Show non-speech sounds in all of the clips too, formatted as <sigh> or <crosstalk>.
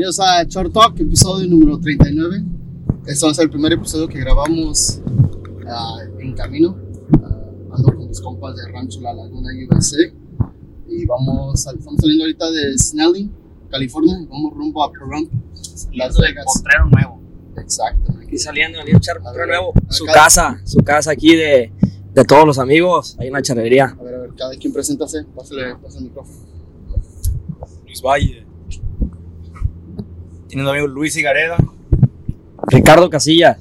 Bienvenidos a Short Talk, episodio número 39. Este va a ser el primer episodio que grabamos ah, en camino. Ah, ando con mis compas de Rancho La Laguna USA. Y vamos, estamos saliendo ahorita de Snelling, California. Vamos rumbo a Pahrump, Las Vegas. Potrero nuevo. Exacto. Aquí saliendo, venía a echar ver, nuevo. Su cada- casa, su casa aquí de, de todos los amigos, ahí en la charrería. A ver, a ver, cada quien preséntase. Pásale, pásale el micrófono. Luis Valle. Tiene un amigo Luis Higareda. Ricardo Casillas.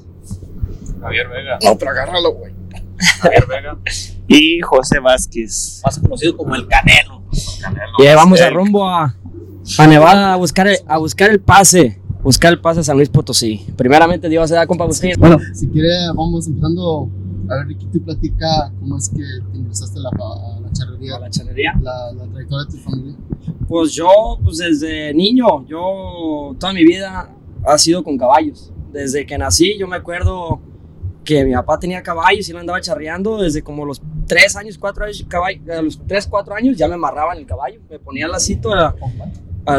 Javier Vega. No, pero agárralo, güey. Javier Vega. <laughs> Y José Vázquez. Más conocido como el Canelo. Canelo. Y ahí vamos a El- rumbo a, a Nevada a buscar, el, a buscar el pase. Buscar el pase a San Luis Potosí. Primeramente, Dios se da compa Agustín. Bueno, si quiere, vamos empezando. A ver, Ricky, tú platica cómo es que te ingresaste a la, a la charrería, A la charrería. la, la trayectoria de tu familia. Pues yo, pues desde niño, yo toda mi vida ha sido con caballos. Desde que nací, yo me acuerdo que mi papá tenía caballos y lo andaba charreando desde como los 3 años, 4 años, caballo, a los 3, 4 años ya me amarraban el caballo, me ponía el lacito a,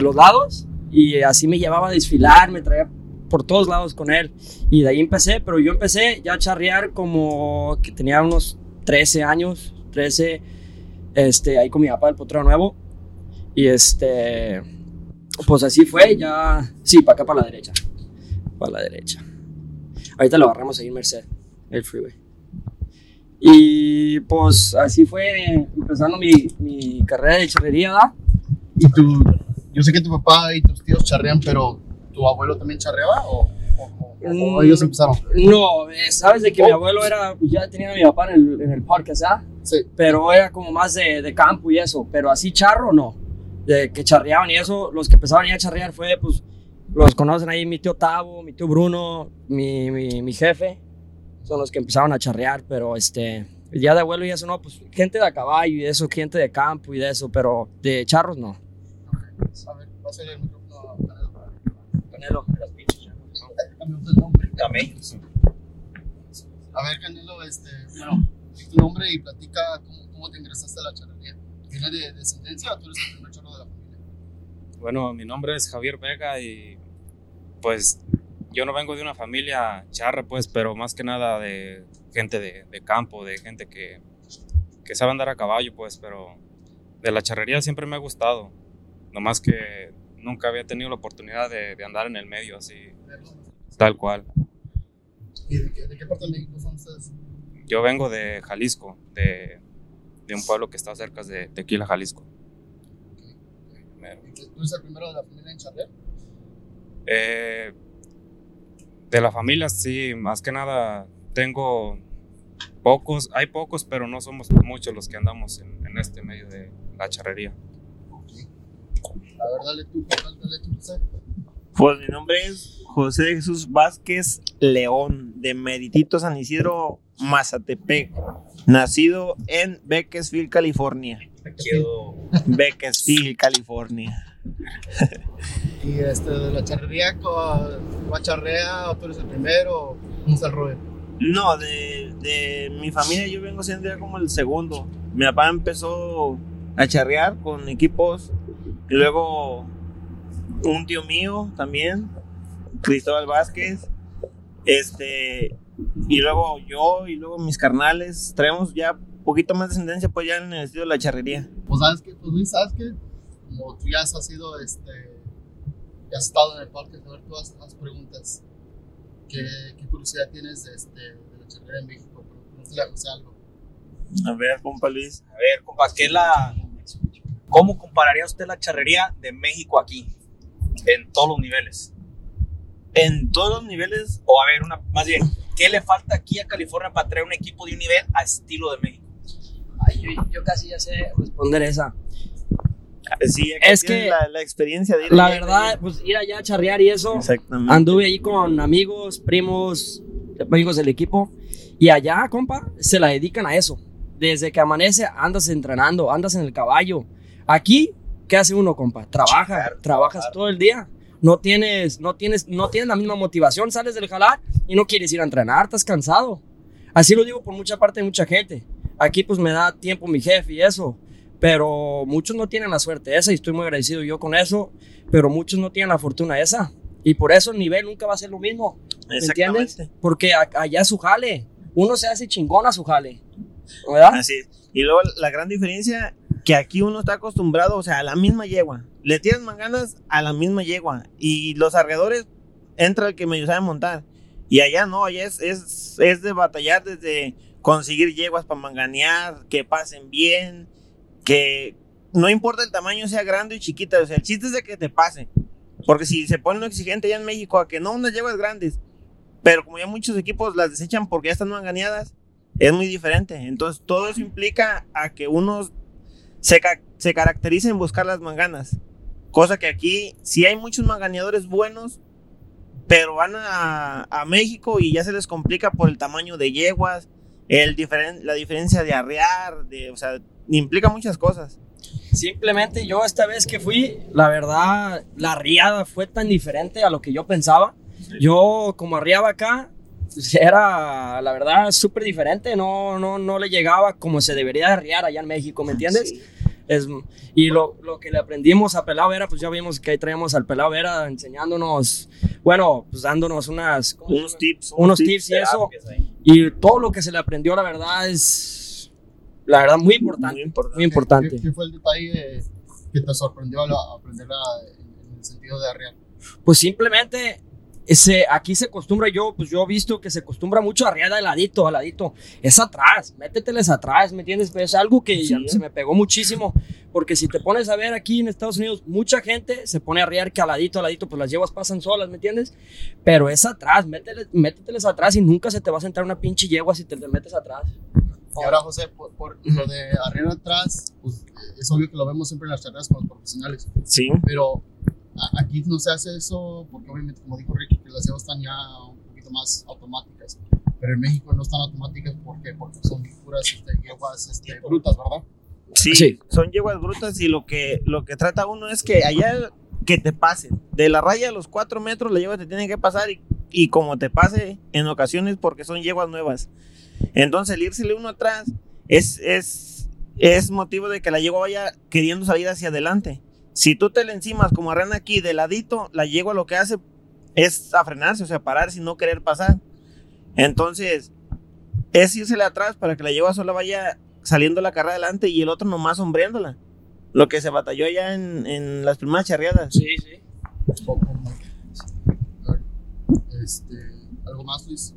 los lados y así me llevaba a desfilar, me traía por todos lados con él. Y de ahí empecé, pero yo empecé ya a charrear como que tenía unos 13 años, 13, este, ahí con mi papá, el potrero nuevo. Y este, pues así fue, ya, sí, para acá, para la derecha. Para la derecha. Ahorita lo agarramos ahí en Merced, el freeway. Y pues así fue empezando mi, mi carrera de charrería, ¿verdad? Y tú, yo sé que tu papá y tus tíos charrean, pero ¿tu abuelo también charreaba o, o- Mm. ellos empezaron? No, eh, sabes de que mi abuelo era, ya tenía a mi papá en el, en el parque, ¿sabes? Sí. Pero era como más de, de campo y eso, pero así charro no. De que charreaban y eso, los que empezaban a charrear fue, pues, los conocen ahí mi tío Tavo, mi tío Bruno, mi, mi, jefe, son los que empezaban a charrear, pero este, el día de abuelo y eso no, pues gente de a caballo y eso, gente de campo y de eso, pero de charros no. A ver, a Canelo. Las pinches. A ver, Canelo, este, bueno, tu nombre y platica cómo, cómo te ingresaste a la charrería. ¿Tienes de descendencia o tú eres el primer charro? Bueno, mi nombre es Javier Vega y pues yo no vengo de una familia charra, pues, pero más que nada de gente de, de campo, de gente que, que sabe andar a caballo, pues, pero de la charrería siempre me ha gustado. Nomás que nunca había tenido la oportunidad de, de andar en el medio así, tal cual. ¿Y de qué, de qué parte de México son ustedes? Yo vengo de Jalisco, de, de un pueblo que está cerca de Tequila, Jalisco. Mero. ¿Y ¿Tú eres el primero de la familia en charrear? Eh, de la familia, sí, más que nada tengo pocos, hay pocos, pero no somos muchos los que andamos en, en este medio de la charrería. A ver, dale tú, dale tú, José. Pues mi nombre es José Jesús Vázquez León, de Meritito San Isidro, Mazatepec. Nacido en Bakersfield, California. Quedo. Bakersfield, California. <laughs> Y este, de la charrería, ¿va charrea o tú eres el primero? ¿Cómo está el rollo? No, de, de mi familia yo vengo siendo ya como el segundo. Mi papá empezó a charrear con equipos y luego un tío mío también, Cristóbal Vázquez, este, y luego yo y luego mis carnales, traemos ya poquito más descendencia pues ya en el estilo de la charrería. Pues sabes que, pues Luis, sabes que como tú ya has sido, este, ya has estado en el parque, a ver, tú haz, haz preguntas. ¿Qué, ¿Qué curiosidad tienes de, este, de la charrería en México? Pregúntale a algo. A ver, compa Luis. A ver, compa, ¿qué es la. ¿Cómo compararía usted la charrería de México aquí? En todos los niveles. En todos los niveles, O a ver, una, más bien, ¿qué le falta aquí a California para traer un equipo de un nivel a estilo de México? Ay, yo, yo casi ya sé responder esa. sí, Es que la, la experiencia de ir La allá, verdad, pues ir allá a charrear y eso, Exactamente. anduve ahí con amigos, primos, amigos del equipo, y allá, compa, se la dedican a eso. Desde que amanece andas entrenando, andas en el caballo. Aquí, ¿qué hace uno, compa? Trabaja, trabajas claro. todo el día. No tienes, no tienes, no tienes la misma motivación, sales del jalar y no quieres ir a entrenar, estás cansado. Así lo digo por mucha parte de mucha gente. Aquí pues me da tiempo mi jefe y eso. Pero muchos no tienen la suerte esa y estoy muy agradecido yo con eso, pero muchos no tienen la fortuna esa. Y por eso el nivel nunca va a ser lo mismo. ¿Me entiendes? Porque a- allá su jale. Uno se hace chingón a su jale. ¿Verdad? Así es. Y luego la gran diferencia que aquí uno está acostumbrado, o sea, a la misma yegua. Le tiras manganas a la misma yegua. Y los arreadores entra el que me sabe montar. Y allá no, allá es, es, es de batallar desde conseguir yeguas para manganear, que pasen bien, que no importa el tamaño, sea grande o chiquita, o sea, el chiste es de que te pase. Porque si se pone uno exigente allá en México a que no, unas yeguas grandes, pero como ya muchos equipos las desechan porque ya están manganeadas, es muy diferente. Entonces, todo eso implica a que uno se, ca- se caracterice en buscar las manganas. Cosa que aquí, sí hay muchos manganeadores buenos, pero van a, a México y ya se les complica por el tamaño de yeguas, el diferen- la diferencia de arrear, de, o sea, implica muchas cosas. Simplemente yo esta vez que fui, la verdad, la riada fue tan diferente a lo que yo pensaba. Yo como arriaba acá, era, la verdad, súper diferente. No, no, no le llegaba como se debería de arriar allá en México, ¿me entiendes? Es, y lo, lo que le aprendimos a Pelao Vera, pues ya vimos que ahí traíamos al Pelao Vera enseñándonos, bueno, pues dándonos unas... ¿cómo se Unos tips. Unos tips y eso. Y todo lo que se le aprendió, la verdad, es... La verdad, muy importante. Muy importante. Muy importante. ¿Qué, qué fue el detalle que te sorprendió al aprenderla en, el sentido de arrear? Pues simplemente ese, aquí se acostumbra, yo, pues yo he visto que se acostumbra mucho a arriar de ladito, a ladito. Es atrás, méteteles atrás, ¿me entiendes? Pero es algo que ya Sí. se me pegó muchísimo. Porque si te pones a ver aquí en Estados Unidos, mucha gente se pone a arriar que a ladito, a ladito, pues las yeguas pasan solas, ¿me entiendes? Pero es atrás, mételes, méteteles atrás y nunca se te va a sentar una pinche yegua si te le metes atrás. Y ahora, José, por, por lo de arrear atrás, pues es obvio que lo vemos siempre en las carreras con los profesionales. Sí. Pero aquí no se hace eso porque obviamente, como dijo Ricky, que las llevas están ya un poquito más automáticas. Pero en México no están automáticas porque, porque son puras este, yeguas este, brutas, ¿verdad? Sí, Sí. son yeguas brutas y lo que, lo que trata uno es que allá que te pasen. De la raya a los 4 metros la yegua te tiene que pasar y, y como te pase en ocasiones porque son yeguas nuevas. Entonces el írsele uno atrás es, es, es motivo de que la yegua vaya queriendo salir hacia adelante. Si tú te le encimas como arran aquí de ladito, la yegua lo que hace es a frenarse, o sea, parar sin no querer pasar. Entonces, es írsele atrás para que la yegua solo vaya saliendo la carrera adelante y el otro nomás sombreándola. Lo que se batalló ya en, en las primeras charreadas. Sí, sí. A ver, Este, ¿Algo más, Luis?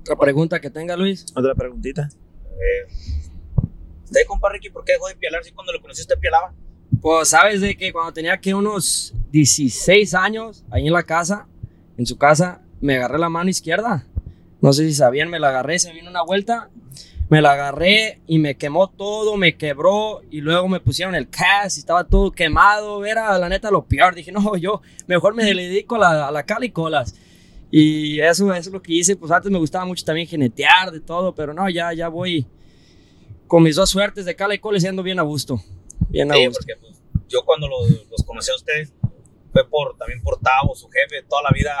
Otra pregunta que tenga Luis. Otra preguntita. ¿Usted, compa Ricky, por qué dejó de pialar si cuando lo conocí usted pialaba? Pues sabes de que cuando tenía que unos 16 años, ahí en la casa, en su casa, me agarré la mano izquierda. No sé si sabían, me la agarré, se vino una vuelta, me la agarré y me quemó todo, me quebró y luego me pusieron el cast estaba todo quemado. Era la neta lo peor. Dije, no, yo mejor me dedico a la, a cal y colas. Y eso, eso es lo que hice. Pues antes me gustaba mucho también genetear de todo, pero no, ya, ya voy con mis dos suertes de cal y colas y ando bien a gusto. Bien a Sí, gusto. porque pues, yo cuando los, los conocí a ustedes fue por, también por Tavo, su jefe, toda la vida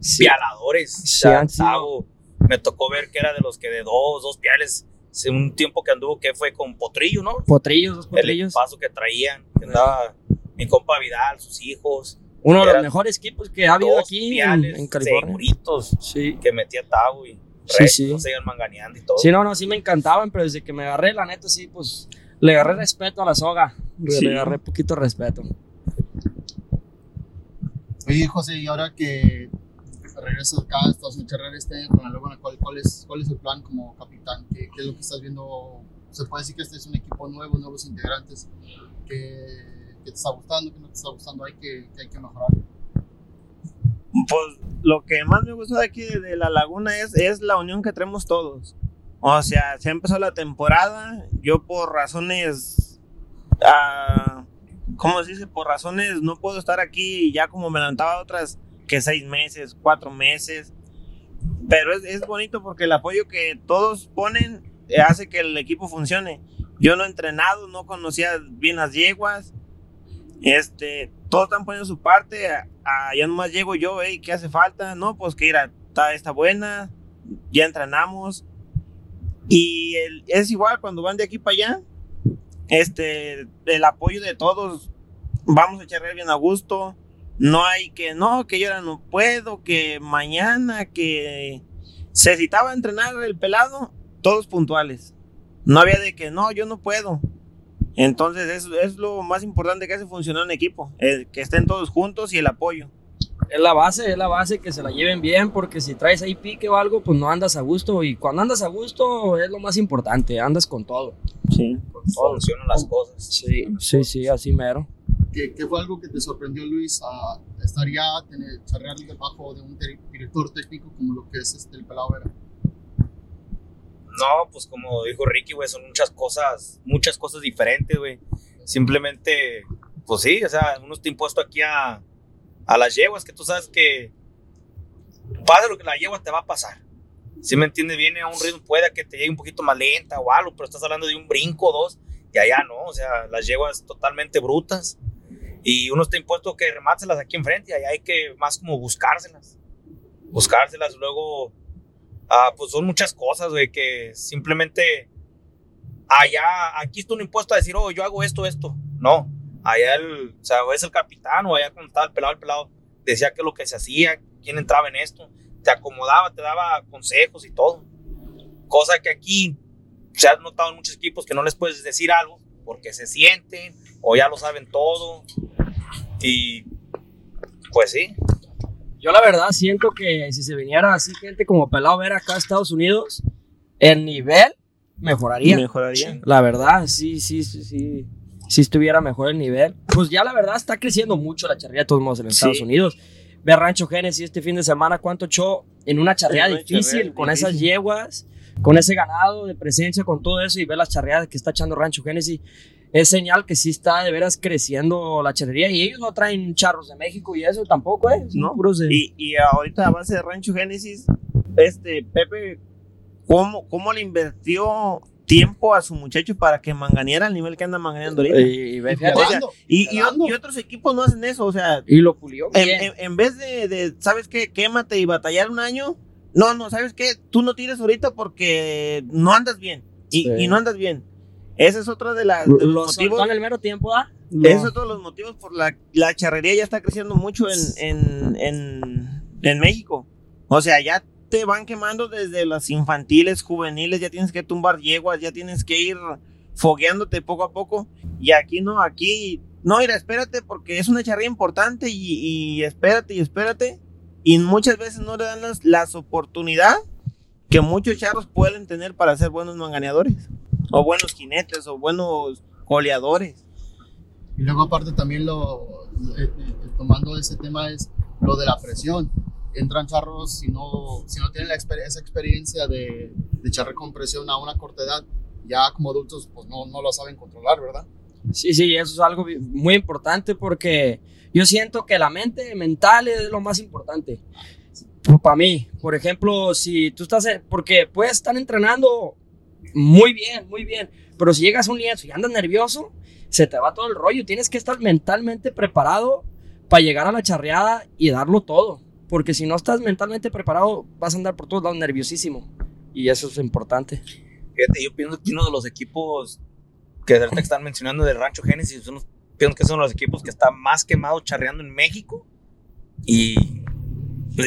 Sí. pialadores. O Sí, sea, sido. Tavo, me tocó ver que era de los que de dos, dos piales. Hace un tiempo que anduvo, que fue con Potrillo, ¿no? Potrillos, dos El potrillos. paso que traían, que andaba mi compa Vidal, sus hijos. Uno de los mejores equipos que ha habido aquí en, piales en California. seguritos Sí. que metía Tavo y Sí, sí. no se iban manganeando y todo. Sí, no, no, sí me encantaban, pero desde que me agarré, la neta, sí, pues le agarré respeto a la soga. Le, Sí. le agarré poquito respeto. Oye, José, y ahora que regresas acá, estás en Charrer este año con la Laguna, ¿cuál, cuál, es, ¿cuál es el plan como capitán? ¿Qué, ¿Qué es lo que estás viendo? Se puede decir que este es un equipo nuevo, nuevos integrantes. ¿Qué, qué te está gustando? ¿Qué no te está gustando? Hay que, que hay que mejorar. Pues lo que más me gustó de aquí de, de la laguna es, es la unión que tenemos todos. O sea, se ha empezado la temporada. Yo por razones, ah, ¿cómo se dice? Por razones no puedo estar aquí ya como me levantaba otras que seis meses, cuatro meses. Pero es, bonito porque el apoyo que todos ponen eh, hace que el equipo funcione. Yo no he entrenado, no conocía bien las yeguas. Este, todos están poniendo su parte. a- a- ya nomás llego yo, hey, ¿qué hace falta? No, pues que ir está, está buena. Ya entrenamos. Y el- es igual cuando van de aquí para allá. este, el apoyo de todos, vamos a echarle bien a gusto. No hay que, no, que yo ahora no puedo, que mañana, que se citaba entrenar el pelado, todos puntuales. No había de que, no, yo no puedo. Entonces, es, es lo más importante que hace funcionar un equipo, el que estén todos juntos y el apoyo. Es la base, es la base que se la lleven bien, porque si traes ahí pique o algo, pues no andas a gusto. Y cuando andas a gusto es lo más importante, andas con todo. Sí. Funcionan las cosas. Sí, sí, sí, así mero. ¿Qué, qué fue algo que te sorprendió, Luis, a estar ya, tener, charrear debajo de un dir- director técnico como lo que es este, el Pelado Vera? No, pues como dijo Ricky, güey, son muchas cosas, muchas cosas diferentes, güey. Simplemente, pues sí, o sea, uno está impuesto aquí a, a las yeguas, que tú sabes que pasa lo que la yegua te va a pasar. Si me entiendes, viene a un ritmo, puede que te llegue un poquito más lenta o algo, pero estás hablando de un brinco o dos, y allá no, o sea, las yeguas totalmente brutas. Y uno está impuesto que remátselas aquí enfrente, y allá hay que más como buscárselas. Buscárselas, luego Ah, pues son muchas cosas, güey, que simplemente allá, aquí está un impuesto a decir, oh, yo hago esto, esto. No, allá el, o sea, o es el capitán o allá cuando estaba el pelado, el pelado decía que lo que se hacía, quién entraba en esto, te acomodaba, te daba consejos y todo. Cosa que aquí se ha notado en muchos equipos que no les puedes decir algo porque se sienten o ya lo saben todo. Y pues sí, Yo la verdad siento que si se viniera así gente como Pelado Vera acá a Estados Unidos, el nivel mejoraría. Mejoraría. La verdad, sí, sí, sí, sí. Si estuviera mejor el nivel. Pues ya la verdad está creciendo mucho la charrería de todos modos en Sí. Estados Unidos. Ve a Rancho Genesis este fin de semana cuánto echó en una charreada En una difícil, con difícil. esas yeguas, con ese ganado de presencia, con todo eso, y ve las charreadas que está echando Rancho Genesis. Es señal que sí está de veras creciendo la charrería. Y ellos no traen charros de México y eso tampoco, ¿eh? No. de- Y, y ahorita a base de Rancho Génesis, este Pepe, ¿cómo, ¿cómo le invirtió tiempo a su muchacho para que manganeara al nivel que anda manganeando ahorita? y, otros equipos no hacen eso, o sea, y lo pulió en, bien. en- en vez de, de, ¿sabes qué? Quémate y batallar un año. No, no, ¿sabes qué? Tú no tires ahorita porque no andas bien. Y, Sí. y no andas bien. Ese es otro de, la- de los lo motivos. en el mero tiempo, ¿ah? Esos son todos los motivos por la, la charrería ya está creciendo mucho en, en, en, en México. O sea, ya te van quemando desde las infantiles, juveniles, ya tienes que tumbar yeguas, ya tienes que ir fogueándote poco a poco. Y aquí no, aquí, no, mira, espérate porque es una charrería importante y, y espérate y espérate. Y muchas veces no le dan las, las oportunidad que muchos charros pueden tener para ser buenos manganeadores. O buenos jinetes, o buenos goleadores. Y luego aparte también lo, eh, eh, tomando ese tema es lo de la presión. Entran charros si no, si no tienen esa experiencia de, de con presión a una corta edad, ya como adultos pues no, no lo saben controlar, ¿verdad? Sí, sí, eso es algo muy importante porque yo siento que la mente mental es lo más importante. Para mí, por ejemplo, si tú estás, porque puedes estar entrenando muy bien, muy bien, pero si llegas a un lienzo y andas nervioso, se te va todo el rollo. Tienes que estar mentalmente preparado para llegar a la charreada y darlo todo. Porque si no estás mentalmente preparado, vas a andar por todos lados nerviosísimo. Y eso es importante. Fíjate, yo pienso que uno de los equipos que ahorita están mencionando del Rancho Génesis, uno- pienso que son los equipos que está más quemado charreando en México y,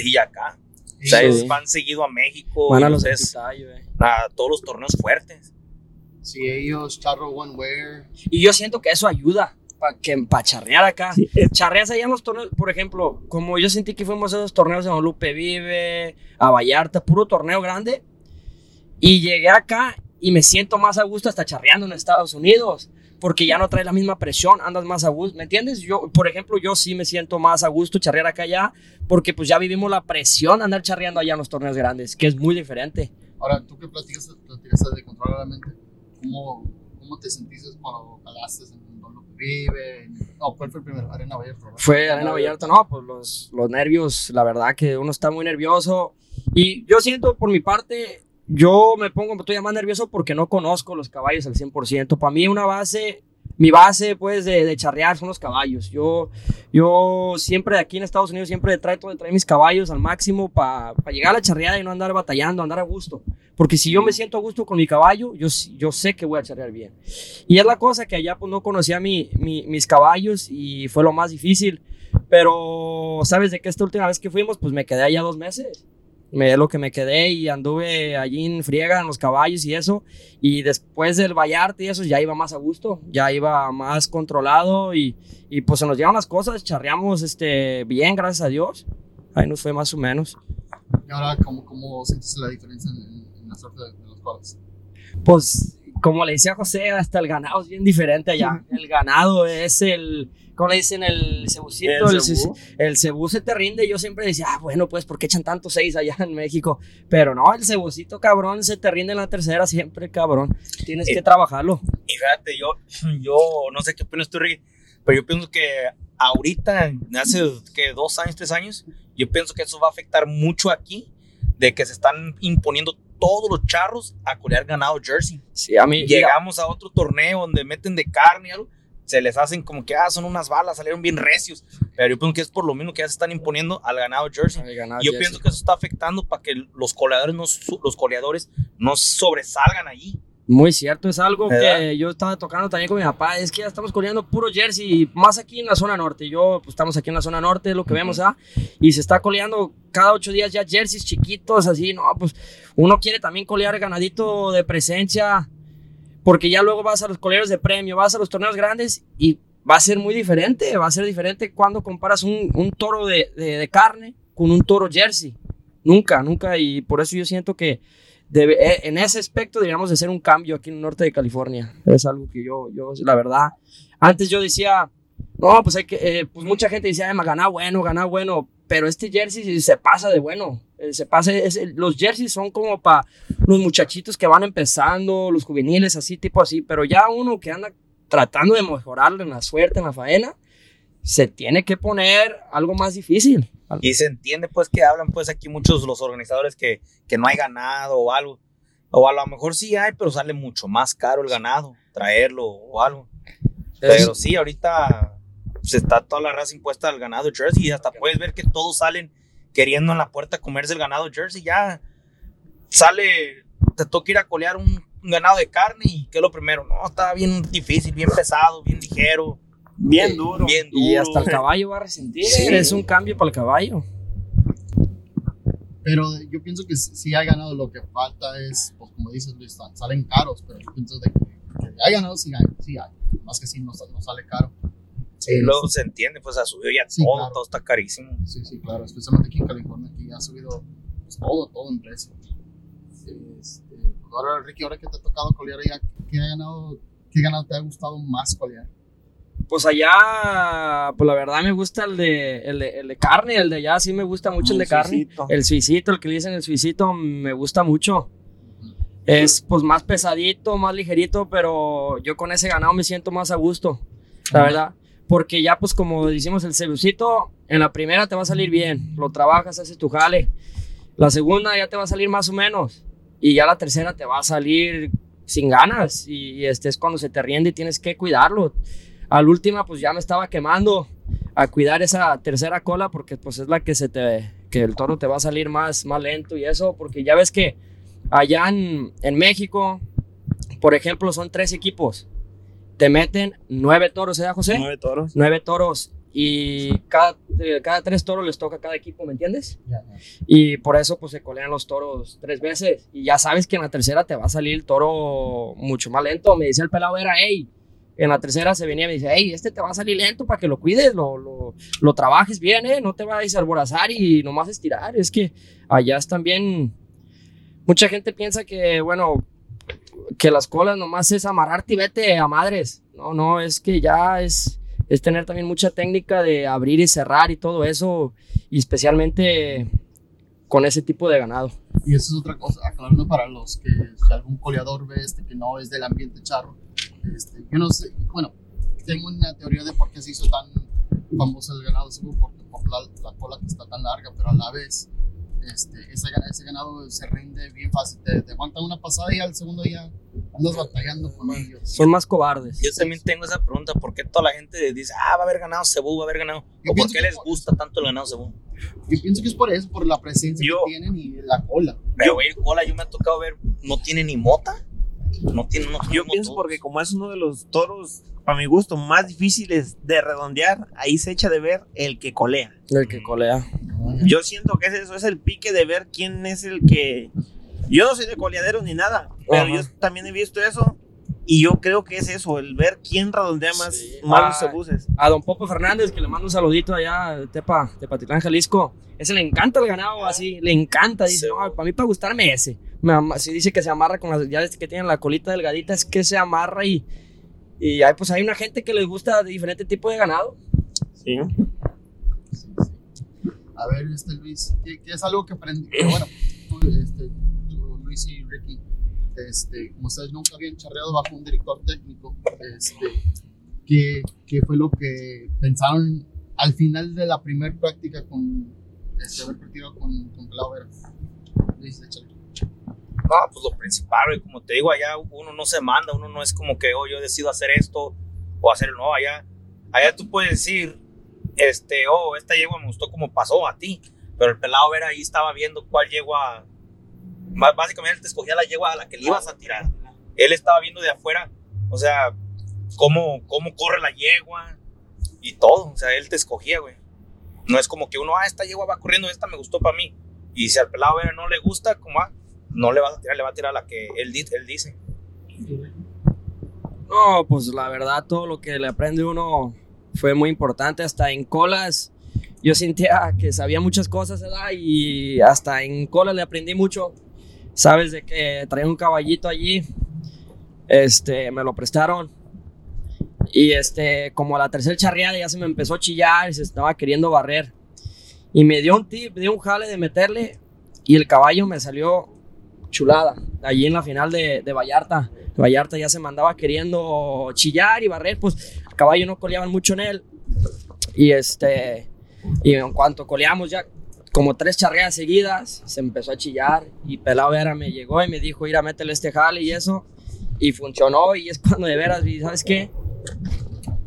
y acá. O sea, Sí. ellos van seguido a México, Van a los es- a todos los torneos fuertes. Si ellos charro one wear, Y yo siento que eso ayuda para que pa charrear acá. Sí, es- Charreas allá en los torneos, por ejemplo, como yo sentí que fuimos a esos torneos en Lupe Vive, a Vallarta, puro torneo grande. Y llegué acá y me siento más a gusto hasta charreando en Estados Unidos. Porque ya no traes la misma presión, andas más a gusto, ¿me entiendes? Yo, por ejemplo, yo sí me siento más a gusto charrear acá ya, porque pues ya vivimos la presión de andar charreando allá en los torneos grandes, que es muy diferente. ahora tú que platicas, platicas de controladamente, ¿cómo, ¿cómo te sentiste cuando calaste en En- No, ¿cuál fue el primero? Arena Vallarta, ¿verdad? Fue Arena Vallarta, no, pues los, los nervios, la verdad que uno está muy nervioso. Y yo siento por mi parte, yo me pongo todavía más nervioso porque no conozco los caballos al 100%. Para mí una base mi base, pues, de, de charrear son los caballos. Yo, yo siempre aquí en Estados Unidos, siempre trato de traer mis caballos al máximo para llegar a la charreada y no andar batallando, andar a gusto. Porque si yo me siento a gusto con mi caballo, yo, yo sé que voy a charrear bien. Y es la cosa que allá pues no conocía mi, mi, mis caballos y fue lo más difícil. Pero, ¿sabes de qué esta última vez que fuimos? Pues me quedé allá dos meses me lo que me quedé y anduve allí en friega en los caballos y eso. Y después del Vallarte y eso ya iba más a gusto, ya iba más controlado y, y pues se nos llevan las cosas, charreamos este, bien, gracias a Dios. Ahí nos fue más o menos. ¿Y ahora cómo, cómo sentiste la diferencia en, la suerte de, los cuadros? Pues como le decía José, hasta el ganado es bien diferente allá. <laughs> El ganado es el ¿cómo le dicen? El cebucito, el, el, cebú se te rinde. Yo siempre decía, ah, bueno, pues, ¿por qué echan tantos seis allá en México? Pero no, el cebucito, cabrón, se te rinde en la tercera siempre, cabrón. Tienes que trabajarlo. Y fíjate, yo, yo no sé qué opinas tú, Ricky, pero yo pienso que ahorita, hace que dos años, tres años, yo pienso que eso va a afectar mucho aquí, de que se están imponiendo todos los charros a colear ganado jersey. Sí, a mí. Llegamos a otro torneo donde meten de carne y algo se les hacen como que, ah, son unas balas, salieron bien recios. Pero yo pienso que es por lo mismo que ya se están imponiendo al ganado Jersey. yo pienso que eso está afectando para que los coleadores no, los coleadores no sobresalgan allí. Muy cierto, es algo que yo estaba tocando también con mi papá, es que ya estamos coleando puro jersey, más aquí en la zona norte, yo pues estamos aquí en la zona norte, es lo que vemos, ¿ah? Y se está coleando cada ocho días ya jerseys chiquitos, así, no, pues uno quiere también colear ganadito de presencia, porque ya luego vas a los coleros de premio, vas a los torneos grandes y va a ser muy diferente, va a ser diferente cuando comparas un, un toro de, de, carne con un toro jersey. Nunca, nunca, y por eso yo siento que eh, en ese aspecto deberíamos de hacer un cambio aquí en el norte de California. Es algo que yo, yo la verdad, antes yo decía, no, pues hay que, eh, pues mucha gente decía, gana bueno, gana bueno, pero este jersey se pasa de bueno. Eh, se pasa, los jerseys son como para los muchachitos que van empezando, los juveniles, así, tipo así, pero ya uno que anda tratando de mejorarle en la suerte, en la faena, se tiene que poner algo más difícil. Y se entiende pues que hablan pues aquí muchos los organizadores que, que no hay ganado o algo. O a lo mejor sí hay, pero sale mucho más caro el ganado, traerlo o algo. Pero sí, ahorita se está toda la raza impuesta al ganado Jersey y hasta puedes ver que todos salen queriendo en la puerta comerse el ganado Jersey. Ya sale, te toca ir a colear un, ganado de carne y ¿qué es lo primero? No, está bien difícil, bien pesado, bien ligero. Bien duro. Bien duro. Y hasta el caballo va a resentir. Es un cambio para el caballo. Pero yo pienso que si hay ganado, lo que falta es, pues como dices Luis, salen caros, pero yo pienso de que, hay ganado, sí hay, sí hay. Más que sí, no, no sale caro. Sí, luego se entiende, pues ha subido ya todo, todo está carísimo. Sí, sí, claro, especialmente aquí en California, que ya ha subido pues, todo, todo en precio. Este, pues ahora, Ricky, ahora que te ha tocado colear allá, ¿qué, ha ganado, ¿qué ganado te ha gustado más colear? Pues allá, pues la verdad me gusta el de, el de, el de carne, el de allá sí me gusta mucho el, de carne. El suicito, el que le dicen el suicito, me gusta mucho. Es pues más pesadito, más ligerito, pero yo con ese ganado me siento más a gusto, la verdad porque ya pues como decimos el cebucito, en la primera te va a salir bien, lo trabajas, haces tu jale, la segunda ya te va a salir más o menos y ya la tercera te va a salir sin ganas y este es cuando se te riende y tienes que cuidarlo. Al última pues ya me estaba quemando a cuidar esa tercera cola porque pues es la que se te que el toro te va a salir más más lento y eso porque ya ves que allá en México por ejemplo son tres equipos te meten nueve toros, ¿eh, José? Nueve toros. Nueve toros. Y cada, eh, cada tres toros les toca a cada equipo, ¿me entiendes? Y por eso pues se colean los toros tres veces. Y ya sabes que en la tercera te va a salir el toro mucho más lento. Me dice el pelado era, hey, en la tercera se venía y me dice, hey, este te va a salir lento para que lo cuides, lo, lo, lo trabajes bien, ¿eh? No te vayas a alborazar y nomás estirar. Es que allá es también... Mucha gente piensa que, bueno, que las colas nomás es amarrarte y vete a madres. No, no, es que ya es, es tener también mucha técnica de abrir y cerrar y todo eso, y especialmente con ese tipo de ganado. Y eso es otra cosa, aclarando para los que si algún coleador ve este que no es del ambiente charro. Este, yo no sé, bueno, tengo una teoría de por qué se hizo tan famoso el ganado, seguro por, la, la cola que está tan larga, pero a la vez este, ese, ese, ganado se rinde bien fácil. Te, te, aguanta una pasada y al segundo día andas batallando con ellos. Son más cobardes. Yo también tengo esa pregunta, ¿por qué toda la gente dice, ah, va a haber ganado Cebú, va a haber ganado? Yo ¿O por pienso qué que les por- gusta tanto el ganado Cebú? Yo pienso que es por eso, por la presencia Yo- que tienen y la cola. Pero, güey, cola, yo me ha tocado ver, no tiene ni mota. No tiene, no Yo no pienso porque como es uno de los toros, a mi gusto, más difíciles de redondear, ahí se echa de ver el que colea. El que colea. Yo siento que es eso, es el pique de ver quién es el que... Yo no soy de coleadero ni nada, pero Ajá. yo también he visto eso y yo creo que es eso, el ver quién redondea más, Sí. más Ah. los cebuses. A don Popo Fernández, que le mando un saludito allá de Tepa, Tepatitlán, Jalisco. Ese le encanta el ganado, así, le encanta. Dice, Sí. no, para mí, para gustarme ese. Me ama- si dice que se amarra con las, ya que tienen la colita delgadita, es que se amarra y, y hay, pues hay una gente que les gusta de diferente tipo de ganado. Sí. A ver, este Luis, ¿qué, qué es algo que aprendí? Bueno, tú, este, tú, Luis y Ricky, este, como ustedes nunca habían charreado bajo un director técnico, este, ¿qué, qué fue lo que pensaron al final de la primera práctica con este, haber partido con, con Vera? Luis, échale. No, pues lo principal, güey, como te digo, allá uno no se manda, uno no es como que, oh, yo decido hacer esto o hacer, no, allá, allá tú puedes decir, este, oh, esta yegua me gustó como pasó a ti, pero el pelado ver ahí estaba viendo cuál yegua, básicamente te escogía la yegua a la que le ibas a tirar. Él estaba viendo de afuera, o sea, cómo, cómo corre la yegua y todo, o sea, él te escogía, güey. No es como que uno, ah, esta yegua va corriendo, esta me gustó para mí. Y si al pelado ver no le gusta, como, ah, no le vas a tirar, le va a tirar la que él, él dice. No, pues la verdad, todo lo que le aprende uno fue muy importante. Hasta en colas, yo sentía que sabía muchas cosas, ¿verdad? Y hasta en colas le aprendí mucho. Sabes de que traía un caballito allí, este, me lo prestaron. Y este, como a la tercera charreada ya se me empezó a chillar y se estaba queriendo barrer. Y me dio un tip, dio un jale de meterle y el caballo me salió chulada. Allí en la final de, de Vallarta. Vallarta ya se mandaba queriendo chillar y barrer, pues el caballo no coleaban mucho en él. Y este, y en cuanto coleamos ya como tres charreadas seguidas, se empezó a chillar y Pelao Vera me llegó y me dijo, ir a meterle este jale y eso. Y funcionó y es cuando de veras ¿sabes qué?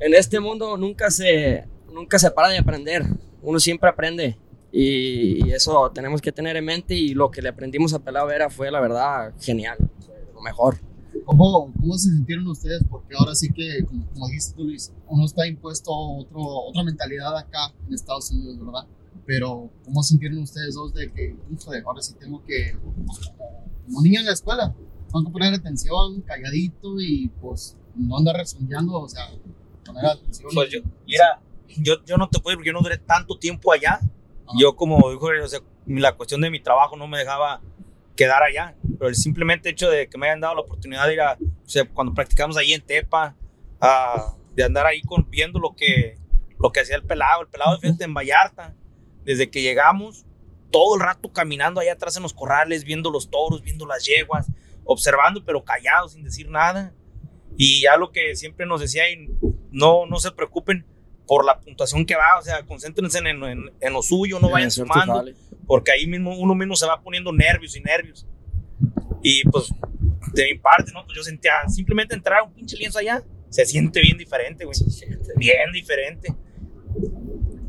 En este mundo nunca se, nunca se para de aprender, uno siempre aprende. Y, y eso tenemos que tener en mente y lo que le aprendimos a Pelao Vera fue la verdad genial, lo mejor. ¿Cómo, ¿Cómo se sintieron ustedes? Porque ahora sí que, como, como dijiste tú, Luis, uno está impuesto otro, otra mentalidad acá en Estados Unidos, ¿verdad? Pero, ¿cómo sintieron ustedes dos de que, híjole, ahora sí tengo que, como, niño en la escuela, tengo que poner atención, calladito y pues no andar resondeando, o sea, poner atención. Pues yo, mira, yo, yo no te puedo, porque yo no duré tanto tiempo allá. Yo como dijo, o sea, la cuestión de mi trabajo no me dejaba quedar allá, pero el simplemente hecho de que me hayan dado la oportunidad de ir a, o sea, cuando practicamos ahí en Tepa, a- de andar ahí con, viendo lo que, lo que hacía el pelado, el pelado fíjate, en Vallarta, desde que llegamos, todo el rato caminando allá atrás en los corrales, viendo los toros, viendo las yeguas, observando, pero callados, sin decir nada. Y ya lo que siempre nos decía, no, no se preocupen por la puntuación que va, o sea, concéntrense en, en- en lo suyo, no vayan sumando, porque ahí mismo uno mismo se va poniendo nervios y nervios. Y pues, de mi parte, ¿no? Pues yo sentía, simplemente entrar a un pinche lienzo allá, se siente bien diferente, güey. Bien diferente.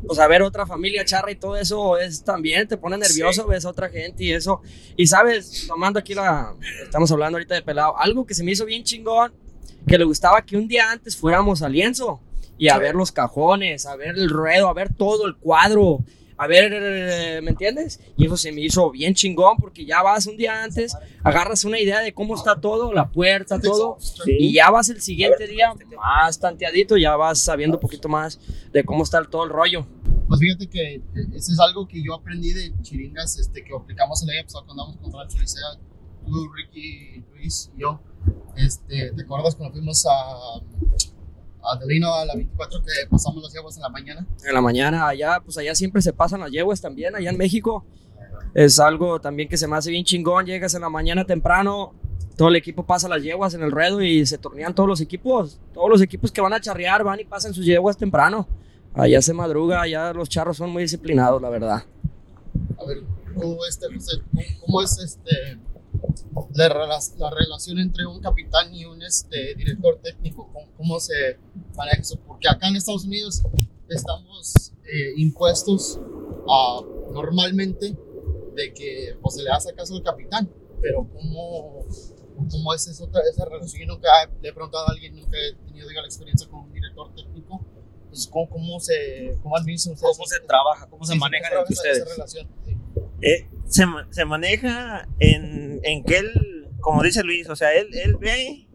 pues a ver otra familia charra y todo eso es también te pone nervioso, ves a otra gente y eso. Y sabes, tomando aquí la estamos hablando ahorita de pelado, algo que se me hizo bien chingón, que le gustaba que un día antes fuéramos al lienzo y a ver los cajones, a ver el ruedo, a ver todo el cuadro, a ver, ¿me entiendes? Y eso se me hizo bien chingón porque ya vas un día antes, agarras una idea de cómo está todo, la puerta, todo, y ya vas el siguiente día más tanteadito, ya vas sabiendo un poquito más de cómo está todo el rollo. Pues fíjate que eh, ese es algo que yo aprendí de chiringas, este, que aplicamos el año pasado cuando andamos con Rancho Licea, tú, Ricky, Luis y yo. Este, ¿Te acuerdas cuando fuimos a, a Delino a la 24 que pasamos las aguas en la mañana? En la mañana, allá, pues allá siempre se pasan las yeguas también, allá en México. Es algo también que se me hace bien chingón. Llegas en la mañana temprano, todo el equipo pasa las yeguas en el ruedo y se tornean todos los equipos. Todos los equipos que van a charrear van y pasan sus yeguas temprano. Allá se madruga, allá los charros son muy disciplinados, la verdad. A ver, este, José, ¿cómo, cómo es este, la, la relación entre un capitán y un este, director técnico, cómo, cómo se maneja eso, porque acá en Estados Unidos estamos eh, impuestos a normalmente de que pues, se le hace caso al capitán, pero cómo, cómo es esa, esa relación, yo nunca le he preguntado a alguien, nunca he tenido diga, la experiencia con un director técnico, pues cómo, cómo se, cómo administran ustedes ¿Cómo se trabaja? ¿Cómo se sí, manejan entre ustedes? esa relación? Eh, se, se maneja en, en que él, como dice Luis, o sea, él, él ve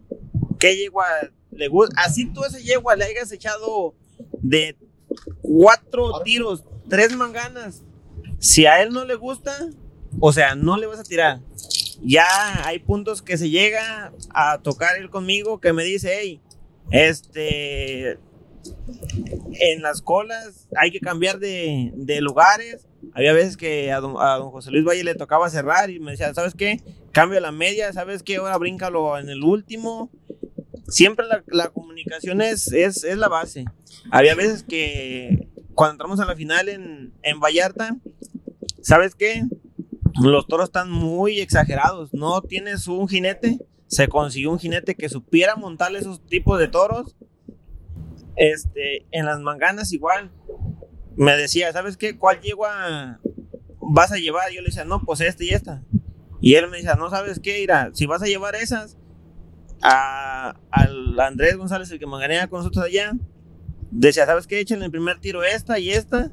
qué yegua le gusta. Así tú a esa yegua le hayas echado de cuatro tiros, tres manganas. Si a él no le gusta, o sea, no le vas a tirar. Ya hay puntos que se llega a tocar él conmigo que me dice, hey, este, en las colas hay que cambiar de, de lugares. Había veces que a don, José Luis Valle le tocaba cerrar y me decía, ¿sabes qué? Cambio la media, ¿sabes qué? Ahora bríncalo en el último. Siempre la, comunicación es, es, es la base. Había veces que cuando entramos a la final en, en Vallarta, ¿sabes qué? Los toros están muy exagerados. No tienes un jinete. Se consiguió un jinete que supiera montar esos tipos de toros. Este, en las manganas igual. Me decía, ¿sabes qué? ¿Cuál yegua vas a llevar? Yo le decía, no, pues esta y esta. Y él me decía, no sabes qué, Ira, si vas a llevar esas, a, al Andrés González, el que manganea con nosotros allá, decía, ¿sabes qué? Échenle el primer tiro esta y esta.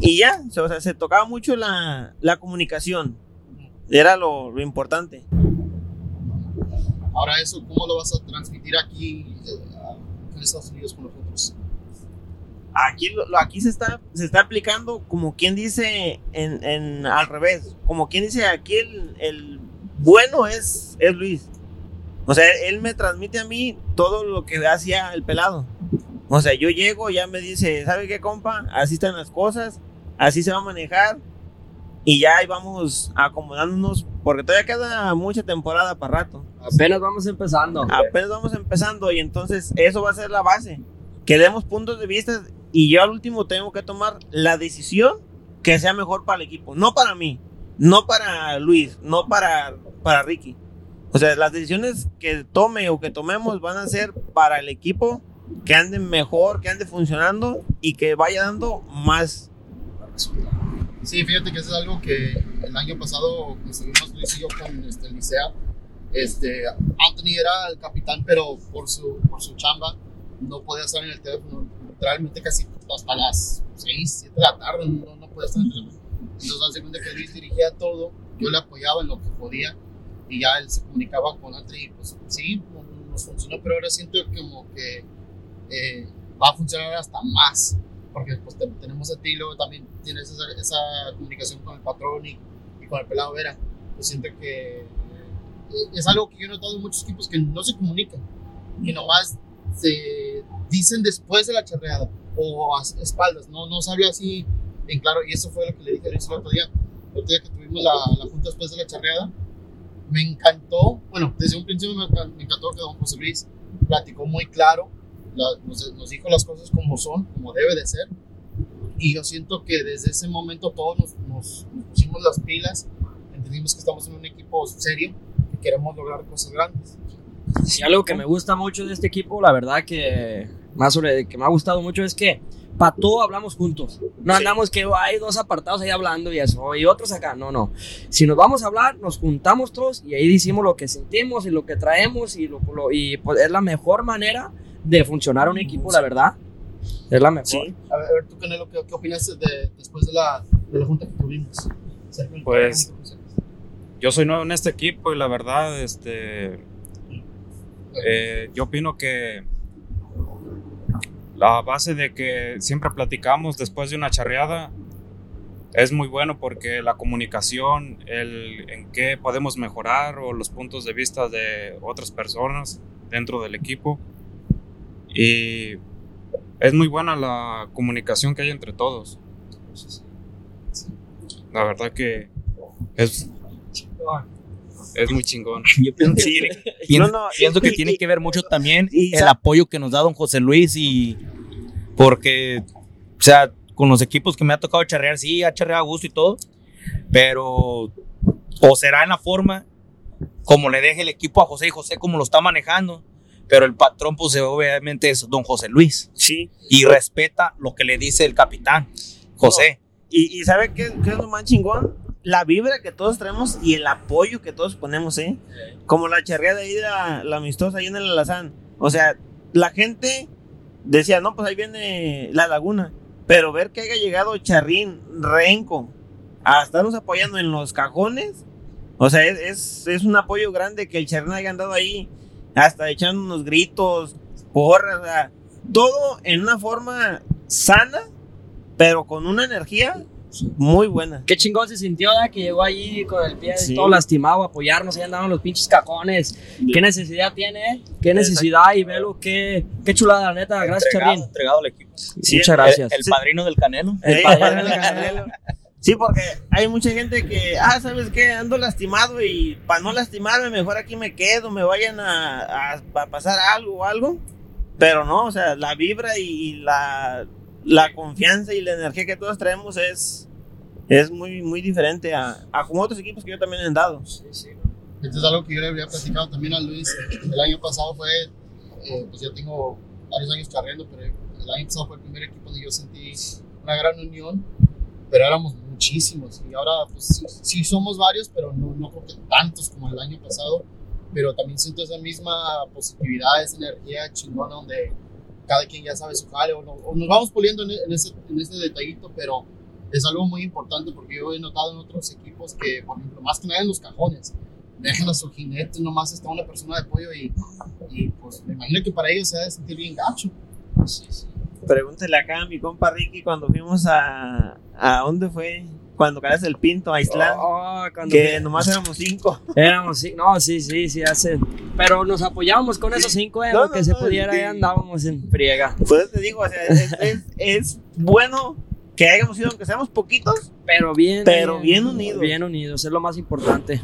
Y ya, o sea, se tocaba mucho la, la comunicación. Era lo, importante. Ahora eso, ¿cómo lo vas a transmitir aquí Estados Unidos con nosotros? Aquí, aquí se está, se está aplicando como quien dice en, en- al revés. Como quien dice aquí el, el bueno es, es Luis. O sea, él me transmite a mí todo lo que hacía el pelado. O sea, yo llego, ya me dice, ¿sabe qué, compa? Así están las cosas, así se va a manejar. Y ya ahí vamos acomodándonos, porque todavía queda mucha temporada para rato. Apenas vamos empezando. Apenas vamos empezando y entonces eso va a ser la base. Que demos puntos de vista y yo al último tengo que tomar la decisión que sea mejor para el equipo. No para mí, no para Luis, no para, para Ricky. O sea, las decisiones que tome o que tomemos van a ser para el equipo que ande mejor, que ande funcionando y que vaya dando más. Sí, fíjate que eso es algo que el año pasado estuvimos Luis y yo con este, el Licea. Este, Anthony era el capitán, pero por su, por su chamba no podía estar en el teléfono. Literalmente casi hasta las 6, 7 de la tarde no, no podía estar en el teléfono. Entonces, hace cuenta que Luis dirigía todo, yo le apoyaba en lo que podía y ya él se comunicaba con Anthony. y, Pues sí, no- nos funcionó, pero ahora siento como que eh, va a funcionar hasta más porque pues te- tenemos a ti luego también tienes esa, esa comunicación con el patrón y, y con el pelado Vera. Yo siento que es algo que yo he notado en muchos equipos que no se comunican, que nomás se dicen después de la charreada o a espaldas, no, no se habla así en claro. Y eso fue lo que le dije a Luis el otro día, el otro día que tuvimos la, la junta después de la charreada. Me encantó, bueno, desde un principio me, me encantó que don José Luis platicó muy claro la- nos, nos dijo las cosas como son, como debe de ser. Y yo siento que desde ese momento todos nos, nos- nos pusimos las pilas, entendimos que estamos en un equipo serio, queremos lograr cosas grandes. Y algo que me gusta mucho de este equipo, la verdad que más sobre que me ha gustado mucho es que para todo hablamos juntos. No Sí. andamos que hay dos apartados ahí hablando y eso, y otros acá. No, no. Si nos vamos a hablar, nos juntamos todos y ahí decimos lo que sentimos y lo que traemos y, lo, lo- y pues es la mejor manera de funcionar un equipo, la verdad. Es la mejor. Sí. A ver, a ver, tú, Canelo, ¿qué, qué opinas de, después de la, de la junta que tuvimos? Pues-. Yo soy nuevo en este equipo y la verdad, este, eh, yo opino que la base de que siempre platicamos después de una charreada es muy bueno porque la comunicación, el en qué podemos mejorar o los puntos de vista de otras personas dentro del equipo. Y es muy buena la comunicación que hay entre todos. La verdad que es, es muy chingón. <laughs> Yo pienso Sí. <laughs> No, no, pienso que y- tiene y- que ver mucho también y el apoyo que nos da don José Luis y porque, o sea, con los equipos que me ha tocado charrear, sí, ha charreado a gusto y todo, pero o será en la forma como le deje el equipo a José y José como lo está manejando. Pero el patrón, pues obviamente es don José Luis. Sí. Y respeta lo que le dice el capitán, José. Y, y ¿sabe qué, qué es lo más chingón? La vibra que todos traemos y el apoyo que todos ponemos, ¿eh? Como la charreada ahí, la, la amistosa ahí en el Alazán. O sea, la gente decía, no, pues ahí viene la laguna. Pero ver que haya llegado Charrín, Renco, a estarnos apoyando en los cajones, o sea, es, es, es un apoyo grande que el Charrín haya andado ahí, hasta echando unos gritos, porras, o sea, todo en una forma sana, pero con una energía muy buena. Qué chingón se sintió, ¿verdad? Que llegó allí con el pie Sí. todo lastimado a apoyarnos. Ahí andaban los pinches cajones. ¿Qué necesidad tiene, eh? ¿Qué necesidad? Y velo, qué, qué chulada, la neta. Gracias, Charlín. entregado al equipo. Sí, Muchas gracias. El, el padrino del Canelo. El Sí, padre del Canelo. Sí, porque hay mucha gente que, ah, ¿sabes qué? Ando lastimado y para no lastimarme, mejor aquí me quedo, me vayan a, a- a pasar algo o algo. Pero no, o sea, la vibra y, y la, la confianza y la energía que todos traemos es, es muy, muy diferente a, a como otros equipos que yo también he dado. Esto es algo que yo le había platicado también a Luis. El año pasado fue, eh, pues ya tengo varios años cargando, pero el año pasado fue el primer equipo donde yo sentí una gran unión, pero éramos muchísimos. Y ahora, pues sí, sí somos varios, pero no, no creo que tantos como el año pasado. Pero también siento esa misma positividad, esa energía chingona donde cada quien ya sabe su jale o, no- o nos vamos puliendo en, en ese, en ese detallito, pero es algo muy importante porque yo he notado en otros equipos que, por ejemplo, más que nada en los cajones, dejan a su jinete, nomás está una persona de apoyo y, y pues me imagino que para ellos se ha de sentir bien gacho. Pregúntele acá a mi compa Ricky cuando fuimos a. ¿A dónde fue? Cuando caes el pinto a Isla. Oh, que nomás éramos cinco. éramos, sí, no, sí, sí, sí, hace. Pero nos apoyábamos con esos cinco, eh, No, lo que no, se no, pudiera, sí. ahí andábamos en friega. Pues te digo, o sea, es, es- es bueno que hayamos sido, aunque seamos poquitos, Pero bien. Pero eh, bien unidos. Bien unidos, es lo más importante.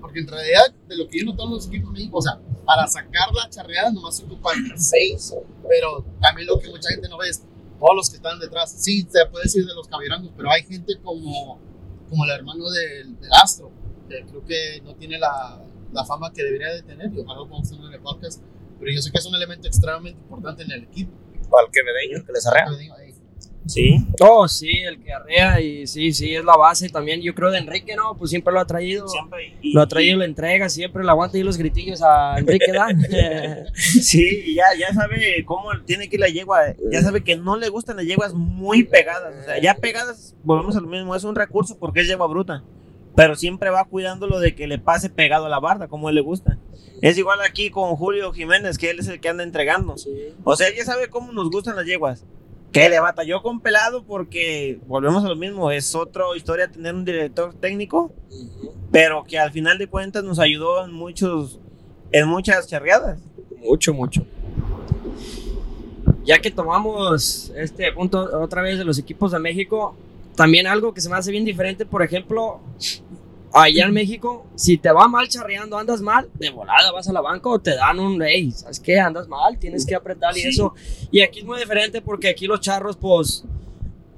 Porque en realidad, de lo que yo he notado en los equipos de México, o sea, para sacar la charreada nomás se ocupan seis, pero también lo que mucha gente no ve es todos los que están detrás. Sí, se puede decir de los cabirangos, pero hay gente como, como el hermano del, del Astro, que creo que no tiene la, la fama que debería de tener, y ojalá lo podamos tener en el podcast, pero yo sé que es un elemento extremadamente importante en el equipo. Para el quevedeño, que les arrea. Que digo, "Ey, sí. Oh, sí, el que arrea y sí, sí, es la base también. Yo creo de Enrique, ¿no? Pues siempre lo ha traído. Siempre. y- Lo ha traído, la entrega, siempre le aguanta y los gritillos a Enrique, ¿da? <laughs> Sí, y ya, ya sabe cómo tiene que ir la yegua. Ya sabe que no le gustan las yeguas muy pegadas. O sea, ya pegadas, volvemos a lo mismo, es un recurso porque es yegua bruta. Pero siempre va cuidándolo de que le pase pegado a la barda, como a él le gusta. Es igual aquí con Julio Jiménez, que él es el que anda entregando. O sea, ya sabe cómo nos gustan las yeguas. Que le batalló con pelado porque, volvemos a lo mismo, es otra historia tener un director técnico, pero que al final de cuentas nos ayudó en muchos, en muchas charreadas. Mucho, mucho. Ya que tomamos este punto otra vez de los equipos de México, también algo que se me hace bien diferente, por ejemplo, allá en México, si te va mal charreando, andas mal, de volada vas a la banca o te dan un, hey, ¿sabes qué? Andas mal, tienes que apretar y Sí. eso. Y aquí es muy diferente porque aquí los charros, pues,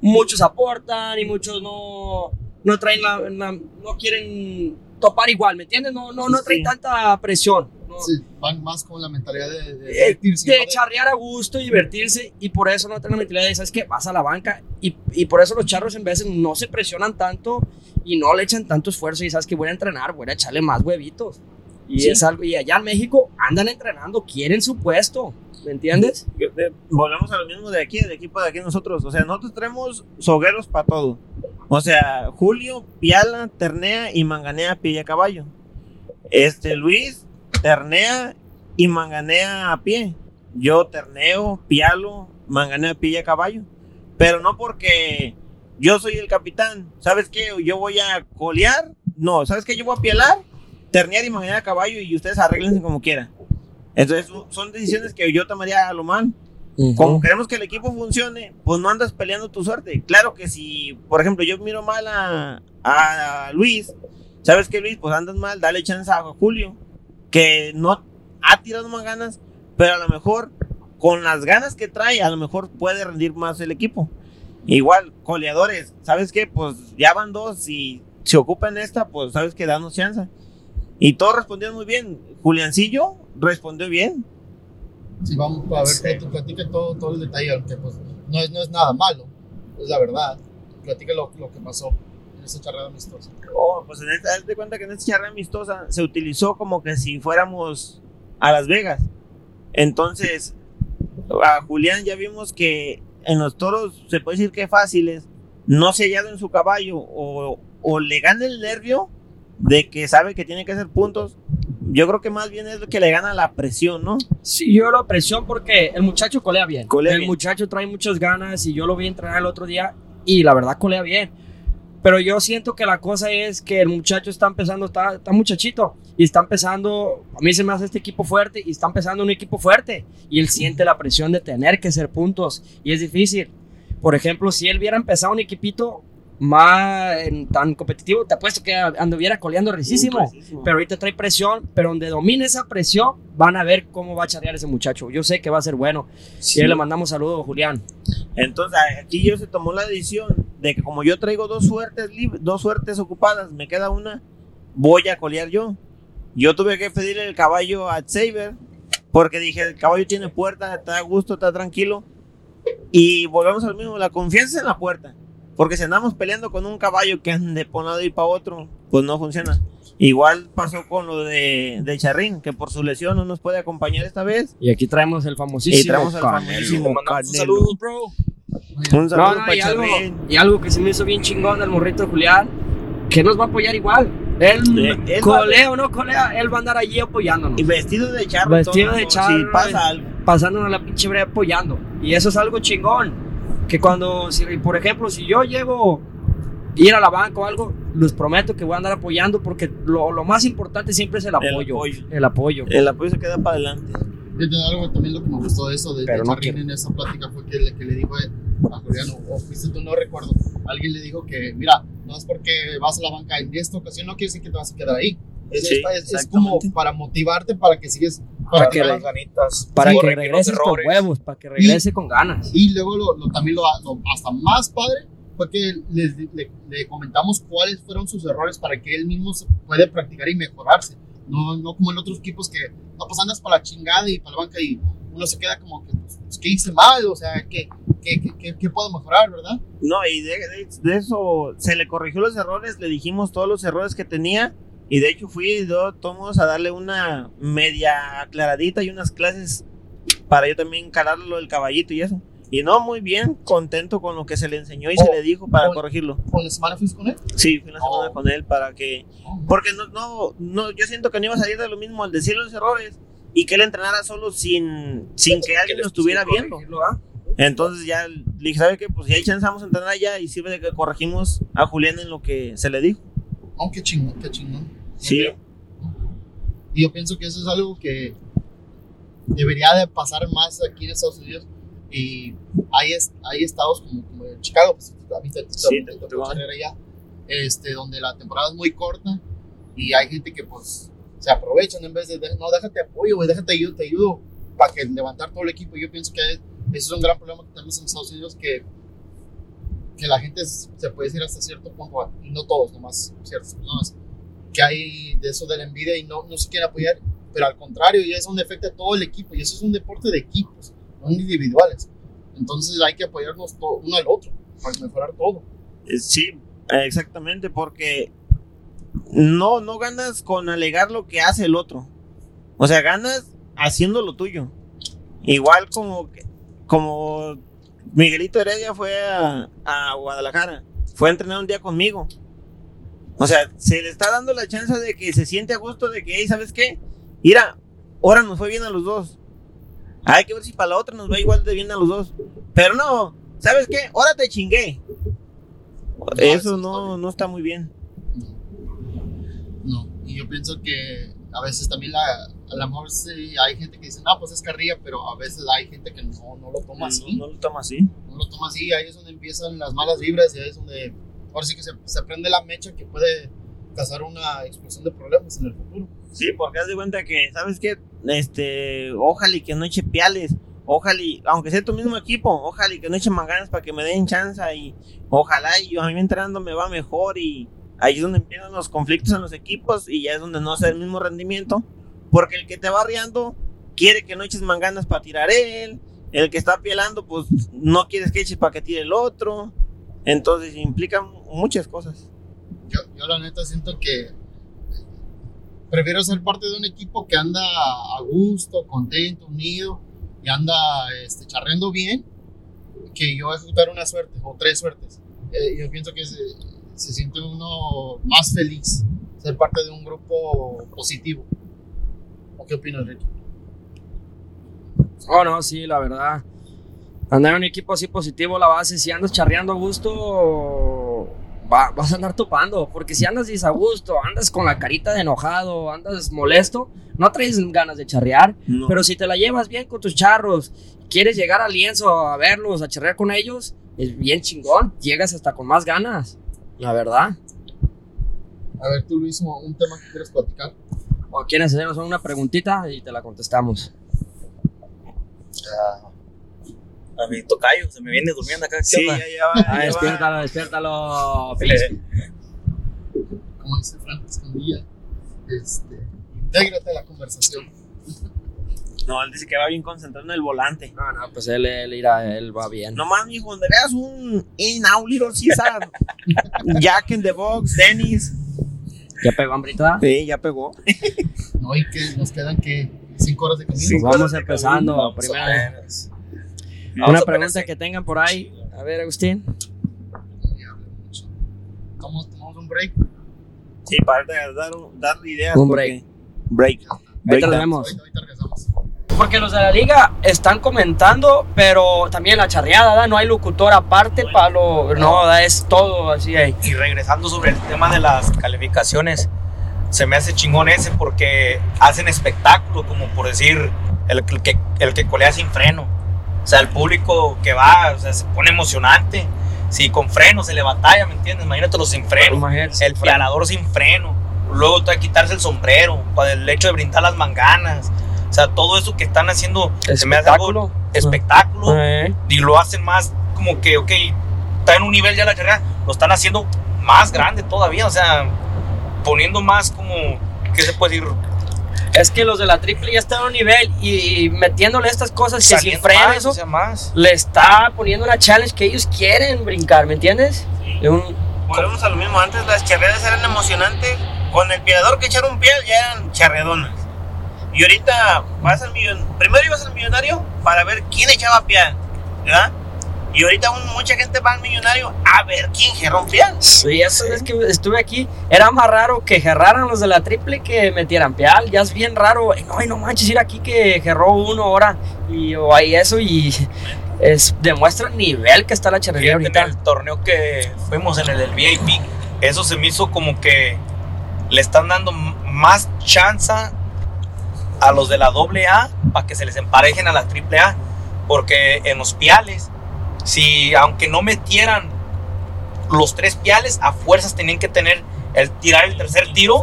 muchos aportan y muchos no, no traen la, la- no quieren topar igual, ¿me entiendes? No, no, no traen Sí. tanta presión. Sí, van más con la mentalidad de, de Eh, divertirse, de charrear a gusto, divertirse, y por eso no tienen la mentalidad de, ¿sabes qué? Vas a la banca, y, y por eso los charros en veces no se presionan tanto y no le echan tanto esfuerzo, y sabes que voy a entrenar, voy a echarle más huevitos. Y Sí. es algo, y allá en México andan entrenando, quieren su puesto, ¿me entiendes? Volvemos a lo mismo de aquí, del equipo de aquí nosotros. O sea, nosotros tenemos sogueros para todo. O sea, Julio, Piala, Ternea y Manganea pilla a caballo. Este Luis, Ternea y Manganea a pie. Yo terneo, pialo, manganea, pilla a caballo. Pero no porque yo soy el capitán. ¿Sabes qué? Yo voy a colear. No, ¿sabes qué? Yo voy a pialar, ternear y manganear a caballo y ustedes arreglense como quieran. Entonces son decisiones que yo tomaría a lo mal. Como queremos que el equipo funcione, pues no andas peleando tu suerte. Claro que si, por ejemplo, yo miro mal a, a Luis, ¿sabes qué, Luis? Pues andas mal, dale chance a Julio, que no ha tirado más ganas, pero a lo mejor con las ganas que trae, a lo mejor puede rendir más el equipo. Igual, coleadores, ¿sabes qué? Pues ya van dos y se ocupan esta, pues sabes que danos chance. Y todos respondieron muy bien. Juliancillo respondió bien. Sí, vamos a ver, platica todo, todo el detalle, aunque pues no es, no es nada malo, es la verdad. Platica lo, lo que pasó esa charla amistosa. Oh, pues en esta, de cuenta que en esta charla amistosa se utilizó como que si fuéramos a Las Vegas. Entonces, a Julián ya vimos que en los toros se puede decir que fáciles, no se ha hallado en su caballo o, o le gana el nervio de que sabe que tiene que hacer puntos. Yo creo que más bien es lo que le gana la presión, ¿no? Sí, yo la presión porque el muchacho colea bien. Colea el bien. muchacho trae muchas ganas y yo lo vi entrenar el otro día y la verdad colea bien. Pero yo siento que la cosa es que el muchacho está empezando, está, está muchachito y está empezando, a mí se me hace este equipo fuerte y está empezando un equipo fuerte y él siente la presión de tener que hacer puntos y es difícil. Por ejemplo, si él hubiera empezado un equipito más en, tan competitivo, te apuesto que anduviera coleando risísimo. Pero ahorita trae presión, pero donde domine esa presión, van a ver cómo va a charrear ese muchacho. Yo sé que va a ser bueno. Sí. Y le mandamos saludos, Julián. Entonces aquí yo se tomó la decisión de que como yo traigo dos suertes dos suertes ocupadas, me queda una, voy a colear yo. Yo tuve que pedirle el caballo a Saber porque dije, el caballo tiene puerta, está a gusto, está tranquilo. Y volvemos al mismo, la confianza en la puerta. Porque si andamos peleando con un caballo que ande por un lado y para otro, pues no funciona. Igual pasó con lo de, de Charrín, que por su lesión no nos puede acompañar esta vez. Y aquí traemos el famosísimo. Y traemos famosísimo un saludo, bro. Un saludo No, no, y algo, y algo que se me hizo bien chingón del morrito Julián, que nos va a apoyar igual. Él, Eh, él colea o no colea, él va a andar allí apoyándonos. Y vestido de charro. Vestido todo, de charro, Si pasa algo. pasándonos la pinche brea apoyando. Y eso es algo chingón. Que cuando, si, por ejemplo, si yo llego ir a la banca o algo, les prometo que voy a andar apoyando porque lo, lo más importante siempre es el El apoyo. apoyo. El apoyo. El apoyo se queda para adelante. Fíjate, algo también lo que me gustó de eso de, Pero de no Charrín quiero. en esa plática fue que le, que le dijo a Julián, o, o fuiste tú, no recuerdo, alguien le dijo que, mira, no es porque vas a la banca en esta ocasión, no quiere decir que te vas a quedar ahí. Es, Sí, es- es como para motivarte para que sigues. Para Para que le- las ganitas. Para Sí, que regreses con errores. huevos, para que regrese con ganas. Y luego lo, lo- también lo, lo hasta más padre fue que les- le, le comentamos cuáles fueron sus errores para que él mismo se puede practicar y mejorarse. No, no como en otros equipos que no pues andas para la chingada y para la banca y uno se queda como que, pues, pues, ¿qué hice mal? O sea, ¿qué, qué, qué, qué- puedo mejorar, verdad? No, y de, eso se le corrigió los errores, le dijimos todos los errores que tenía. Y de hecho fui yo, tomos a darle una media aclaradita y unas clases para yo también calarlo lo del caballito y eso. Y no, muy bien, contento con lo que se le enseñó y se Oh, le dijo para oh. corregirlo. ¿Con la semana fuiste con él? Sí, fui una semana Oh. con él para que... Porque no, no, no, yo siento que no iba a salir de lo mismo al decir los errores y que él entrenara solo sin, sin que alguien les lo estuviera viendo. ¿ah? Entonces ya le dije, ¿sabe qué? Pues ya hay chance, vamos a entrenar allá y sirve de que corregimos a Julián en lo que se le dijo. Oh, qué chingón, qué chingón. Sí. Y yo pienso que eso es algo que debería de pasar más aquí en Estados Unidos. Y hay, es- hay estados como, como en Chicago, pues a mí te, te- Sí, te- te- allá, este, donde la temporada es muy corta y hay gente que pues se aprovechan en vez de, de- no, déjate apoyo, güey, déjate ayudo, te ayudo para que levantar todo el equipo. Yo pienso que es- ese es un gran problema que tenemos en Estados Unidos, que, que la gente se puede decir hasta cierto punto, y no todos, nomás ciertas personas, que hay de eso de la envidia y no, no se quiere apoyar, pero al contrario, y eso afecta a todo el equipo, y eso es un deporte de equipos, individuales. Entonces hay que apoyarnos uno al otro para mejorar todo. Eh, Sí, exactamente, porque no, no ganas con alegar lo que hace el otro. O sea, ganas haciendo lo tuyo. Igual como, como Miguelito Heredia fue a, a Guadalajara, fue a entrenar un día conmigo. O sea, se le está dando la chance de que se siente a gusto de que, hey, ¿sabes qué? Mira, ahora nos fue bien a los dos. Hay que ver si para la otra nos va igual de bien a los dos. Pero no, ¿sabes qué? Ahora te chingué. Eso no, no está muy bien. No, y yo pienso que a veces también la, a lo mejor sí hay gente que dice, no, pues es carrilla, pero a veces hay gente que no, no lo toma así. No, no lo toma así. no lo toma así, ahí es donde empiezan las malas vibras y ahí es donde ahora sí que se, se prende la mecha que puede causar una explosión de problemas en el futuro. Sí, porque haz de cuenta que, ¿sabes qué? Este, ojalá y que no eche piales. Ojalá, y, aunque sea tu mismo equipo, ojalá y que no eche manganas para que me den chance y ojalá y yo a mí entrando me va mejor y ahí es donde empiezan los conflictos en los equipos y ya es donde no hace el mismo rendimiento. Porque el que te va arriando quiere que no eches manganas para tirar él. El que está pielando, pues no quieres que eches para que tire el otro. Entonces implica muchas cosas. Yo, la neta siento que prefiero ser parte de un equipo que anda a gusto, contento, unido y anda este, charreando bien que yo ejecutar una suerte o tres suertes. Eh, yo pienso que se, se siente uno más feliz ser parte de un grupo positivo. ¿O qué opinas, Ricky? Oh, no, sí, la verdad. Andar en un equipo así positivo, la base, si andas charreando a gusto, va- vas a andar topando. Porque si andas desagusto, andas con la carita de enojado, andas molesto, no traes ganas de charrear. No. Pero si te la llevas bien con tus charros, quieres llegar al lienzo a verlos, a charrear con ellos, es bien chingón. Llegas hasta con más ganas, la verdad. A ver, tú, Luis, un tema que quieres platicar. O quieres hacernos una preguntita y te la contestamos. A mi tocayo, se me viene durmiendo acá. ¿qué Sí, ya, ya va. Ah, ya va. despiértalo, despiértalo, Feliz. Eh, Como dice Franco Escamilla, este, intégrate a la conversación. No, él dice que va bien concentrado en el volante. No, no, pues él, él irá, él va bien. Nomás, mijo, donde veas un in out little Caesar, <laughs> Jack in the box, tenis. ¿Ya pegó hambrita? Sí, ya pegó. No, y que nos quedan que cinco horas de camino. Pues vamos empezando. Primero. Una pregunta que tengan por ahí. A ver, Agustín. Tomamos, tomamos un break. Sí, para dar, dar ideas. Un break. Break. Ahorita Break vemos. Ahorita, regresamos. Porque los de la liga están comentando, pero también la charreada, ¿da? no hay locutor aparte para lo. No, ¿da? es todo así ahí. Y regresando sobre el tema de las calificaciones, se me hace chingón ese porque hacen espectáculo, como por decir, el, el que, el que colea sin freno. O sea, el público que va, o sea, se pone emocionante. Si con freno se le batalla, ¿me entiendes? Imagínate los sin freno. El pialador sin freno, luego te quitarse el sombrero, el hecho de brindar las manganas, o sea, todo eso que están haciendo se me hace algo Espectáculo. espectáculo Eh, y lo hacen más como que, ok, está en un nivel ya la carrera, lo están haciendo más grande todavía, o sea, poniendo más como, ¿qué se puede decir? Es que los de la triple ya están a un nivel y metiéndole estas cosas que sin freno, eso, o sea, más. le está poniendo una challenge que ellos quieren brincar, ¿me entiendes? De un- Volvemos a lo mismo. Antes las charreadas eran emocionantes. Con el piador que echaron un pie ya eran charreadonas. Y ahorita vas al millonario. Primero ibas al millonario para ver quién echaba pial. ¿Verdad? Y ahorita aún mucha gente va al millonario a ver quién gerró un pial. Sí, esa vez que estuve aquí, era más raro que gerraran los de la triple que metieran peal. Ya es bien raro. "Ay, No, ay, no manches, ir aquí que gerró uno ahora. Y o ahí eso y <laughs> es, demuestra el nivel que está la charrería Fíjate, en ahorita. el torneo que fuimos en el del VIP, eso se me hizo como que le están dando más chance a los de la AA para que se les emparejen a la AAA. Porque en los piales, si aunque no metieran los tres piales, a fuerzas tenían que tener el tirar el tercer tiro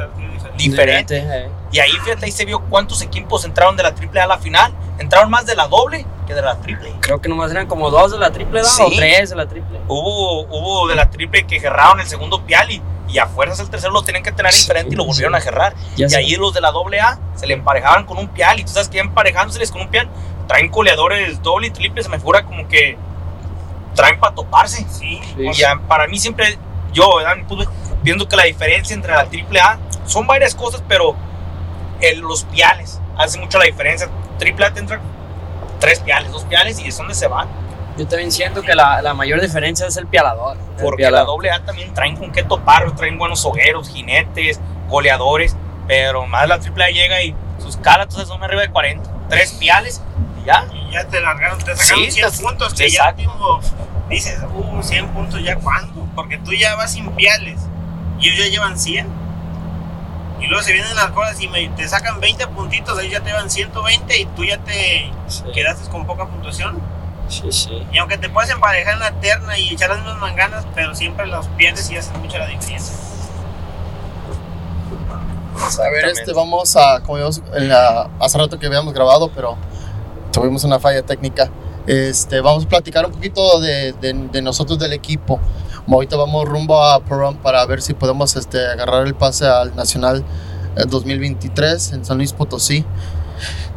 diferente. eh. Y ahí fíjate, ahí se vio cuántos equipos entraron de la AAA a la final. Entraron más de la doble que de la triple. Creo que nomás eran como dos de la triple, ¿no? Sí. O tres de la triple. Hubo, hubo de la triple que gerraron el segundo pial y, y a fuerzas el tercero lo tenían que tener Sí, diferente y lo volvieron sí. a gerrar. Ya y sé. ahí los de la doble A se le emparejaban con un pial y tú sabes que emparejándoseles con un pial traen coleadores doble y triple, se me figura como que traen para toparse. Sí. Sí. Y ah, para mí siempre, yo ¿verdad? Punto, pienso que la diferencia entre la triple A son varias cosas, pero el- los piales hace mucho la diferencia. Triple A te entra tres piales, dos piales y es donde se van. Yo también siento que la, la mayor diferencia es el pialador. Porque la pialador. doble A también traen con qué topar, traen buenos hogueros, jinetes, goleadores, pero más la triple A llega y sus calas todas son arriba de 40, tres piales ya. Y ya te largaron, te sacaron Sí, 100 te- puntos. Que exacto. ya tipo, dices, uh, 100 puntos, ¿ya cuándo? Porque tú ya vas sin piales y ellos ya llevan 100. Y luego se vienen las cosas y me- te sacan 20 puntitos, ellos ya te llevan 120 y tú ya te Sí, quedaste con poca puntuación. sí, sí. Y aunque te puedes emparejar en la terna y echar las mismas manganas, pero siempre los pierdes y hacen mucho la diferencia. A ver, este, vamos a, como vimos en la- hace rato que habíamos grabado, pero tuvimos una falla técnica. Este, vamos a platicar un poquito de, de- de nosotros del equipo. Ahorita vamos rumbo a Perón para ver si podemos este, agarrar el pase al Nacional eh, 2023 en San Luis Potosí.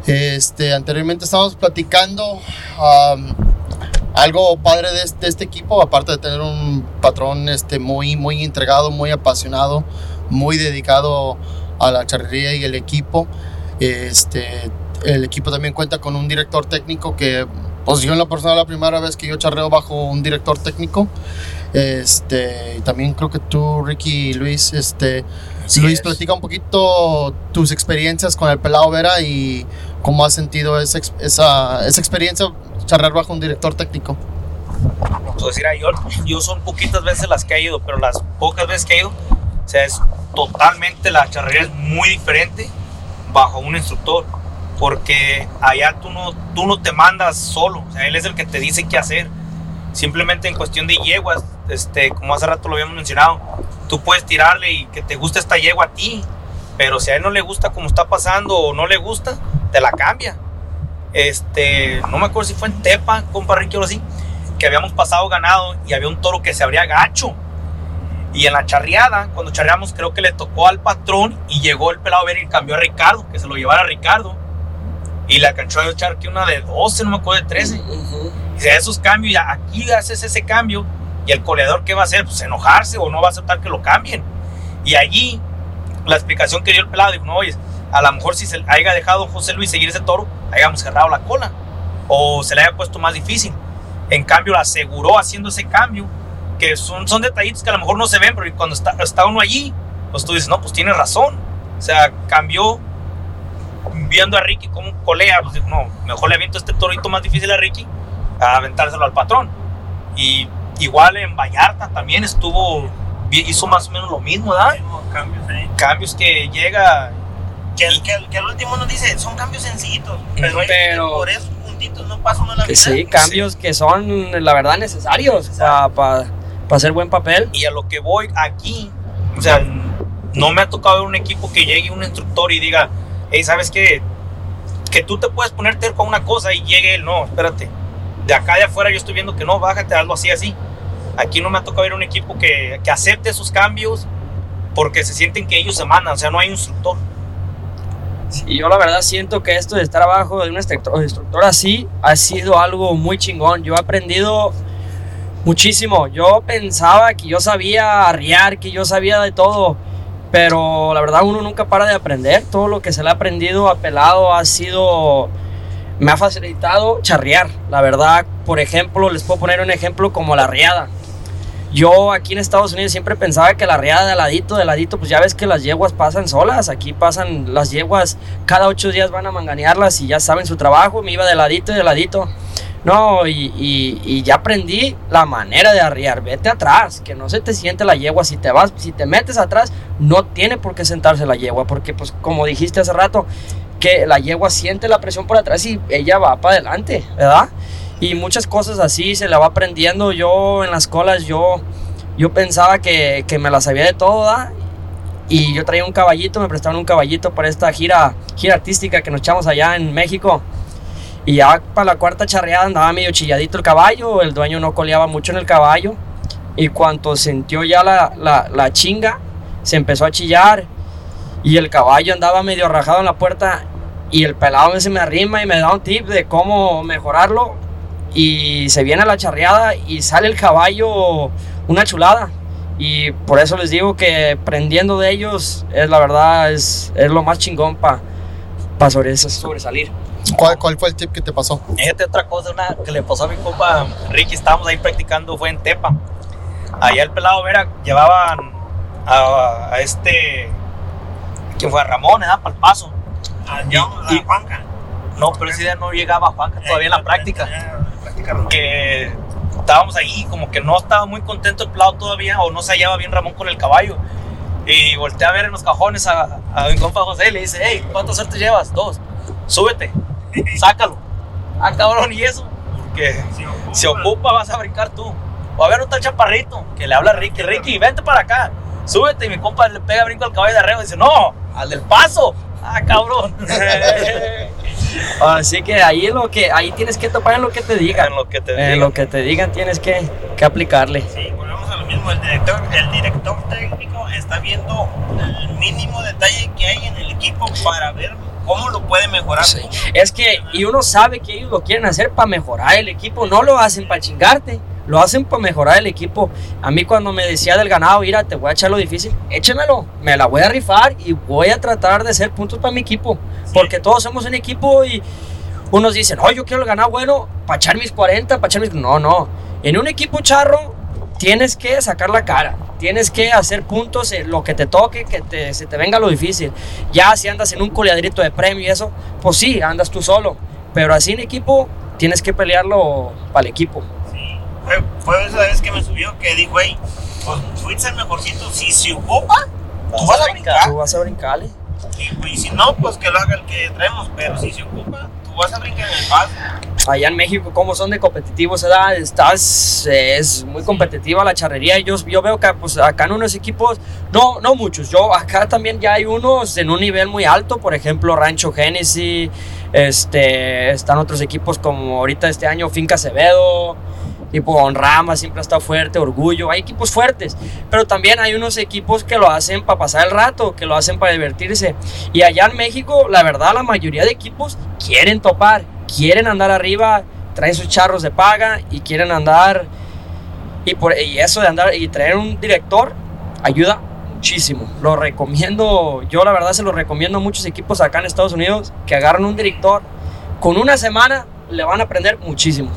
Este, anteriormente estábamos platicando um, algo padre de este, de este equipo, aparte de tener un patrón este, muy, muy entregado, muy apasionado, muy dedicado a la charrería y el equipo. Este, el equipo también cuenta con un director técnico que, pues yo en la persona la primera vez que yo charreo bajo un director técnico. Este, y también creo que tú, Ricky y Luis, este, Así Luis, es. platica un poquito tus experiencias con el Pelado Vera y cómo has sentido esa, esa, esa experiencia charlar bajo un director técnico. Pues mira, yo, yo son poquitas veces las que he ido, pero las pocas veces que he ido, o sea, es totalmente, la charrería es muy diferente bajo un instructor, porque allá tú no, tú no te mandas solo, o sea, él es el que te dice qué hacer. Simplemente en cuestión de yeguas, este, como hace rato lo habíamos mencionado, tú puedes tirarle y que te guste esta yegua a ti, pero si a él no le gusta como está pasando o no le gusta, te la cambia. Este, no me acuerdo si fue en Tepa, compa Ricky o así, que habíamos pasado ganado y había un toro que se abría gacho. Y en la charreada, cuando charreamos, creo que le tocó al patrón y llegó el pelado a ver y cambió a Ricardo, que se lo llevara a Ricardo. Y le alcanzó a echar que una de 12, no me acuerdo, de 13. Y de esos cambios, ya aquí haces ese cambio y el coleador, ¿qué va a hacer? Pues enojarse o no va a aceptar que lo cambien. Y allí, la explicación que dio el pelado, dijo, no, oye, a lo mejor si se haya dejado José Luis seguir ese toro, hayamos cerrado la cola o se le haya puesto más difícil. En cambio, la aseguró haciendo ese cambio, que son, son detallitos que a lo mejor no se ven, pero cuando está, está uno allí, pues tú dices, no, pues tiene razón. O sea, cambió viendo a Ricky como un colea, pues dijo, no, mejor le aviento este torito más difícil a Ricky a aventárselo al patrón. Y igual en Vallarta también estuvo, hizo más o menos lo mismo, ¿verdad? cambios ahí. Cambios que llega Que, el- que, el- que al último nos dice, son cambios sencillitos, pero, hay Pero- que por esos puntitos no pasa uno a la Que final. sí, cambios que son, la verdad, necesarios para hacer buen papel. Y a lo que voy aquí, o sea, no me ha tocado ver un equipo que llegue un instructor y diga, hey, ¿sabes qué? Que tú te puedes poner terco a una cosa y llegue él, no, espérate. De acá de afuera yo estoy viendo que no, bájate, algo así, así. Aquí no me ha tocado ver un equipo que, que acepte esos cambios porque se sienten que ellos se mandan, o sea, no hay instructor. Y yo la verdad siento que esto de estar abajo de un instructor, instructor así ha sido algo muy chingón. Yo he aprendido muchísimo. Yo pensaba que yo sabía arriar, que yo sabía de todo. Pero la verdad uno nunca para de aprender. Todo lo que se le ha aprendido a pelado ha sido... Me ha facilitado charrear. La verdad, por ejemplo, les puedo poner un ejemplo como la riada. Yo aquí en Estados Unidos siempre pensaba que la riada de ladito, de ladito, pues ya ves que las yeguas pasan solas. Aquí pasan las yeguas, cada ocho días van a manganearlas y ya saben su trabajo. Me iba de ladito y de ladito. No, y, y- y ya aprendí la manera de arriar. Vete atrás, que no se te siente la yegua. Si te vas, si te metes atrás, no tiene por qué sentarse la yegua, porque pues como dijiste hace rato, que la yegua siente la presión por atrás y ella va para adelante, ¿verdad? Y muchas cosas así se la va aprendiendo. Yo en las colas, yo, yo pensaba que, que me la sabía de ¿verdad? Y yo traía un caballito, me prestaron un caballito para esta gira, gira artística que nos echamos allá en México. Y ya para la cuarta charreada andaba medio chilladito el caballo, el dueño no coleaba mucho en el caballo. Y cuando sintió ya la, la, la chinga, se empezó a chillar. Y el caballo andaba medio rajado en la puerta. Y el pelado se me arrima y me da un tip de cómo mejorarlo. Y se viene la charreada y sale el caballo una chulada. Y por eso les digo que prendiendo de ellos es la verdad, es, es lo más chingón para pa sobresalir. ¿Cuál, ¿Cuál fue el tip que te pasó? Fíjate otra cosa una que le pasó a mi compa Ricky, estábamos ahí practicando, fue en Tepa. Allá el pelado Vera llevaban a, a este, ¿quién fue? A Ramón, ¿eh? Para el paso. Ya, Y- a Juanca. No, pero ese día no llegaba Juanca todavía en la práctica. No. Que estábamos ahí, como que no estaba muy contento el pelado todavía, o no se hallaba bien Ramón con el caballo. Y volteé a ver en los cajones a, a mi compa José y le dice, hey, ¿cuántos suertes llevas? Dos. Súbete, <laughs> sácalo. Ah, cabrón, ¿y eso? Porque Se ocupa. se ocupa, vas a brincar tú. O a ver, un tal chaparrito que le habla a Ricky, Ricky, vente para acá, súbete. Y mi compa le pega brinco al caballo de arreo y dice, no, al del paso. Ah, cabrón. <laughs> <laughs> Así que ahí es lo que ahí tienes que topar en lo que te digan. En lo que te En digan. lo que te digan tienes que, que aplicarle. Sí, volvemos a lo mismo. El director, el director técnico está viendo el mínimo detalle que hay en el equipo para ver cómo lo puede mejorar. Sí. Es que, y uno sabe que ellos lo quieren hacer para mejorar el equipo, no lo hacen para chingarte, lo hacen para mejorar el equipo. A mí cuando me decía del ganado, mira, te voy a echar lo difícil, échemelo, me la voy a rifar y voy a tratar de hacer puntos para mi equipo, porque todos somos un equipo y unos dicen, oh, yo quiero el ganado bueno, para echar mis 40, para echar mis... No, no, en un equipo charro tienes que sacar la cara. Tienes que hacer puntos en lo que te toque, que te, se te venga lo difícil. Ya si andas en un coleadrito de premio y eso, pues sí, andas tú solo. Pero así en equipo, tienes que pelearlo para el equipo. Fue, fue esa vez que me subió que dijo, hey, pues fuiste el mejorcito. Si se ocupa, tú vas a brincar. Tú vas a brincarle. Y, y si no, pues que lo haga el que traemos. Pero si se ocupa, tú vas a brincar en el paso. Allá en México, como son de competitivos, ¿verdad? Estás, eh, es muy competitiva la charrería. Yo, yo veo que pues, acá en unos equipos, no, no muchos, yo acá también ya hay unos en un nivel muy alto, por ejemplo, Rancho Genesis, este, están otros equipos como ahorita este año Finca Acevedo, tipo Honrama siempre estado fuerte, Orgullo, hay equipos fuertes, pero también hay unos equipos que lo hacen para pasar el rato, que lo hacen para divertirse. Y allá en México, la verdad, la mayoría de equipos quieren topar, quieren andar arriba, traen sus charros de paga y quieren andar. Y, por, y eso de andar y traer un director ayuda muchísimo. Lo recomiendo, yo la verdad se lo recomiendo a muchos equipos acá en Estados Unidos que agarran un director. Con una semana le van a aprender muchísimo.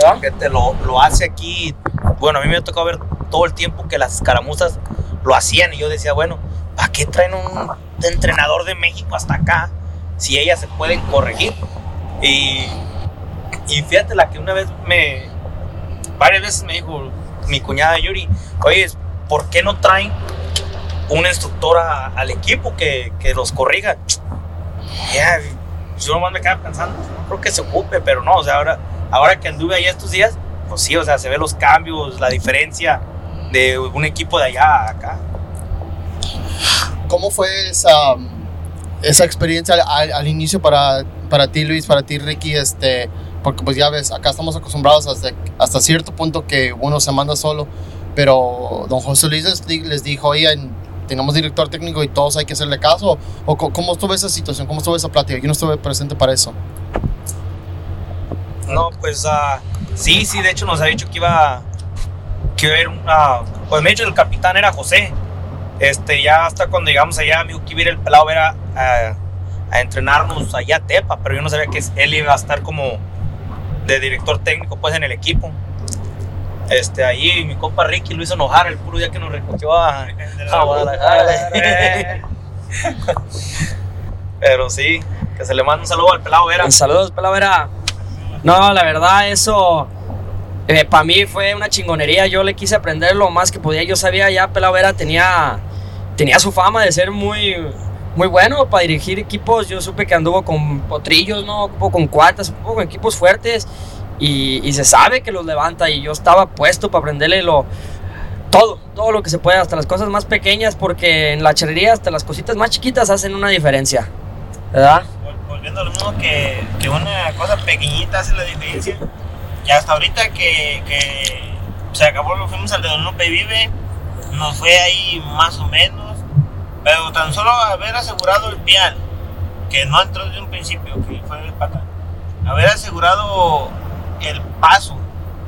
¿Verdad? que te lo, lo hace aquí. Bueno, a mí me ha tocado ver todo el tiempo que las escaramuzas lo hacían y yo decía, bueno, ¿para qué traen un entrenador de México hasta acá si ellas se pueden corregir? Y, y fíjate la que una vez me, varias veces me dijo mi cuñada Yuri, oye, ¿por qué no traen un instructor al equipo que, que los corrija? Ya, yo nomás me quedaba pensando, no creo que se ocupe, pero no, o sea, ahora, ahora que anduve allá estos días, pues sí, o sea, se ven los cambios, la diferencia de un equipo de allá a acá. ¿Cómo fue esa, esa experiencia al, al- inicio para, para ti, Luis, para ti, Ricky? Este, porque pues ya ves, acá estamos acostumbrados hasta, hasta cierto punto que uno se manda solo, pero don José Luis les, les dijo, oye, tengamos director técnico y todos hay que hacerle caso. ¿O co- cómo estuvo esa situación? ¿Cómo estuvo esa plática? Yo no estuve presente para eso. No, pues ah, sí, sí, de hecho nos ha dicho que iba, que iba a haber una, pues me ha dicho el capitán era José. Este, ya hasta cuando llegamos allá, me dijo que iba a ir el pelado era a, a entrenarnos allá a Tepa, pero yo no sabía que él iba a estar como de director técnico pues en el equipo. Este, ahí mi compa Ricky lo hizo enojar el puro día que nos recogió a, a Guadalajara. <laughs> Pero sí, que se le manda un saludo al pelado Vera. Saludos, Pelavera. No, la verdad, eso para mí fue una chingonería. Yo le quise aprender lo más que podía. Yo sabía ya, Pelavera tenía, tenía su fama de ser muy, muy bueno para dirigir equipos. Yo supe que anduvo con potrillos, ¿no? Con cuartas, ocupo con equipos fuertes. Y, se sabe que los levanta. Y yo estaba puesto para aprenderle lo, todo, todo lo que se puede, hasta las cosas más pequeñas, porque en la charrería hasta las cositas más chiquitas hacen una diferencia. ¿Verdad? Vol- Volviendo a lo mismo que, que una cosa pequeñita hace la diferencia. Y hasta ahorita que, que se acabó, lo fuimos al de Don Lupe Vive, nos fue ahí más o menos. Pero tan solo haber asegurado el pial, que no entró desde un principio, que fue de pata. Haber asegurado el paso,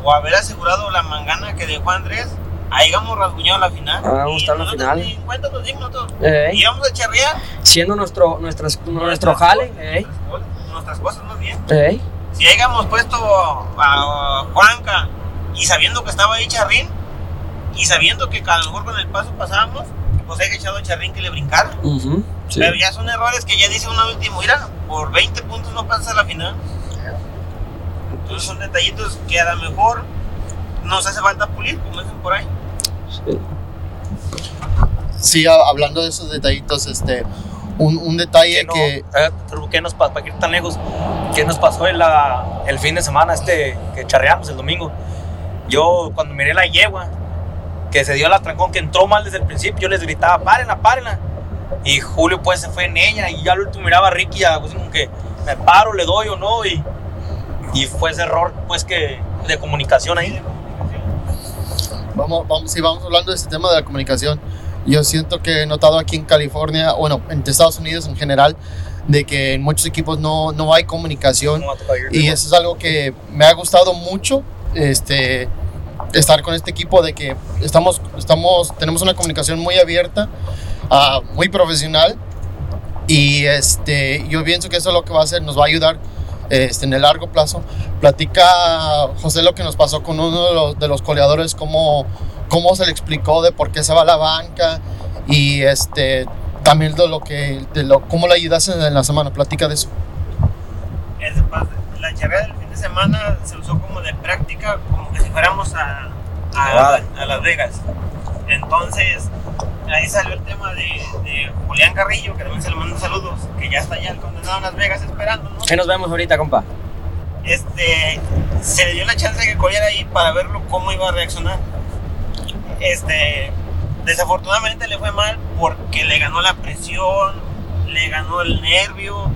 o haber asegurado la mangana que dejó Andrés, ahí hemos rasguñado la final. Ah, vamos a la final. en cuenta nos dimos nosotros. Eh, Y íbamos a charrear. siendo nuestro, nuestras, nuestro jale. eh, Nuestras, cosas más bien. eh. Si hayamos puesto a, a Juanca y sabiendo que estaba ahí Charrín y sabiendo que a lo mejor con el paso pasábamos, pues hay que echado a Charrín que le brincara. Sí. Pero ya son errores que ya dice una última, mira, por 20 puntos no pasas a la final. Entonces son detallitos que a lo mejor nos hace falta pulir, como dicen por ahí. Sí. Hablando de esos detallitos, este, un, un detalle ¿Qué, no, que... eh, pero ¿qué nos pasó, para ir tan lejos? ¿Qué nos pasó en la, el fin de semana este que charreamos el domingo? Yo cuando miré la yegua, que se dio la trancón, que entró mal desde el principio, yo les gritaba, párenla, párenla. Y Julio pues se fue en ella y ya al último miraba a Ricky ya pues como que me paro, le doy o no y, y fue ese error pues que de comunicación ahí. Vamos, vamos, si vamos hablando de este tema de la comunicación, yo siento que he notado aquí en California, bueno, en Estados Unidos en general, de que en muchos equipos no, no hay comunicación. Y eso es algo que me ha gustado mucho, este, estar con este equipo, de que estamos, estamos, tenemos una comunicación muy abierta, ah, muy profesional. Y este, yo pienso que eso es lo que va a hacer, nos va a ayudar este, en el largo plazo. Platica José lo que nos pasó con uno de los, de los coleadores, cómo, cómo se le explicó de por qué se va a la banca y este, también de lo que, de lo, cómo le ayudaste en la semana. Platica de eso. La charreada del fin de semana se usó como de práctica, como que si fuéramos a, a, a Las Vegas. Entonces, ahí salió el tema de, de Julián Carrillo, que también se le manda saludos, que ya está allá el condenado en Las Vegas esperando, ¿no? Ahí nos vemos ahorita, compa. este, se le dio la chance de que corriera ahí para verlo cómo iba a reaccionar. Este, desafortunadamente le fue mal porque le ganó la presión, le ganó el nervio.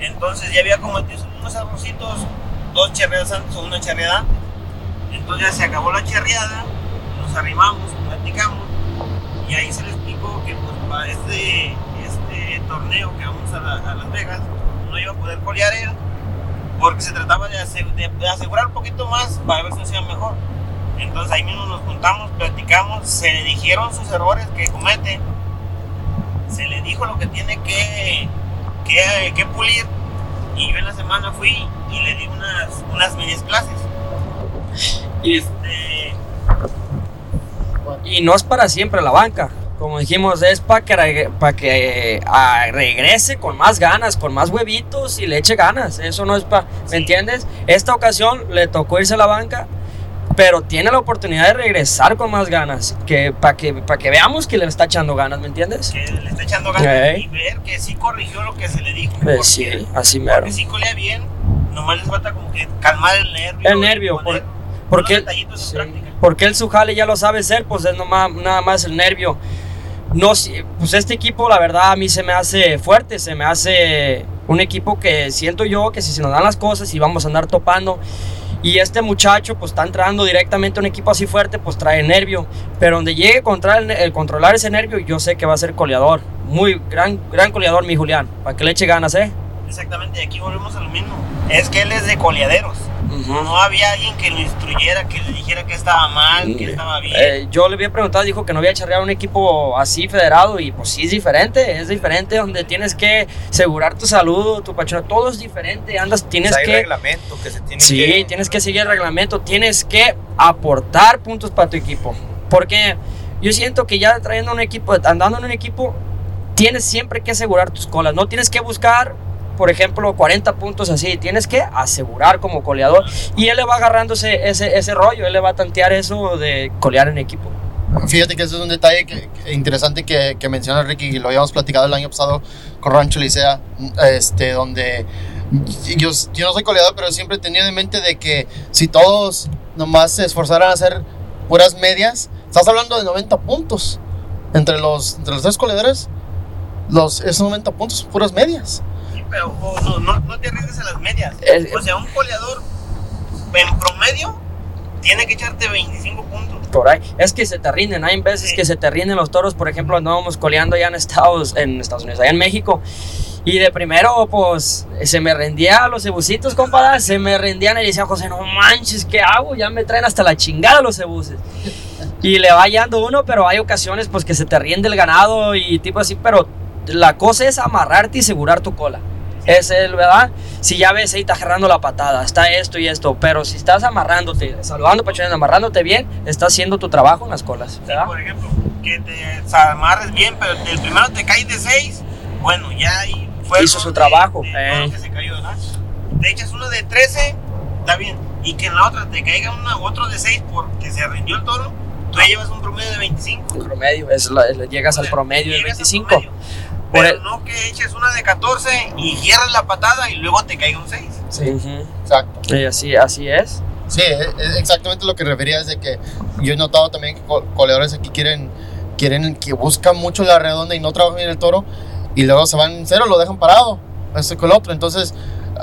Entonces ya había cometido unos arrocitos, dos charreadas antes o una charreada antes. Entonces ya se acabó la charreada, nos arrimamos, platicamos y ahí se le explicó que pues, para este, este torneo que vamos a, la- a Las Vegas no iba a poder colear él porque se trataba de, ase- de- de asegurar un poquito más para ver si hacía mejor. Entonces ahí mismo nos juntamos, platicamos, se le dijeron sus errores que comete, se le dijo lo que tiene que, que, que pulir y yo en la semana fui y le di unas, unas medias clases. Y, Este, y no es para siempre la banca. Como dijimos, es para que, reg- pa' que ah, regrese con más ganas, con más huevitos y le eche ganas. Eso no es para. ¿Me Sí. entiendes? Esta ocasión le tocó irse a la banca, pero tiene la oportunidad de regresar con más ganas. Que, para que, pa' que veamos que le está echando ganas, ¿me entiendes? que le está echando ganas Ok. y ver que sí corrigió lo que se le dijo. Pues porque- sí, así mero. Porque sí colea bien, nomás les falta como que calmar el nervio. El nervio, por- porque- detallitos en sí. práctica. Porque él su jale ya lo sabe ser, pues es nomás, nada más el nervio. No, pues este equipo, la verdad, a mí se me hace fuerte, se me hace un equipo que siento yo que si se nos dan las cosas y vamos a andar topando. Y este muchacho, pues está entrando directamente a un equipo así fuerte, pues trae nervio. Pero donde llegue a controlar, el, el controlar ese nervio, yo sé que va a ser coleador. Muy gran, gran coleador, mi Julián. Para que le eche ganas, ¿eh? Exactamente, y aquí volvemos a lo mismo. Es que él es de coleaderos. No había alguien que lo instruyera, que le dijera que estaba mal, que estaba bien. Eh, yo le había preguntado, dijo que no había charreado un equipo así federado y pues sí es diferente, es diferente donde tienes que asegurar tu salud, tu pachón, todo es diferente, andas, tienes Pues hay que... reglamento que se tiene Sí, que... tienes que seguir el reglamento, tienes que aportar puntos para tu equipo. Porque yo siento que ya trayendo un equipo, andando en un equipo, tienes siempre que asegurar tus colas. No tienes que buscar, por ejemplo, 40 puntos así. Tienes que asegurar como coleador. Y él le va agarrando ese, ese, ese rollo, él le va a tantear eso de colear en equipo. Fíjate que eso es un detalle que- que- interesante que, que menciona Ricky y lo habíamos platicado el año pasado con Rancho Licea, este, donde yo, yo no soy coleador, pero siempre he tenido en mente de que si todos nomás se esforzaran a hacer puras medias, estás hablando de 90 puntos. Entre los, entre los tres coleadores, los, esos 90 puntos son puras medias. Oh, no, te arriesgues a las medias. Eh, O sea, un coleador en promedio tiene que echarte 25 puntos. Por ahí. Es que se te rinden, hay veces que se te rinden los toros, por ejemplo, andábamos coleando allá en Estados, en Estados Unidos, allá en México. Y de primero, pues, se me rendía los cebucitos, compadre, se me rendían y decía, José, no manches, ¿qué hago? Ya me traen hasta la chingada los cebuces. Y le va hallando uno, pero hay ocasiones, pues, que se te rinde el ganado y tipo así, pero la cosa es amarrarte y asegurar tu cola. Es el, ¿verdad? Si ya ves ahí está agarrando la patada, está esto y esto, pero si estás amarrándote, saludando pachones, amarrándote bien, estás haciendo tu trabajo en las colas, ¿verdad? Por ejemplo, que te amarres bien, pero el primero te caes de 6, bueno, ya ahí fue. Hizo su de- trabajo, de eh. todo lo que se cayó, ¿verdad? Te echas uno de 13, está bien. Y que en la otra te caiga una, otro de 6 porque se rindió el toro, tú ya llevas un promedio de 25. El promedio, es la- llegas O al sea, promedio del llegas al 25. Pero el- no que eches una de 14 y cierres la patada y luego te caiga un 6. Ujú. Exacto. Y así, así es. Sí, es es exactamente lo que refería es de que yo he notado también que co- coleadores aquí quieren quieren, que buscan mucho la redonda y no trabajan bien el toro, y luego se van en cero, lo dejan parado, este con el otro. Entonces,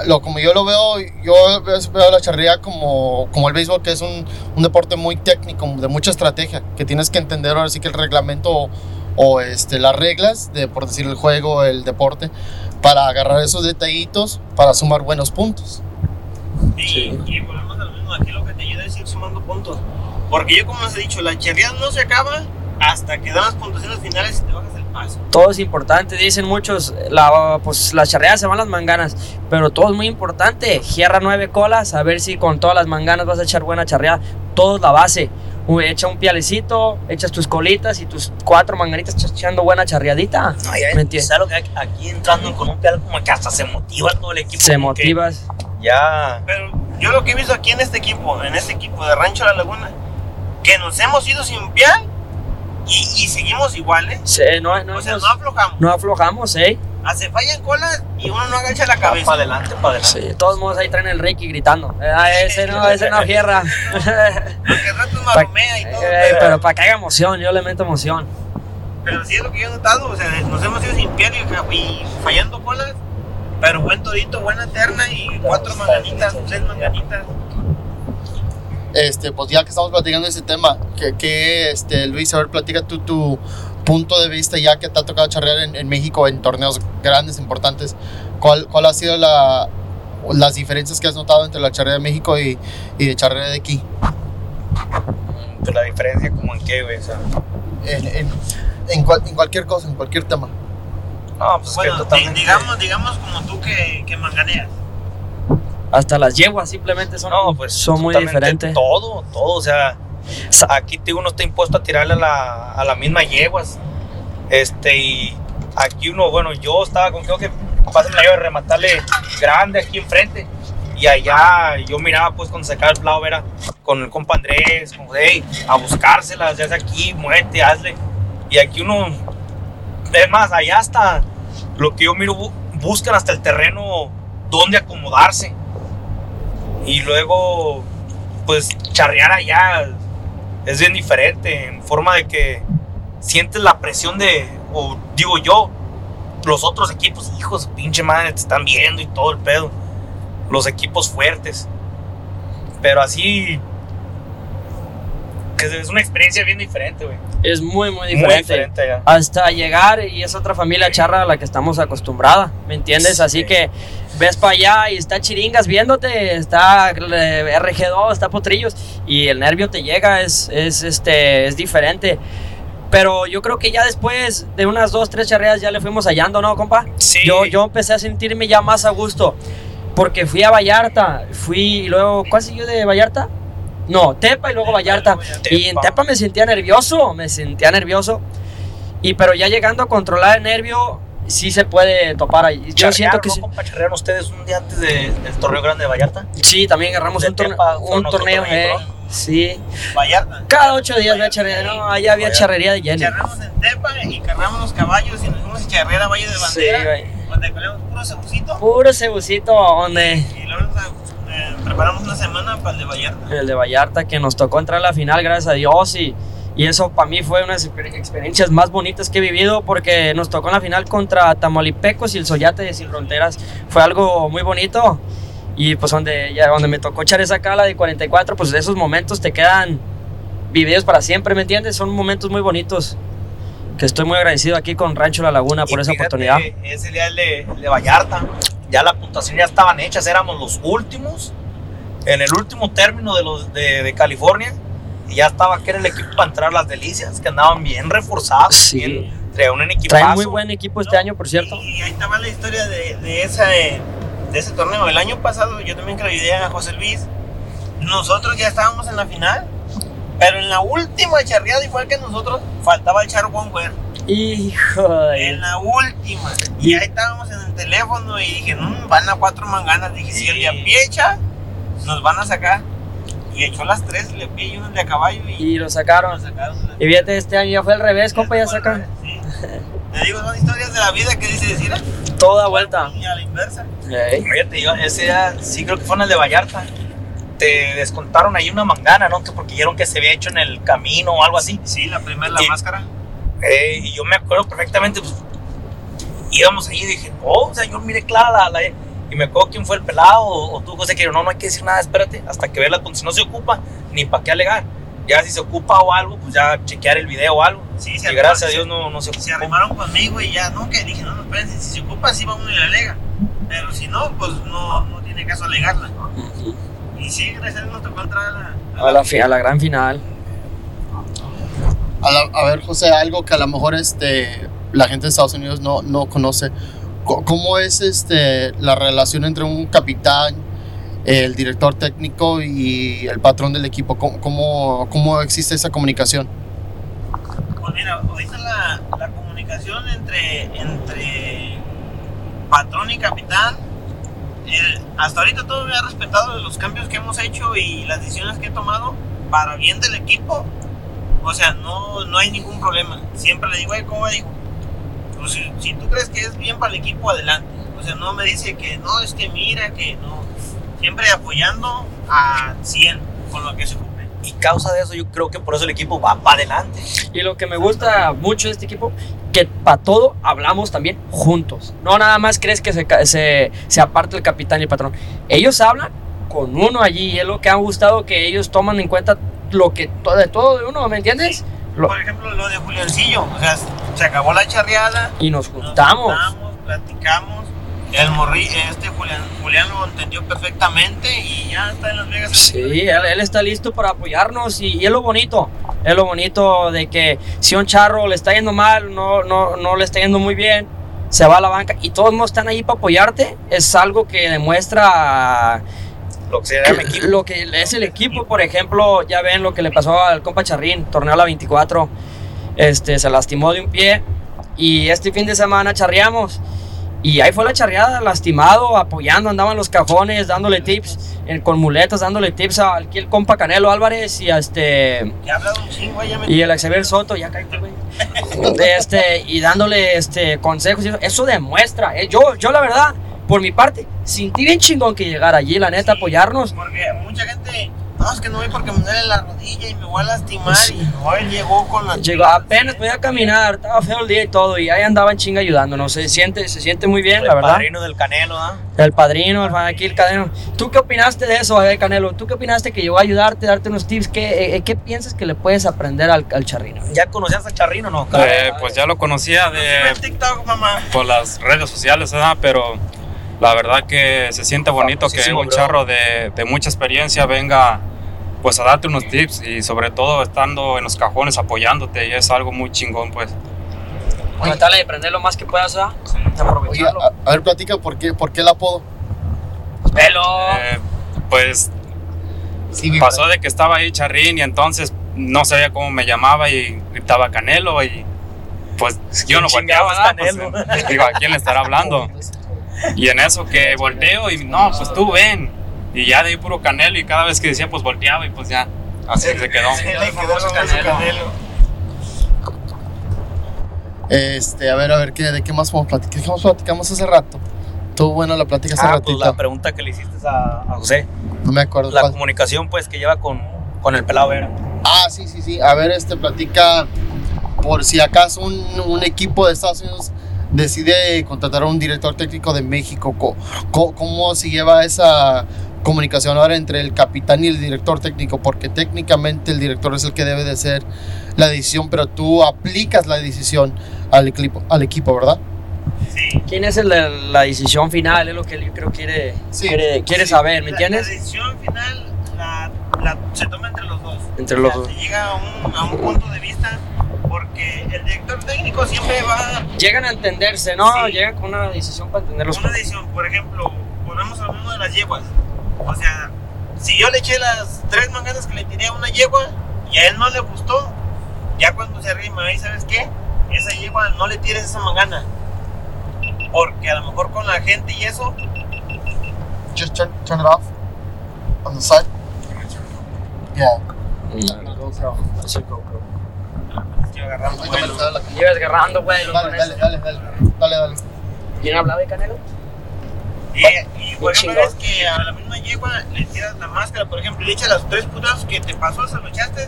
lo, como yo lo veo, yo veo, veo la charrería como, como el béisbol, que es un, un deporte muy técnico, de mucha estrategia, que tienes que entender ahora sí que el reglamento o este, las reglas, de, por decir el juego, el deporte, para agarrar esos detallitos para sumar buenos puntos. Y, y volvemos a lo mismo, aquí lo que te ayuda es ir sumando puntos. Porque yo como les he dicho, la charreada no se acaba hasta que dan las puntuaciones finales y te bajas el paso. Todo es importante, dicen muchos, la, pues las charreadas se van las manganas, pero todo es muy importante. Gierra nueve colas, a ver si con todas las manganas vas a echar buena charreada. Todo es la base. Echa un pialecito, echas tus colitas y tus cuatro manganitas echando buena charreadita. No, ya, ¿Me entiendes? ¿sabes lo que aquí entrando con un pial como que hasta se motiva todo el equipo. Se motivas. Ya. Pero yo lo que he visto aquí en este equipo, en este equipo de Rancho La Laguna, que nos hemos ido sin pial y, y seguimos iguales. Sí, no, no, o sea, no aflojamos. no aflojamos, ¿eh? Hace fallan colas y uno no agacha la cabeza. Para adelante, para adelante. Sí, de todos modos ahí traen el Reiki gritando. Ah, ese no, ese no fierra. <laughs> Porque rato maromea y todo. Eh, pero, para que haya emoción, yo le meto emoción. pero sí es lo que yo he notado. O sea, nos hemos ido sin pial y, y fallando colas. Pero buen todito, buena terna y cuatro manganitas, tres manganitas. Este, pues ya que estamos platicando ese tema, que, que este, Luis, a ver, platica tú tu punto de vista ya que te ha tocado charrear en, en México en torneos grandes, importantes. ¿Cuál, cuál ha sido la, las diferencias que has notado entre la charrería de México y, y de charrería de aquí? Pues la diferencia como en qué, güey. O sea, En, en, en, cual- en cualquier cosa, en cualquier tema. no, pues es Bueno, que totalmente. digamos, digamos como tú que, que manganeas. Hasta las yeguas simplemente son, No, pues son muy diferentes. Todo, todo. O sea, aquí uno está impuesto a tirarle a la, a la misma yeguas. Este, y aquí uno, bueno, yo estaba con que pásame la llave de rematarle grande aquí enfrente. Y allá yo miraba pues cuando sacaba el plow era con el compa Andrés, como hey, a buscárselas, ya sea aquí, muévete, hazle. Y aquí uno, es más, allá hasta lo que yo miro, bu- buscan hasta el terreno donde acomodarse. Y luego, pues charrear allá es bien diferente, en forma de que sientes la presión de, o digo yo, los otros equipos, hijos, pinche madre, te están viendo y todo el pedo. Los equipos fuertes. Pero así, que es una experiencia bien diferente, güey. Es muy, muy Muy diferente. Hasta llegar y es otra familia charra a la que estamos acostumbrada, ¿me entiendes? Así Sí. que ves para allá y está Chiringas viéndote, está eh, RG2, está Potrillos y el nervio te llega, es, es, este, es diferente. Pero yo creo que ya después de unas dos, tres charreas ya le fuimos hallando, ¿no, compa? Sí. Yo, yo empecé a sentirme ya más a gusto. Porque fui a Vallarta, fui y luego, ¿cuál siguió de Vallarta? No, Tepa y luego Vallarta. Y en Tepa. Me sentía nervioso, me sentía nervioso. Y pero ya llegando a controlar el nervio, sí se puede topar ahí. Yo siento que ¿no, sí. ustedes un día antes de- del torneo grande de Vallarta? Sí, también agarramos un, torne- Tepa, un torneo, eh. Sí. Vallarta. Cada ocho días había charrería. No, allá había Vallarta. charrería de lleno. Charramos en Tepa y cargamos los caballos y nos fuimos a charrear a Valle de Sí, Bandera. güey. donde colemos puro cebucito. Puro cebucito, donde Y luego eh, preparamos una semana para el de Vallarta. el de Vallarta que nos tocó entrar a la final, gracias a Dios. Y, y eso para mí fue una de las exper- experiencias más bonitas que he vivido porque nos tocó en la final contra Tamaulipecos y el Soyate de Sin Fronteras. Fue algo muy bonito. Y pues donde, ya, donde me tocó echar esa cala de 44, pues esos momentos te quedan vividos para siempre, ¿me entiendes? Son momentos muy bonitos. Que estoy muy agradecido aquí con Rancho La Laguna por Y esa fíjate, oportunidad. Ese día el de, el de Vallarta, ya la puntuación ya estaban hechas, éramos los últimos, en el último término de los de, de California, y ya estaba que era el equipo para entrar a las delicias, que andaban bien reforzados, Sí. bien, traían un equipazo. Traen muy buen equipo este año, por cierto. Y ahí estaba la historia de, de, esa, eh, de ese torneo. El año pasado yo también que le ayudé a José Luis. Nosotros ya estábamos en la final. Pero en la última charreada, igual que nosotros, faltaba el Char Wonwer. Hijo de... En la última. Y ahí estábamos en el teléfono y dije, "Mm, van a cuatro manganas. Dije, si el de a pie echa, nos van a sacar. Y echó las tres, pie y uno de a caballo. Y, Y lo sacaron. sacaron. Y fíjate, este año ya fue al revés, compa, ya sacan Sí. Te digo, son historias de la vida que dice decir. toda vuelta. Y a la inversa. Fíjate, yo ese día sí creo que fue en el de Vallarta. Te descontaron ahí una mangana, ¿no? Que porque vieron que se había hecho en el camino o algo así. Sí, la primera, la Y- máscara. Eh, y yo me acuerdo perfectamente, pues, íbamos ahí y dije, oh, señor, mire clara la, la- Y me acuerdo quién fue el pelado o, o tú, José, que yo, no, no hay que decir nada, espérate, hasta que veas la si no se ocupa, ni para qué alegar. Ya si se ocupa o algo, pues ya chequear el video o algo. Sí, Y se gracias a Dios no, no se ocupó. se arrimaron conmigo y ya, no, que dije, no, no, espérense, si se ocupa, sí va uno y la alega. Pero si no, pues no, no tiene caso alegarla. Y sí, gracias a Dios nos tocó entrar a la. A la, fi- a la gran final. A, la- a ver, José, algo que a lo mejor este, la gente de Estados Unidos no, no conoce. ¿Cómo es este, la relación entre un capitán, el director técnico y el patrón del equipo? ¿Cómo, cómo, existe esa comunicación? Pues mira, ahorita la, la comunicación entre, entre patrón y capitán, hasta ahorita todo me ha respetado los cambios que hemos hecho y las decisiones que he tomado para bien del equipo. O sea, no, no hay ningún problema. Siempre le digo, "Oye, ¿cómo digo? Pues si, si tú crees que es bien para el equipo, adelante. O sea, no me dice que no, es que mira, que no. Siempre apoyando a 100 con lo que se ocupe. Y causa de eso, yo creo que por eso el equipo va para adelante. Y lo que me gusta mucho de este equipo, que para todo hablamos también juntos. No nada más crees que se, se, se aparte el capitán y el patrón. Ellos hablan con uno allí y es lo que han gustado que ellos toman en cuenta lo que to- de todo de uno, ¿me entiendes? Lo- Por ejemplo, lo de Juliancillo. O sea, se acabó la charreada. y nos Nos juntamos. juntamos, platicamos. El morri, este Julián, Julián lo entendió perfectamente y ya está en Las Vegas. Sí, él, él está listo para apoyarnos y, y es lo bonito. Es lo bonito de que si un charro le está yendo mal, no, no, no le está yendo muy bien, se va a la banca y todos no están ahí para apoyarte. Es algo que demuestra Lo que se llama equipo. lo que es el equipo. Por ejemplo, ya ven lo que le pasó al compa Charrín, torneo a la 24. Este, se lastimó de un pie y este fin de semana charreamos. Y ahí fue la charreada, lastimado, apoyando, andaban los cajones, dándole tips, con muletas, dándole tips a aquí el compa Canelo Álvarez y a este y el Xavier Soto, ya cállate, güey. <laughs> Este, y dándole este consejos eso demuestra, eh, yo, yo la verdad, por mi parte, sentí bien chingón que llegara allí, la neta, Sí. apoyarnos. Porque mucha gente, no, es que no voy porque me duele la rodilla y me voy a lastimar. Y no, él llegó con la. Llegó, apenas podía caminar, estaba feo el día y todo, y ahí andaba en chinga ayudándonos. Se siente, se siente muy bien, la el verdad. padrino del Canelo, ¿ah? El padrino, el aquí el cadeno. ¿Tú qué opinaste de eso, eh, Canelo? ¿Tú qué opinaste que llegó a ayudarte, darte unos tips? ¿Qué, eh, qué piensas que le puedes aprender al, al charrino? ¿Ya conocías a Charrino o no? Eh, pues ya lo conocía de, el TikTok, mamá. por las redes sociales, ¿verdad? Pero la verdad que se siente bonito que un charro de, de mucha experiencia venga pues a darte unos tips y sobre todo estando en los cajones apoyándote y es algo muy chingón pues. Tratarle de aprender lo más que puedas, ¿ah? Oye, Aprovecharlo. a, a ver, platica por qué, por qué el apodo. Pelo. Eh, pues Sí, pasó de que estaba ahí Charrín y entonces no sabía cómo me llamaba y gritaba Canelo y pues yo no ¿Quién volteaba. Pues, digo, ¿a quién le estará hablando? <laughs> Y en eso que volteo y no, pues tú ven. Y ya de ahí puro Canelo y cada vez que decía pues volteaba y pues ya, así se quedó. Sí, le quedó el Canelo. Este, a ver, a ver, ¿qué, ¿de qué más podemos platicar? ¿Qué más platicamos hace rato? Estuvo buena la plática hace Ah, ratito. pues la pregunta que le hiciste a, a José. no me acuerdo La cuál. comunicación, pues, que lleva con, con el pelado Vera. Ah, sí, sí, sí. A ver, este, platica por si acaso un, un equipo de Estados Unidos decide contratar a un director técnico de México. Co- co- ¿Cómo, se lleva esa comunicación ahora entre el capitán y el director técnico? Porque técnicamente el director es el que debe de hacer la decisión, pero tú aplicas la decisión al equipo, al equipo ¿verdad? Sí. ¿Quién es el de la decisión final? Es lo que yo creo quiere, Sí. quiere, quiere Sí, saber, ¿me entiendes? La decisión final la, la- se toma entre los dos. Entre O los sea, dos. Se llega a un, a un punto de vista porque el director técnico siempre va Llegan a entenderse, ¿no? Sí. Llegan con una decisión para entender los una decisión. Por ejemplo, volvemos a lo mismo de las yeguas. O sea, si yo le eché las tres manganas que le tiré a una yegua y a él no le gustó, ya cuando se arrima ahí, ¿sabes qué? Esa yegua no le tires esa mangana. Porque a lo mejor con la gente y eso, Just turn, turn it off on the side. Yeah. estoy agarrando Ahorita vuelo. agarrando, güey. los Dale, dale, dale, dale, dale, dale. ¿Quién hablaba de Canelo? Y, y por Un ejemplo, chingón. es que a la misma yegua le tiras la máscara, por ejemplo, le echas las tres putas que te pasó, se lo echaste.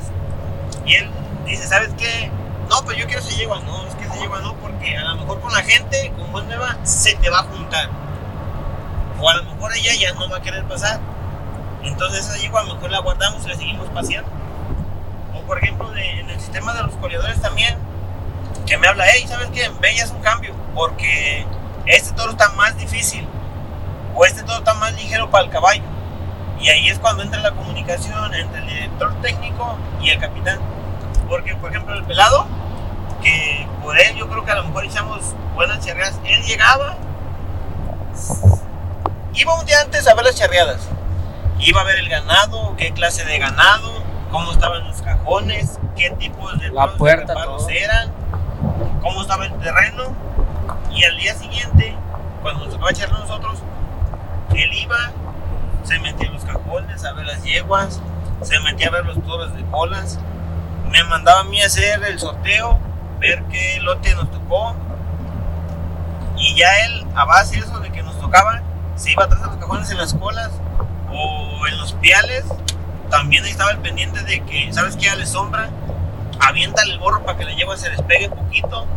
Y él dice, ¿sabes qué? no, pues yo quiero esa yegua. No, es que esa yegua no, porque a lo mejor con la gente, con buen nueva, se te va a juntar. O a lo mejor ella ya no va a querer pasar. Entonces esa yegua a lo mejor la guardamos y la seguimos paseando. Por ejemplo, de- en el sistema de los corredores también, que me habla, hey, ¿sabes qué? Ve, ya es un cambio, porque este toro está más difícil, o este toro está más ligero para el caballo. Y ahí es cuando entra la comunicación entre el director técnico y el capitán. Porque, por ejemplo, el pelado, que por él yo creo que a lo mejor echamos buenas charreadas, él llegaba, iba un día antes a ver las charreadas, iba a ver el ganado, qué clase de ganado, cómo estaban los cajones, qué tipos de La de puerta, eran, cómo estaba el terreno, y al día siguiente, cuando nos tocaba charlar nosotros, él iba, se metía en los cajones a ver las yeguas, se metía a ver los toros de colas, me mandaba a mí a hacer el sorteo, ver qué lote nos tocó, y ya él, a base de eso de que nos tocaba, se iba atrás de los cajones en las colas o en los piales, también estaba el pendiente de que, ¿sabes qué? Dale sombra, aviéntale el gorro para que la yegua se despegue poquito.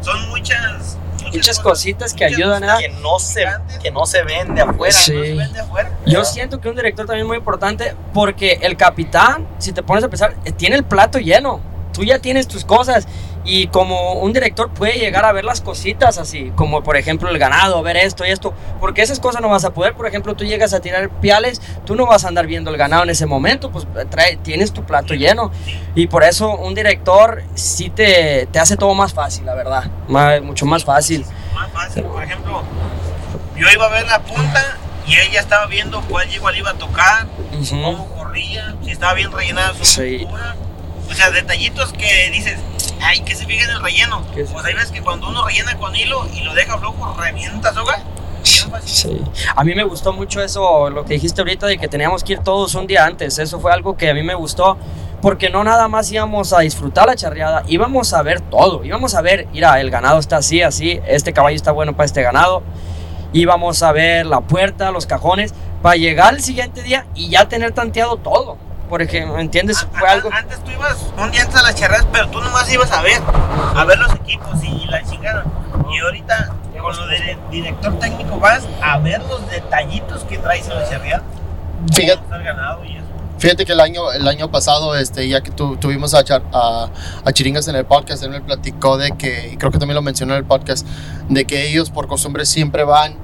Son muchas, Muchas cosas, cositas que muchas ayudan, cosas ¿eh? Que no se, que no se ven de afuera. Sí. que no se ven de afuera. Yo siento que un director también es muy importante porque el capitán, si te pones a pensar, eh, tiene el plato lleno. Tú ya tienes tus cosas y como un director puede llegar a ver las cositas así, como por ejemplo el ganado, ver esto y esto, porque esas cosas no vas a poder. Por ejemplo, tú llegas a tirar piales, tú no vas a andar viendo el ganado en ese momento, pues trae, tienes tu plato lleno y por eso un director sí te, te hace todo más fácil, la verdad, más- mucho más fácil. Más fácil, por ejemplo, yo iba a ver la punta y ella estaba viendo cuál yegua le iba a tocar, Ujú. cómo corría, si estaba bien rellenada su Sí. O sea, detallitos que dices, ay, que se fija en el relleno. Pues ahí ves que cuando uno rellena con hilo y lo deja flojo, revienta soga. Sí. A mí me gustó mucho eso, lo que dijiste ahorita de que teníamos que ir todos un día antes. Eso fue algo que a mí me gustó, porque no nada más íbamos a disfrutar la charreada, íbamos a ver todo. Íbamos a ver, mira, el ganado está así, así, este caballo está bueno para este ganado. Íbamos a ver la puerta, los cajones, para llegar el siguiente día y ya tener tanteado todo. Porque, ¿me entiendes? Fue A- algo. Antes tú ibas un día antes a las charreas, pero tú nomás ibas a ver, a ver los equipos y la chingada. Y ahorita, con lo de director técnico, vas a ver los detallitos que traes en la charreada. Fíjate, ganado y eso. Fíjate que el año, el año pasado, este, ya que tu- tuvimos a, Char- a, a Chiringas en el podcast, él me platicó de que, y creo que también lo mencionó en el podcast, de que ellos por costumbre siempre van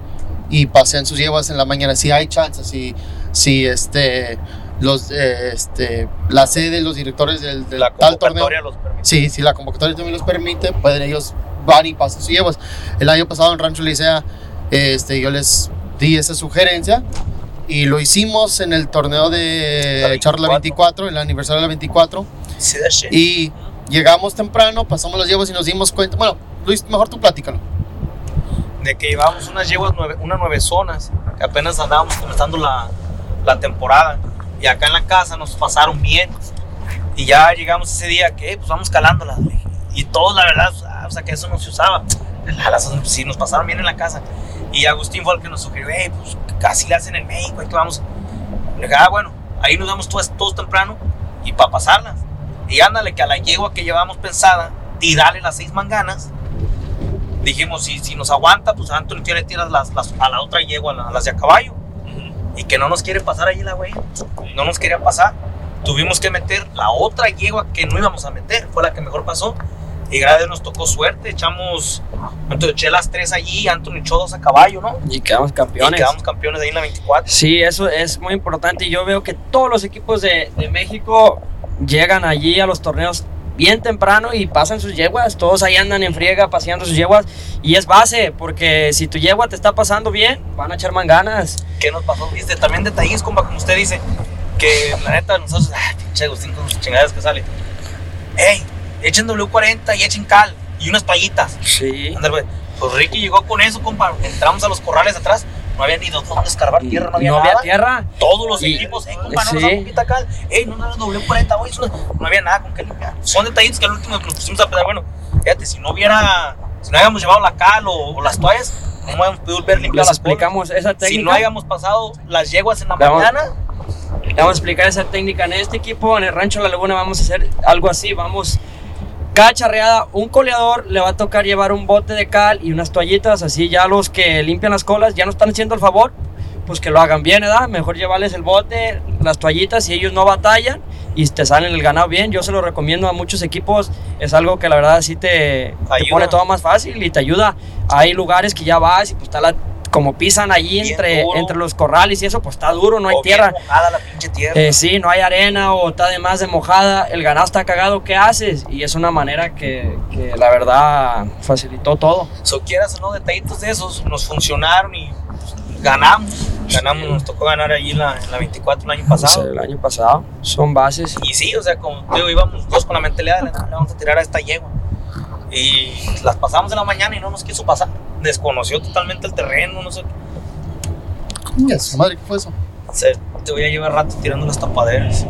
y pasean sus yeguas en la mañana. Si hay chances, si, si este, los, eh, este, la sede, los directores del, del La tal torneo, los permite. Sí, si la convocatoria también los permite, pueden ellos van y pasan sus yeguas. El año pasado en Rancho Licea, este, yo les di esa sugerencia y lo hicimos en el torneo de La Charla 24, el aniversario de la 24, Sí, y llegamos temprano, pasamos las yeguas y nos dimos cuenta. Bueno, Luis, mejor tú platícalo. de que llevábamos unas yeguas, nueve, unas nueve zonas, que apenas andábamos comenzando la, la temporada. Y acá en la casa nos pasaron bien. Y ya llegamos ese día que, pues vamos calándolas. Y todos, la verdad, o sea, que eso no se usaba. Las- Sí, nos pasaron bien en la casa. Y Agustín fue el que nos sugirió, hey, pues casi le hacen en México, ahí que vamos. Le dije, ah, bueno, ahí nos damos todos, todos temprano y para pasarlas. Y ándale, que a la yegua que llevábamos pensada, tirarle las seis manganas dijimos, si, si nos aguanta, pues Anthony tú le tiras las, las- a la otra yegua, a las de a caballo. Y que no nos quiere pasar ahí la güey. No nos quería pasar. Tuvimos que meter la otra yegua que no íbamos a meter. Fue la que mejor pasó. Y gracias nos tocó suerte. Echamos, entonces eché las tres allí, Anthony echó dos a caballo, ¿no? Y quedamos Y campeones. quedamos campeones de ahí en la 24. Sí, eso es muy importante. y Yo veo que todos los equipos de, de México llegan allí a los torneos bien temprano y pasan sus yeguas. Todos ahí andan en friega paseando sus yeguas. Y es base, porque si tu yegua te está pasando bien, van a echar manganas. ¿Qué nos pasó? Viste, también detalles, compa, como usted dice, que la neta nosotros, ah, pinche Agustín con sus chingadas que sale. Ey, echen W40 y echen cal y unas payitas. Sí. Ándale, pues. Pues Ricky llegó con eso, compa. Entramos a los corrales atrás, no había ni dónde escarbar tierra, no había nada. tierra. Todos los Y- equipos, eh, compa, no sí. nos da poquita cal. Ey, no, no, no, W40, güey, no, no había nada con que limpiar. Son detallitos que al último que nos pusimos a pedar. Bueno, fíjate, si no hubiera, si no habíamos llevado la cal o, o las toallas, no habíamos podido ver limpiar Les las explicamos esa técnica. Si no hayamos pasado las yeguas en la Vamos. mañana, vamos a explicar esa técnica. En este equipo, en el Rancho La Laguna, vamos a hacer algo así. Vamos cada charreada, un coleador le va a tocar llevar un bote de cal y unas toallitas, así ya los que limpian las colas ya no están haciendo el favor, pues que lo hagan bien, ¿verdad? Mejor llevarles el bote, las toallitas y ellos no batallan y te salen el ganado bien. Yo se lo recomiendo a muchos equipos, es algo que la verdad sí te, te pone todo más fácil y te ayuda. Hay lugares que ya vas y pues está la, como pisan allí Bien entre, duro. entre los corrales y eso, pues está duro, no hay O bien tierra. mojada la pinche tierra. Eh, sí, no hay arena o está de más de mojada, el ganado está cagado, ¿qué haces? Y es una manera que, que la verdad facilitó todo. So, quieras o no, detallitos de esos nos funcionaron y pues, ganamos. Ganamos, nos tocó ganar allí en la, en la 24 el año pasado. el año pasado son bases. Y sí, o sea, como te digo, íbamos dos con la mentalidad de le vamos a tirar a esta yegua. Y las pasamos en la mañana y no nos quiso pasar. Desconoció totalmente el terreno, no sé. Su madre, ¿qué fue eso? Se- te voy a llevar rato tirando las tapaderas.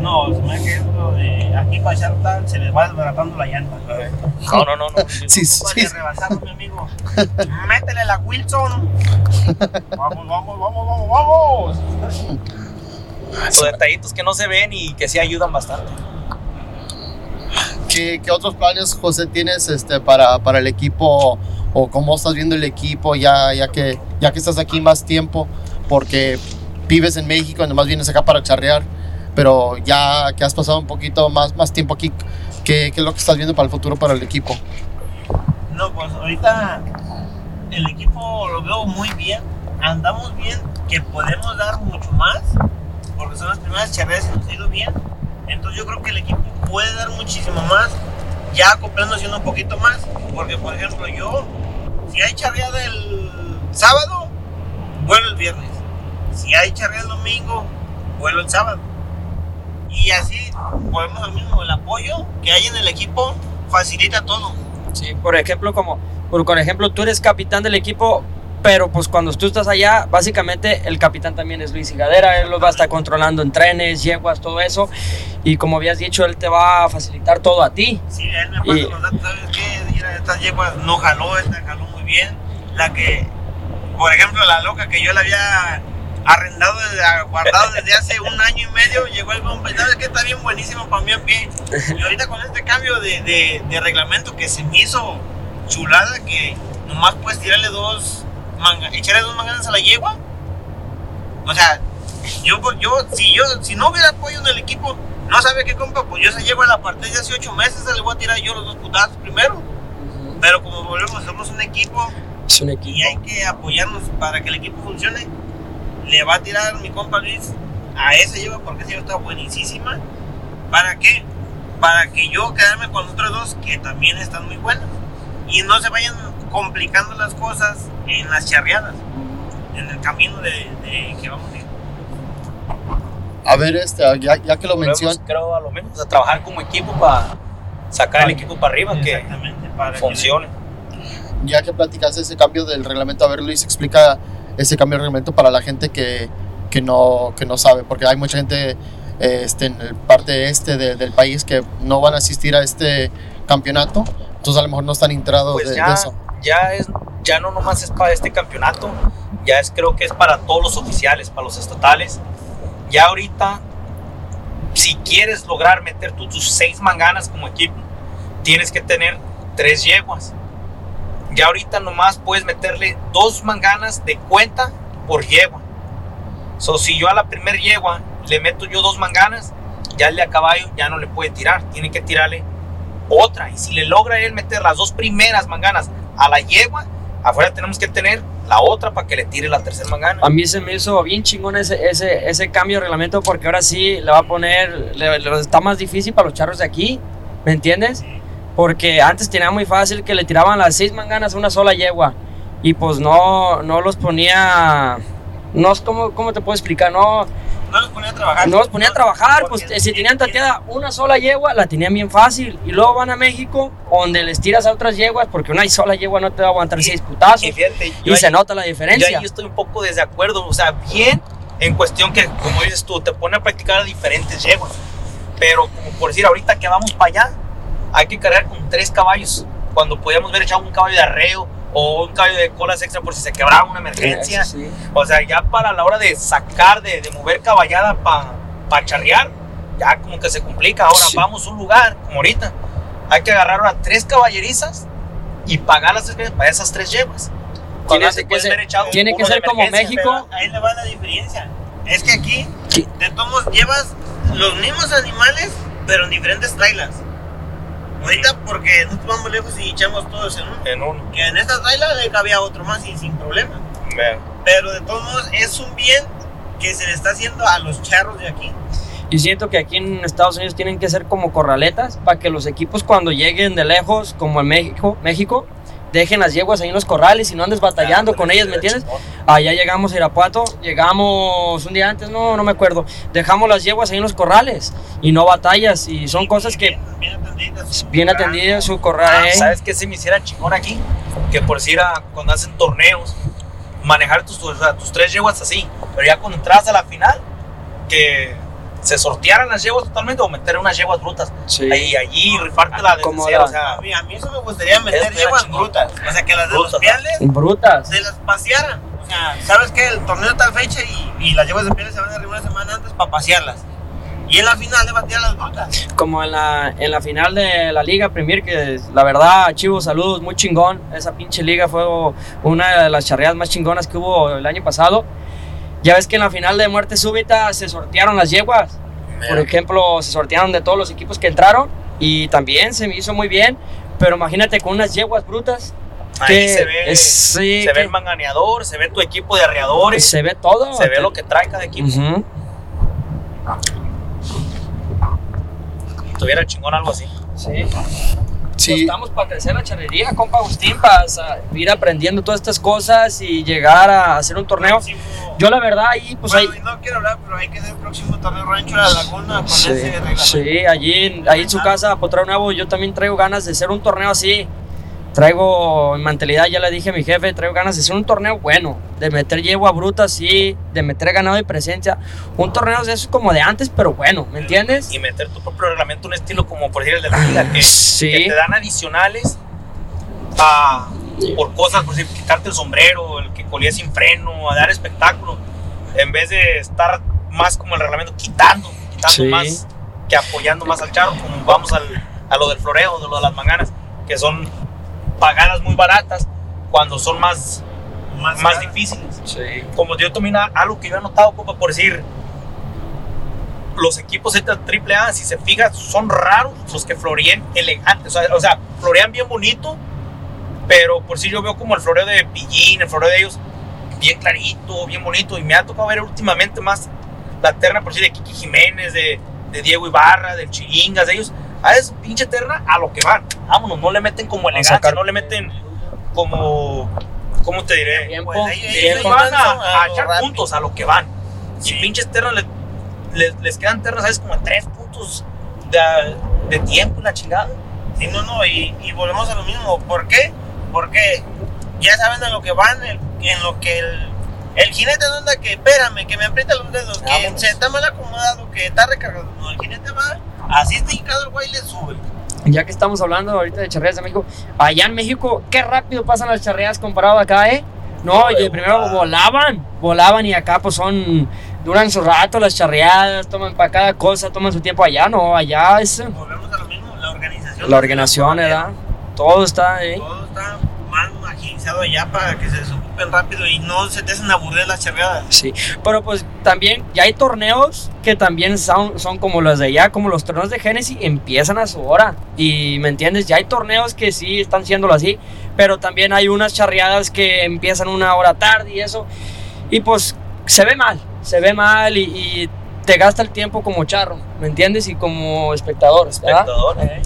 No, se me ha quedado de aquí para allá tal, se les va desbaratando la llanta. No, no, no, no. <laughs> Sí, sí. vale rebasarlo, mi amigo. <laughs> Métele la Wilson. <laughs> Vamos, vamos, vamos, vamos, vamos. Son detallitos que no se ven y que sí ayudan bastante. ¿Qué, qué otros planes, José, tienes este, para, para el equipo o cómo estás viendo el equipo ya, ya, que, ya que estás aquí más tiempo? Porque vives en México, nomás vienes acá para charrear, pero ya que has pasado un poquito más, más tiempo aquí, ¿qué, ¿qué es lo que estás viendo para el futuro para el equipo? No, pues ahorita el equipo lo veo muy bien. Andamos bien, que podemos dar mucho más, porque son las primeras charreas y nos ha ido bien. Entonces yo creo que el equipo puede dar muchísimo más, ya acoplándose un poquito más. Porque, por ejemplo, yo, si hay charreada el sábado, vuelo el viernes. Si hay charreada el domingo, vuelo el sábado. Y así podemos al mismo, el apoyo que hay en el equipo facilita todo. Sí, por ejemplo, como, por ejemplo, tú eres capitán del equipo, pero pues cuando tú estás allá, básicamente el capitán también es Luis Higadera, él los va a estar controlando en trenes, yeguas, todo eso, y como habías dicho, él te va a facilitar todo a ti. Sí, él me pasa Y- los datos, ¿sabes qué? Mira, esta yegua no jaló, esta jaló muy bien. La que, por ejemplo, la loca que yo la había arrendado, desde- guardado desde hace un año y medio, llegó el compa y sabes que está bien buenísimo para mí en pie. Y ahorita con este cambio de, de- de reglamento que se me hizo chulada, que nomás puedes tirarle dos, manga, echarle dos manganas a la yegua. O sea, yo, yo, si yo, si no hubiera apoyo en el equipo, no sabe qué compa, pues yo esa yegua la aparté de hace ocho meses, esa le voy a tirar yo los dos putazos primero. Pero como volvemos, somos un equipo Es un equipo. y hay que apoyarnos para que el equipo funcione. Le va a tirar mi compa Luis a esa yegua porque esa yegua está buenísima. ¿Para qué? Para que yo quedarme con otros dos que también están muy buenas. Y no se vayan complicando las cosas en las charreadas, en el camino de, de que vamos a ir. A ver, este, ya, ya que lo mencionas, creo, a lo menos a trabajar como equipo para sacar el equipo para arriba, que Exactamente, para que- funcione. ya que platicaste ese cambio del reglamento, a ver Luis, explica ese cambio de reglamento para la gente que, que, no, que no sabe, porque hay mucha gente este, en el parte este de- del país que no van a asistir a este campeonato, entonces a lo mejor no están enterados Pues de, ya, de eso. Ya es, ya no nomás es para este campeonato, ya es creo que es para todos los oficiales, para los estatales. Ya ahorita, si quieres lograr meter tú tus seis manganas como equipo, tienes que tener tres yeguas. Ya ahorita nomás puedes meterle dos manganas de cuenta por yegua. So, si yo a la primer yegua le meto yo dos manganas, ya el de a caballo ya no le puede tirar, tiene que tirarle otra. Y si le logra él meter las dos primeras manganas a la yegua, afuera tenemos que tener la otra para que le tire la tercera mangana. A mí se me hizo bien chingón ese, ese, ese cambio de reglamento porque ahora sí le va a poner, le- está más difícil para los charros de aquí, ¿me entiendes? Porque antes tenía muy fácil que le tiraban las seis manganas a una sola yegua y pues no, no los ponía, no es como, ¿cómo te puedo explicar? No, No los ponía a trabajar. no los ponía a trabajar, pues si tenían tateada una sola yegua, la tenían bien fácil y luego van a México donde les tiras a otras yeguas porque una sola yegua no te va a aguantar Y- seis putazos Y fíjate, y yo se ahí- nota la yo diferencia. ahí estoy un poco desacuerdo. O sea, bien en cuestión que, como dices tú, te pone a practicar diferentes yeguas. Pero, como por decir, ahorita que vamos para allá, hay que cargar con tres caballos. Cuando podíamos haber echado un caballo de arreo o un caballo de colas extra por si se quebraba una emergencia. Sí. O sea, ya para la hora de sacar, de, de mover caballada para pa charrear, ya como que se complica. Ahora Sí. vamos a un lugar, como ahorita, hay que agarrar ahora tres caballerizas y pagar las tres para esas tres. Cuando Tiene que ser- tiene que ser como México. Ahí le va la diferencia. Es que aquí, de todos llevas los mismos animales, pero en diferentes trailers. Ahorita, porque nosotros vamos lejos y echamos todos en uno. En uno. Que en esta trailer le cabía otro más y sin problema. Vean. Pero de todos modos, es un bien que se le está haciendo a los charros de aquí. Y siento que aquí en Estados Unidos tienen que ser como corraletas para que los equipos cuando lleguen de lejos, como en México, México, dejen las yeguas ahí en los corrales y no andes batallando con ellas, ¿me entiendes? Allá llegamos a Irapuato, llegamos un día antes, no, no me acuerdo, dejamos las yeguas ahí en los corrales y no batallas y son cosas que Bien, atendidas. su Ah, corral. ¿eh? ¿Sabes qué se me hiciera chingón aquí? Que por decir, ah, cuando hacen torneos, manejar tus, sea, tus tres yeguas así, pero ya cuando entras a la final, que se sortearan las yeguas totalmente o meter unas yeguas brutas. Sí. Ahí, allí, rifártela de Como cero, la- o sea, A mí, a mí eso me gustaría meter yeguas chingón. brutas. O sea, que las de Brutas, los ¿no? piales Brutas. se las pasearan. O sea, ¿sabes qué? El torneo tal fecha y, y las yeguas de pieles se van a arriba una semana antes para pasearlas. Y en la final le batían las brutas. Como en la, en la final de la Liga Premier, que la verdad, Chivo, saludos, muy chingón. Esa pinche liga fue una de las charreadas más chingonas que hubo el año pasado. Ya ves que en la final de muerte súbita se sortearon las yeguas. Por ejemplo, se sortearon de todos los equipos que entraron y también se me hizo muy bien. Pero imagínate con unas yeguas brutas. ahí se ve, es- sí, se ve el manganeador, se ve tu equipo de arreadores, se ve todo. se ve lo que trae cada equipo. Ujú. Tuviera chingón algo así. Sí. Sí, Estamos para crecer la charrería, compa Agustín, para ir aprendiendo todas estas cosas y llegar a hacer un torneo. Yo la verdad ahí, pues ahí... No quiero hablar, pero hay que hacer el próximo torneo Rancho La Laguna con Sí, ese sí, allí, en- ahí en su casa, Potrero Nuevo, yo también traigo ganas de hacer un torneo así. Traigo en mentalidad, ya le dije a mi jefe, traigo ganas de hacer un torneo bueno, de meter yegua bruta así, de meter ganado de presencia. Un torneo de como de antes, pero bueno, ¿me entiendes? Y meter tu propio reglamento, un estilo como por decir el de la liga, que, Sí. que te dan adicionales a, por cosas, por decir, quitarte el sombrero, el que colía sin freno, a dar espectáculo, en vez de estar más como el reglamento, quitando, quitando Sí. más que apoyando más al charro, como vamos al, a lo del floreo, de lo de las manganas, que son pagadas muy baratas cuando son más, Más, más difíciles Sí. como yo también algo que yo he notado, compa, por decir, los equipos Z triple A, si se fija, son raros los que florean elegantes. O sea, o sea, florean bien bonito, pero por si yo veo como el floreo de Pillín, el floreo de ellos, bien clarito, bien bonito. Y me ha tocado ver últimamente más la terna, por decir, de Kiki Jiménez, de, de Diego Ibarra, del Chiringas, de ellos. A esa pinche terna, a lo que van. Vámonos, no le meten como elegancia, sacar- no le meten como. ¿Cómo te diré? Tiempo, Pues ahí- van a, a echar rápido. puntos a lo que van. Sí. Y pinches ternas les, les, les quedan ternas, ¿sabes? Como a tres puntos de, de tiempo la chingada. Sí, no, no, y, y volvemos a lo mismo. ¿Por qué? Porque ya saben a lo que van, el- en lo que el, el jinete no anda que, espérame, que me aprieta los dedos, que Vámonos. se está mal acomodado, que está recargado. No, el jinete va, así está hincado el güey le sube. Ya que estamos hablando ahorita de charreas de México, allá en México, qué rápido pasan las charreas comparado acá, ¿eh? No, y primero volaban, volaban y acá pues son, duran su rato las charreadas, toman para cada cosa, toman su tiempo allá, no, allá es Volvemos a lo mismo, la organización. la organización, ¿verdad? Todo está, ¿eh? Todo está allá para que se desocupen rápido y no se te hacen aburrir las charreadas. Sí, pero pues también ya hay torneos que también son, son como los de allá, como los torneos de Genesis, empiezan a su hora. Y me entiendes, ya hay torneos que sí están siéndolo así, pero también hay unas charreadas que empiezan una hora tarde y eso. Y pues se ve mal, se ve mal y, y te gasta el tiempo como charro, ¿me entiendes? Y como espectador, ¿verdad? Espectador. Eh,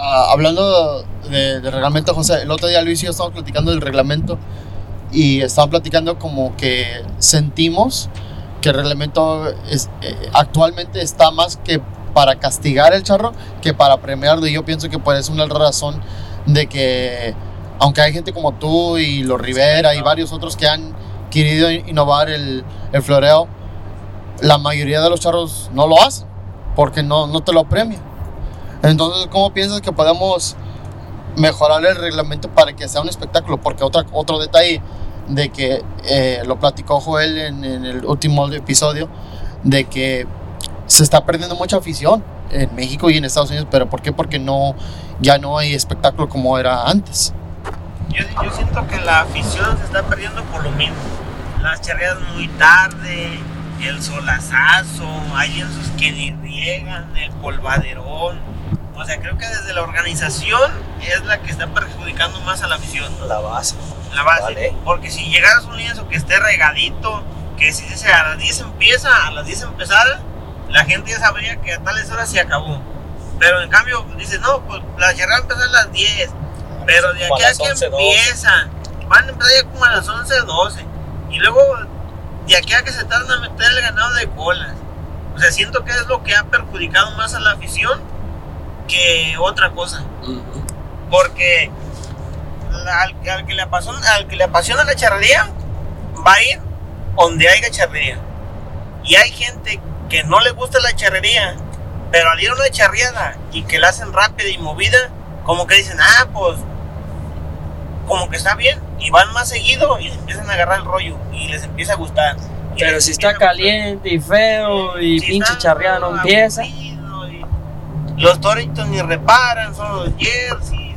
Ah, hablando de, de reglamento, José, el otro día Luis y yo estábamos platicando del reglamento y estaban platicando como que sentimos que el reglamento es, eh, actualmente está más que para castigar el charro que para premiarlo y yo pienso que por eso es una razón de que aunque hay gente como tú y los Rivera y varios otros que han querido innovar el, el floreo, la mayoría de los charros no lo hacen porque no, no te lo premian. Entonces, ¿cómo piensas que podemos mejorar el reglamento para que sea un espectáculo? Porque otra, otro detalle de que eh, lo platicó Joel en, el último episodio, de que se está perdiendo mucha afición en México y en Estados Unidos, pero ¿por qué? Porque no, ya no hay espectáculo como era antes. Yo, yo siento que la afición se está perdiendo por lo mismo. Las charreadas muy tarde, el solazazo, hay lienzos que ni riegan, el polvaderón. O sea, creo que desde la organización es la que está perjudicando más a la afición. La base. La base. Vale. Porque si llegaras a un lienzo que esté regadito, que si dice a las 10 empieza, a las 10 empezar, la gente ya sabría que a tales horas se acabó. Pero en cambio, dices, no, pues la charreada empezó a las 10. Pero de aquí a que 11, 12. empieza, van a empezar ya como a las 11, 12. Y luego, de aquí a que se tardan a meter el ganado de colas. O sea, siento que es lo que ha perjudicado más a la afición que otra cosa. Porque al, al que le apasiona, al que le apasiona la charrería va a ir donde haya charrería. Y hay gente que no le gusta la charrería, pero al ir a una charreada y que la hacen rápida y movida, como que dicen, ah, pues, como que está bien, y van más seguido y empiezan a agarrar el rollo y les empieza a gustar. Pero si está caliente y feo y Si pinche charreada no empieza. Los toritos ni reparan, son los jerseys.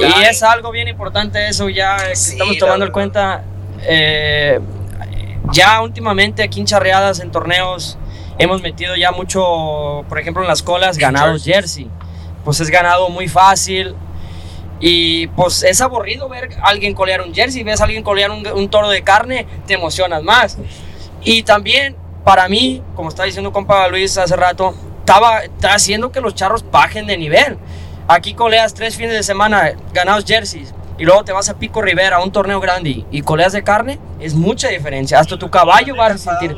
Y es algo bien importante eso ya que Sí, estamos tomando en cuenta. eh, ya últimamente aquí en charreadas, en torneos, hemos metido ya mucho, por ejemplo en las colas, ganados jersey. Pues es ganado muy fácil. Y pues es aburrido ver a alguien colear un jersey. Ves a alguien colear un, un toro de carne, te emocionas más. Y también, para mí, como estaba diciendo compa Luis hace rato, estaba, está haciendo que los charros bajen de nivel. Aquí coleas tres fines de semana, ganados jerseys, y luego te vas a Pico Rivera, a un torneo grande, y coleas de carne, es mucha diferencia. Hasta tu caballo va a sentir.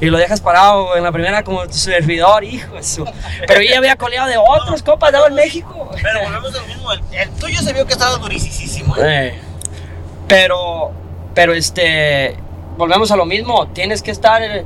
Y lo dejas parado en la primera como tu servidor, hijo de su. Pero yo ya había coleado de otros copas dado en México. Pero volvemos a lo mismo. El, el tuyo se vio que estaba durísimo. ¿eh? Eh, Pero, pero este, volvemos a lo mismo. Tienes que estar eh,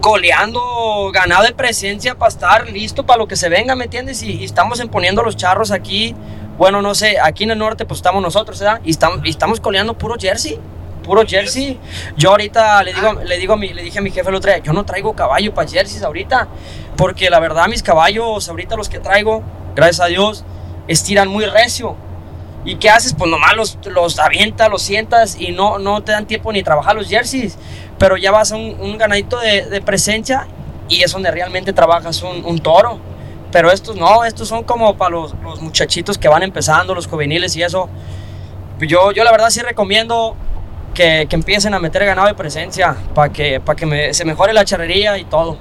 coleando ganado de presencia para estar listo para lo que se venga, ¿me entiendes? Y, estamos poniendo los charros aquí. Bueno, no sé, aquí en el norte pues estamos nosotros, ¿verdad? Y estamos, estamos coleando puro jersey. Puro jersey. Yo ahorita le digo, le digo a mi, le dije a mi jefe el otro día, yo no traigo caballo para jerseys ahorita. Porque la verdad mis caballos ahorita los que traigo, gracias a Dios, estiran muy recio. ¿Y qué haces? Pues nomás los, los avientas, los sientas y no, no te dan tiempo ni trabajar los jerseys. Pero ya vas a un, un ganadito de, de presencia y es donde realmente trabajas un, un toro. Pero estos no, estos son como para los, los muchachitos que van empezando, los juveniles y eso. Yo, yo la verdad sí recomiendo que, que empiecen a meter ganado de presencia para que, para que me- se mejore la charrería y todo.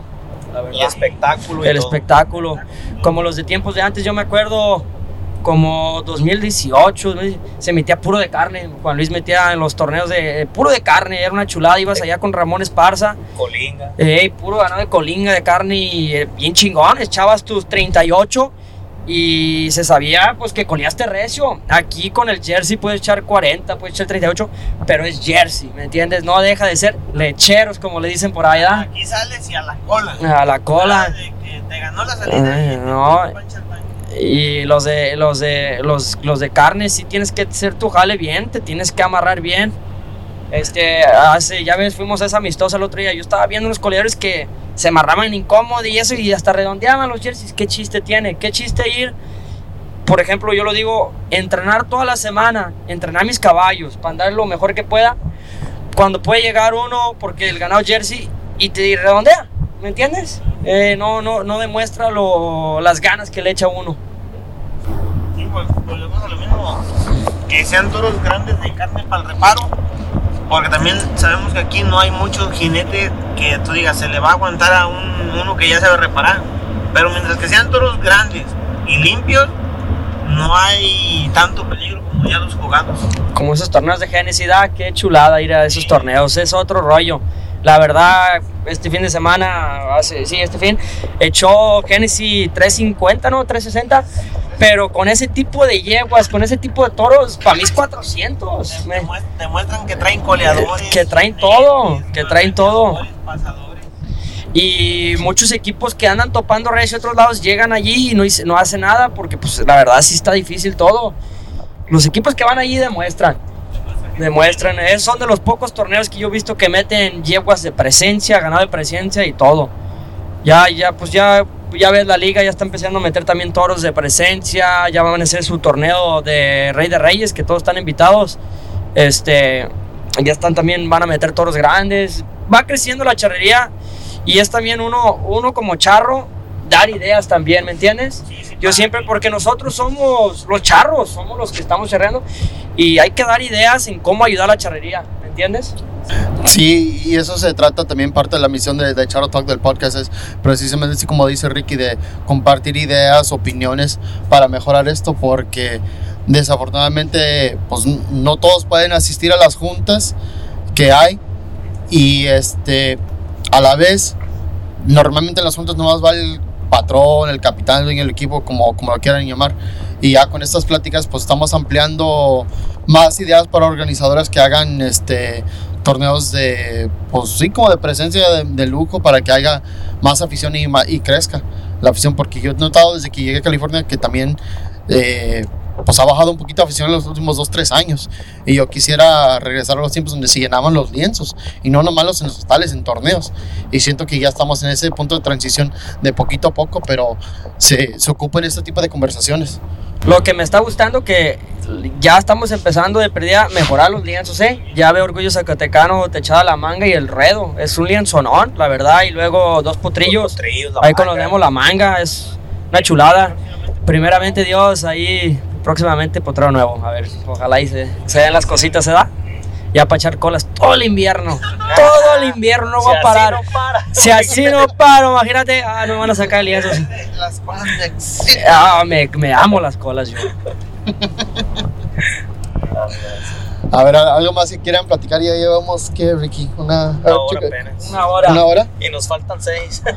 La Y verdad espectáculo. y el todo. espectáculo. Como los de tiempos de antes, yo me acuerdo como 2018, ¿no? se metía puro de carne. Juan Luis metía en los torneos de puro de carne, era una chulada. Ibas allá con Ramón Esparza, Colinga. eh, puro ganado de colinga de carne y eh, bien chingón. Echabas tus 38 y se sabía pues que coleaste recio. Aquí con el jersey puedes echar 40, puedes echar 38, pero es jersey, ¿me entiendes? No deja de ser lecheros, como le dicen por allá. Aquí sales y a la cola. A la cola. Ah, de que te ganó la salida. Ay, y te no. Y los de los de los, los de carne sí tienes que hacer tu jale bien, te tienes que amarrar bien. Este, hace, ya ves, fuimos a esa amistosa el otro día. Yo estaba viendo unos coleadores que se amarraban incómodo y eso, y hasta redondeaban los jerseys. ¿Qué chiste tiene? ¿Qué chiste ir? Por ejemplo, yo lo digo, entrenar toda la semana, entrenar mis caballos para andar lo mejor que pueda. Cuando puede llegar uno, porque el ganado jersey, y te redondea, ¿me entiendes? Eh, no, no, no demuestra lo- las ganas que le echa uno. Sí, pues volvemos a lo mismo. Que sean toros grandes de carne para el reparo. Porque también sabemos que aquí no hay mucho jinete que tú digas se le va a aguantar a un, uno que ya sabe reparar. Pero mientras que sean toros grandes y limpios, no hay tanto peligro como ya los jugados. como esos torneos de Genesis, da, qué chulada ir a esos torneos, es otro rollo. La verdad, este fin de semana, hace, sí, este fin, echó Genesis 350, ¿no? 360, pero con ese tipo de yeguas, con ese tipo de toros, para mí es 400. me- Demuest- Demuestran que traen coleadores. Que traen todo, jinetes, que traen todo. Y muchos equipos que andan topando redes de otros lados llegan allí y no, no hacen nada porque pues la verdad sí está difícil todo. Los equipos que van allí demuestran. Demuestran, esos son de los pocos torneos que yo he visto que meten yeguas de presencia, ganado de presencia y todo. Ya, ya, pues ya ya ves, la liga ya está empezando a meter también toros de presencia, ya van a hacer su torneo de Rey de Reyes, que todos están invitados. Este, ya están también, van a meter toros grandes. Va creciendo la charrería y es también uno, uno como charro, dar ideas también, ¿me entiendes? Yo siempre, porque nosotros somos los charros, somos los que estamos charreando y hay que dar ideas en cómo ayudar a la charrería, ¿me entiendes? Sí, y eso se trata también parte de la misión de, de Charo Talk del podcast, es precisamente así como dice Ricky, de compartir ideas, opiniones para mejorar esto, porque desafortunadamente pues no todos pueden asistir a las juntas que hay y este a la vez normalmente en las juntas nomás va el patrón, el capitán, el dueño del equipo, como, como lo quieran llamar. Y ya con estas pláticas, pues estamos ampliando más ideas para organizadores que hagan este torneos de, pues sí, como de presencia de, lujo para que haya más afición y, y crezca la afición. Porque yo he notado desde que llegué a California que también eh, pues ha bajado un poquito la afición en los últimos 2, 3 años. Y yo quisiera regresar a los tiempos donde se llenaban los lienzos y no nomás los en los hostales, en torneos. Y siento que ya estamos en ese punto de transición de poquito a poco, pero se, se ocupan este tipo de conversaciones. Lo que me está gustando que ya estamos empezando de perdida a mejorar los lienzos, ¿eh? Ya veo Orgullo Zacatecano techada la manga y el ruedo. Es un lienzonón, la verdad. Y luego dos potrillos. Potrillos, la Ahí manga. conocemos la manga, es una chulada. Primeramente Dios, ahí próximamente potrero nuevo. A ver, ojalá y se, se den las cositas, ¿se da? Ya para echar colas todo el invierno. Todo el invierno no <laughs> Si voy a así parar. no para. Si así no paro, imagínate, ah, no me van a sacar lienzos. Las cosas Ah, me, me amo las colas yo. <laughs> A ver, algo más que quieran platicar. Ya llevamos, ¿qué, Ricky? Una, Una hora apenas. Una hora. ¿Una hora. Y nos faltan seis. <laughs>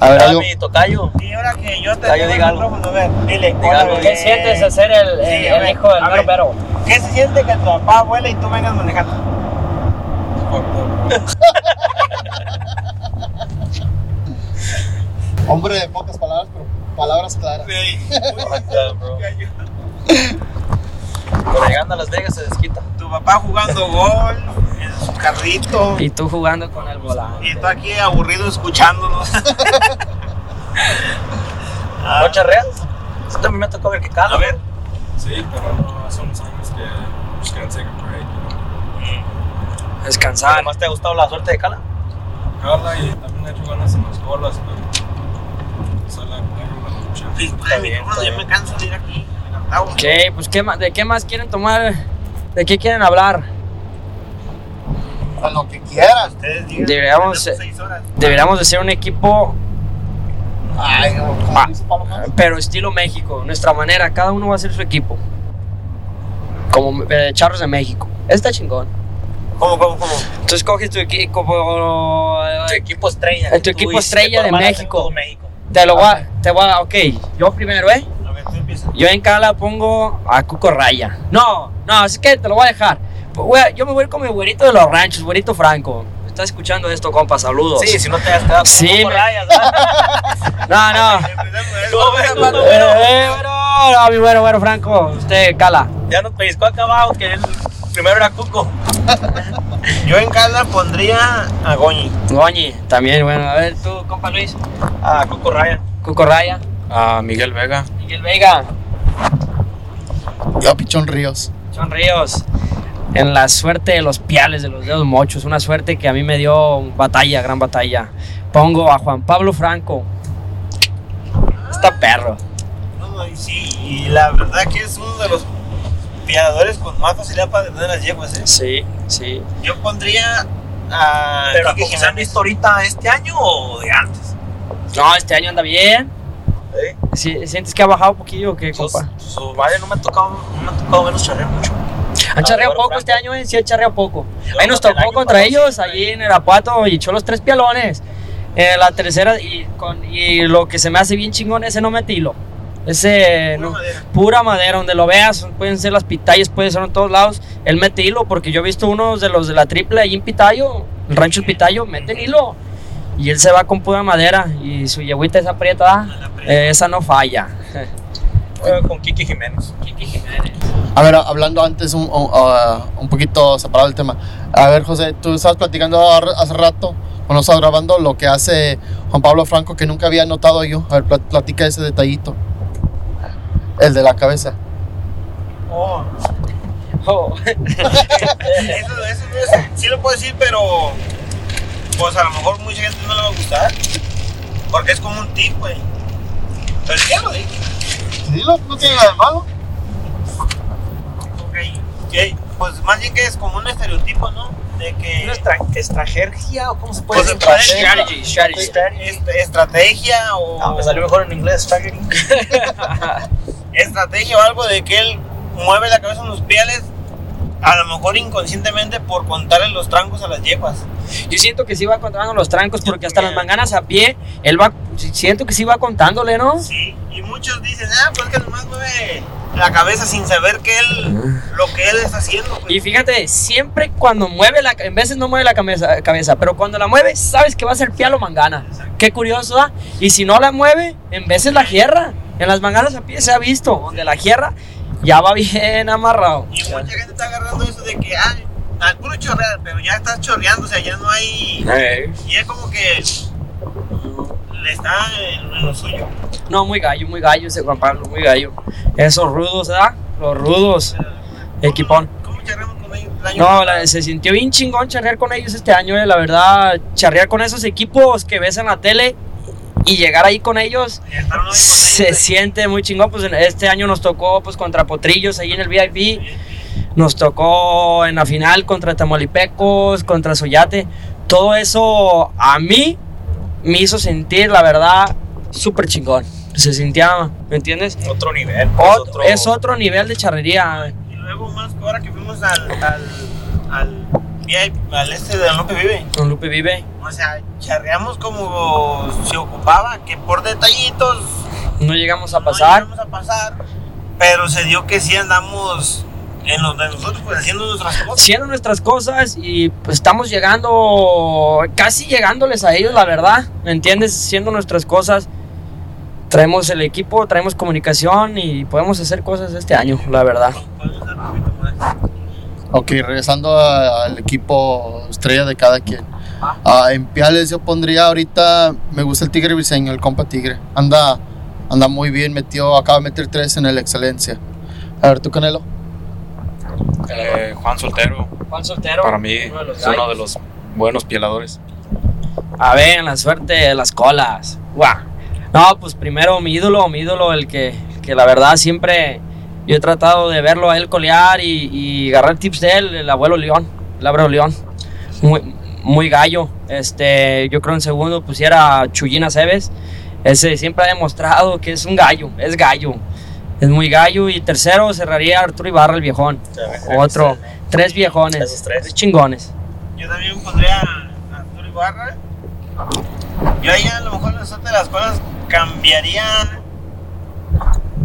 A ver, algo. mi tocayo. Y ahora que yo te yo tengo diga el algo. micrófono, a ver, dile. Diga algo. ¿Qué sientes de ser el, Sí, ver, hijo del pero? ¿Qué se siente que tu papá vuela y tú vengas manejando? <laughs> Hombre de pocas palabras, pero palabras claras. <laughs> Pero llegando a Las Vegas se desquita. Tu papá jugando gol en su carrito. Y tú jugando con el volante. Y tú aquí aburrido escuchándonos. <laughs> ¿No charreas? Eso también me tocó ver que cala. A ver. Sí, pero no, hace unos años que just gonna take a break, you know. Descansar. Además, ¿te ha gustado la suerte de cala? Carla y también he hecho ganas en las bolas, pero sale a una lucha. Sí, ay, mi micrófono, yo me canso de ir aquí. encantado. Ok, pues ¿qué más, ¿de qué más quieren tomar? ¿De qué quieren hablar? A lo que quieras. Ustedes digan, Deberíamos, eh. Deberíamos de ser un equipo, Ay, Ah. pero estilo México, nuestra manera, cada uno va a hacer su equipo. Como eh, Charros de México. Está chingón. ¿Cómo, cómo, cómo? Tú escoges tu equipo, como, Tu equipo estrella. Tu equipo estrella de México. te lo voy a, te voy a, ok, yo primero, ¿eh? A. Yo en Cala pongo a Cuco Raya. No, no, así que te lo voy a dejar. Pues, güey, Yo me voy a ir con mi güerito de los ranchos, güerito Franco. ¿Estás escuchando esto, compa? Saludos. Sí, si no te has quedado con Sí, Coco me- ¿verdad? <laughs> No, no. Eh, bueno, no, mi bueno, bueno, Franco. Usted, Cala. Ya nos pellizcó acá abajo que él primero era Cuco. <laughs> Yo en casa pondría a Goñi. Goñi, también, bueno. A ver, tú, compa Luis. Ah, Cuco Raya. Cuco Raya. A Miguel Vega. Miguel Vega. Yo, Pichón Ríos. Son Ríos. En la suerte de los piales, de los dedos mochos. Una suerte que a mí me dio batalla, gran batalla. Pongo a Juan Pablo Franco. Está perro. No, no, y sí, y la verdad que es uno de los piadores con más facilidad para tener las yeguas, ¿eh? Sí, sí. Yo pondría a Pero ¿cómo se han visto ahorita este año o de antes? No, este año anda bien. ¿Eh? Sí, ¿Sientes que ha bajado un poquillo o qué, compa? su madre no me ha tocado, no me ha tocado verlos charrear mucho. Han charreado bueno, poco Franco. este año, ¿eh? Sí, han charreado poco. Yo Ahí nos tocó contra ellos, allí en Irapuato, y echó los tres pialones. En la tercera, y, con, y lo que se me hace bien chingón, ese no mete hilo. Ese, Pura no- madera. pura madera, donde lo veas, pueden ser las pitayas, puede ser en todos lados. Él mete hilo, porque yo he visto unos de los de la triple ahí en Pitayo, el rancho Pitayo, meten hilo. Y él se va con pura madera, y su yeguita esa prieta, ¿ah? Eh, esa no falla. <laughs> Con Kiki Jiménez. A ver, hablando antes un, un, uh, un poquito separado del tema. A ver, José, tú estabas platicando hace rato, cuando estabas grabando, lo que hace Juan Pablo Franco, que nunca había notado yo. A ver, plat- platica ese detallito. El de la cabeza. Oh, Oh, <laughs> <laughs> eso, eso no es, sí lo puedo decir, pero pues a lo mejor mucha gente no le va a gustar. Porque es como un tip, güey. Pero ya lo dije. Dilo, no tiene nada de malo. Ok, ok, Pues más bien que es como un estereotipo, ¿no? De que ¿Una estra- estrategia o cómo se puede Pues, decir? strategy, strategy, strategy. est- estrategia o No, me salió mejor en inglés, strategy. <laughs> estrategia o algo de que él mueve la cabeza en los pieles, a lo mejor inconscientemente por contarle los trancos a las yeguas. Yo siento que sí va contando los trancos porque hasta las manganas a pie, él va, siento que sí va contándole, ¿no? Sí, y muchos dicen, ah, pues que nomás mueve la cabeza sin saber que él, lo que él está haciendo. pues. Y fíjate, siempre cuando mueve la, en veces no mueve la cabeza, cabeza, pero cuando la mueve, sabes que va a ser pie a lo mangana. Qué curioso, ¿ah? Y si no la mueve, en veces la gierra. En las manganas a pie se ha visto, donde la gierra ya va bien amarrado. Y mucha gente está agarrando eso de que, ah, al puro chorrear, pero ya estás chorreando, o sea, ya no hay. Y es como que le está en, lo suyo. No, muy gallo, muy gallo ese Juan Pablo, muy gallo. Esos rudos, ¿ah? Los rudos. Equipón. ¿Cómo con ellos el año No, la- se sintió bien chingón charrear con ellos este año, eh, la verdad. Charrear con esos equipos que ves en la tele y llegar ahí con ellos ahí con se siente muy chingón. Pues este año nos tocó pues contra Potrillos ahí en el VIP. Nos tocó en la final contra Tamaulipecos, contra Soyate. Todo eso a mí me hizo sentir, la verdad, súper chingón. Se sentía, ¿me entiendes? Otro nivel. Otro- Es otro nivel de charrería. Y luego más ahora que fuimos al, al, al, al este de López Vive. Don Lupe vive. O sea, charreamos como se ocupaba, que por detallitos No llegamos a no pasar. llegamos a pasar, pero se dio que sí andamos en los de nosotros pues haciendo nuestras cosas. haciendo nuestras cosas y pues estamos llegando, casi llegándoles a ellos, la verdad, ¿me entiendes? Haciendo nuestras cosas. Traemos el equipo, traemos comunicación y podemos hacer cosas este año, la verdad. Podemos hacer un poquito más. Ok, regresando a- al equipo estrella de cada quien. Ah, en Piales yo pondría ahorita, me gusta el Tigre Briseño, el compa Tigre. Anda, anda muy bien, metió, acaba de meter tres en el Excelencia. A ver, tú Canelo. Eh, Juan Soltero, Juan Soltero. para mí, uno de los es uno de los buenos pieladores. A ver, la suerte de las colas. Guau. No, pues primero mi ídolo, mi ídolo, el que, que la verdad siempre yo he tratado de verlo a él colear y, y agarrar tips de él, el abuelo León, el abuelo León. Muy, muy gallo. Este, yo creo en segundo pusiera Chuyina Cebes. Ese siempre ha demostrado que es un gallo, es gallo. Es muy gallo. Y tercero cerraría Arturo Ibarra, el viejón. Otro. Tres viejones. Esos tres. Tres chingones. Yo también pondría a Arturo Ibarra. Yo ahí a lo mejor de las cosas cambiaría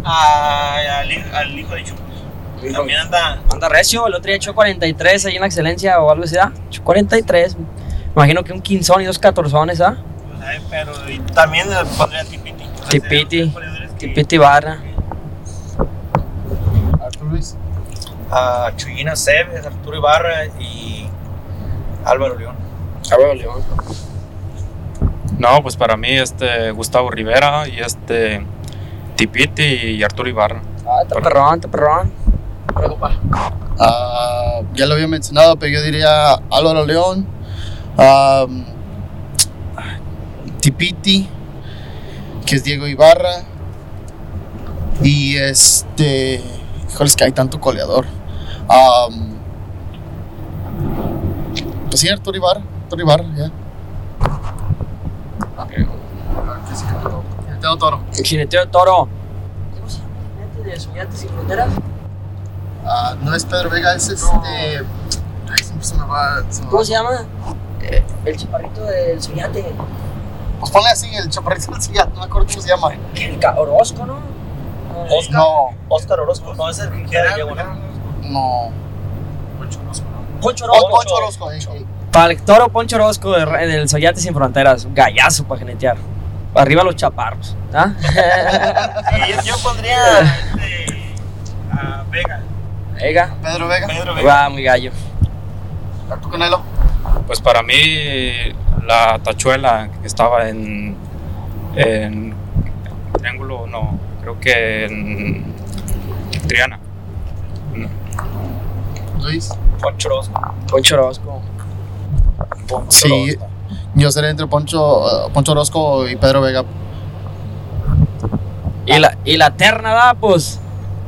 a- al, hi- al hijo de Chupos. También anda. Anda recio, el otro día echó 43 ahí en la excelencia o algo así, ¿ah? Echó 43. Me imagino que un quinzón y dos catorzones, ¿ah? sea, pero y también le pondría Tipiti. O sea, Tipiti, Tipiti Barra. Arturo Luis. A Chuyina Cebes, Arturo Ibarra y Álvaro León. No, pues para mí este Gustavo Rivera y este Tipiti y Arturo Ibarra. Ah, está perrón, está perrón. Preocupa. Ah, ya lo había mencionado, pero yo diría Álvaro León, am, Tipiti, que es Diego Ibarra, y este, híjole, es que hay tanto coleador. Am, pues sí, Arturo Ibarra, Arturo Ibarra, ya. Toro. El jineteo de toro. ¿Cómo se llama el jinete de Soñantes sin Fronteras? Ah, no es Pedro Vega, es este. Ay, siempre se me va. se me ¿Cómo va. se llama? Eh, el chaparrito del Soñate. Pues ponle así, el chaparrito sí, ya, no me acuerdo cómo se llama. El ca- Orozco, ¿no? Oscar. No, Oscar Orozco, no es el que queda Gerardo, diagonal. no. Poncho Poncho Orozco. Orozco, eh, eh. Para el toro Poncho Orozco de- del Soyate sin Fronteras. Un gallazo para jinetear. Arriba los chaparros. ¿ah? <laughs> Sí, yo, yo pondría este, a Vega. Vega. Pedro Vega. Pedro Vega. Va muy gallo. Arturo Canelo. Pues para mí la tachuela que estaba en En Triángulo, no, creo que en Triana. Luis. Poncho Orozco. Poncho Orozco. Poncho Sí, Orozco. yo seré entre Poncho, uh, Poncho Orozco y Pedro Vega. Y la, y la terna, ¿verdad? Pues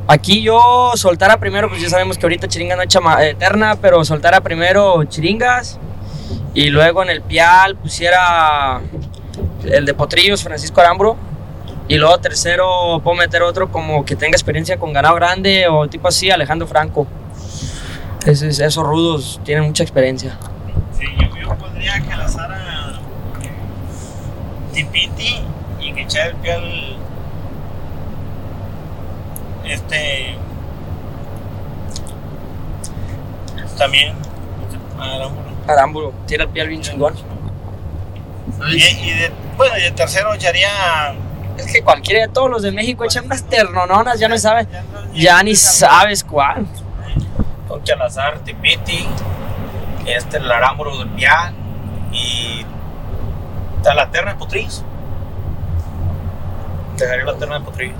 aquí yo soltara primero, pues ya sabemos que ahorita Chiringa no es chama- eh, terna, pero soltara primero Chiringas. Y luego en el Pial pusiera el de Potrillos, Francisco Arambro. Y luego tercero puedo meter otro como que tenga experiencia con ganado grande o tipo así, Alejandro Franco. Esos, rudos tienen mucha experiencia. Sí, yo, yo que la Sara Tipiti y que echara el pie al. Este. También. Arámbulo. Aramburo, tira el Pial bien chingón. Y, y de, bueno, y de tercero echaría. Es que cualquiera de todos los de México echan unas ternononas, ya no sabe. Ya, no- Ya ni sabes cuál. Don Chalazar, Tipiti, este, el Arámburo del Pial y está la terna de Potrillos. Dejaría la terna de Potrillos.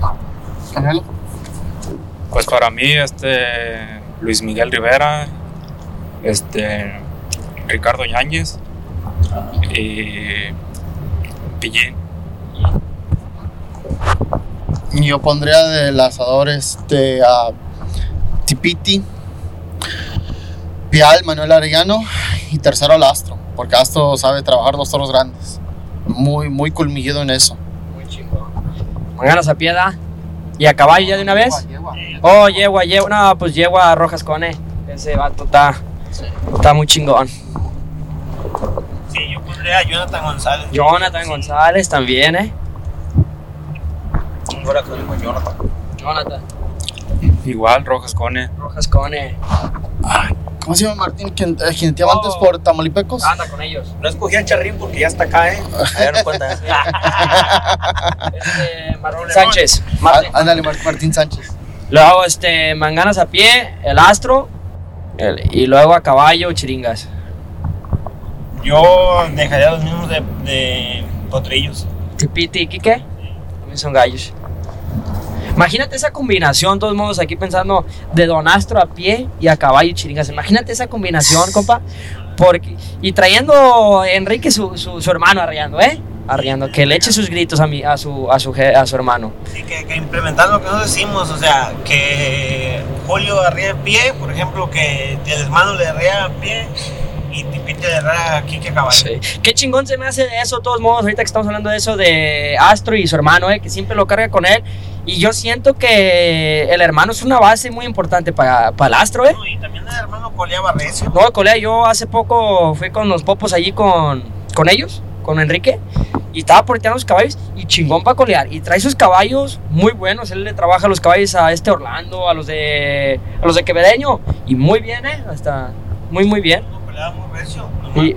Pues para mí, este Luis Miguel Rivera, este Ricardo Yáñez y Pillín. Yo pondría del asador este, a Tipiti, Pial, Manuel Arellano y tercero al Astro, porque Astro sabe trabajar los toros grandes. Muy, muy colmillido en eso. Muy chingón. Manganas a piedad. ¿Y a caballo ya de una vez? Oh, yegua, yegua. No, pues yegua Rojas Cone. Ese vato está, está muy chingón. Sí, yo pondría a Jonathan González. Jonathan González también, ¿eh? Fuera que digo Jonathan. Jonathan. Igual, Rojas Cone. Rojas Cone. ¿Cómo se llama Martín? ¿Quien, eh, quien te antes Oh. por Tamaulipecos? Anda con ellos. No escogí a Charrín porque ya está acá, ¿eh? Ahí no cuenta. <laughs> Este, Martín Sánchez. Ah, Martín. Ándale, Mar- Martín Sánchez. Luego, este, manganas a pie, el astro. el- y luego a caballo, chiringas. Yo dejaría los mismos de, de Potrillos. Tipiti y Quique. También son gallos. Imagínate esa combinación, todos modos, aquí pensando de Don Astro a pie y a caballo chiringas. Imagínate esa combinación, compa. Porque, y trayendo a Enrique, su, su, su hermano, arriando, ¿eh? Arriando, que le eche sus gritos a, mi, a, su, a, su, a su hermano. Sí, que, que implementar lo que nosotros decimos, o sea, que Julio arriba de pie, por ejemplo, que el hermano le arriba de pie y Tipite le arriba aquí que caballo. Sí. Qué chingón se me hace de eso, de todos modos, ahorita que estamos hablando de eso de Astro y su hermano, ¿eh? que siempre lo carga con él. Y yo siento que el hermano es una base muy importante para, para el Astro, ¿eh? No, Y también el hermano coleaba recio. No, colega, yo hace poco fui con los popos allí con, con ellos, con Enrique, y estaba porteando los caballos y chingón para colear. Y trae sus caballos muy buenos. Él le trabaja los caballos a este Orlando, a los de a los de Quevedeño. Y muy bien, ¿eh? Hasta muy, muy bien. No, coleaba muy recio. Y-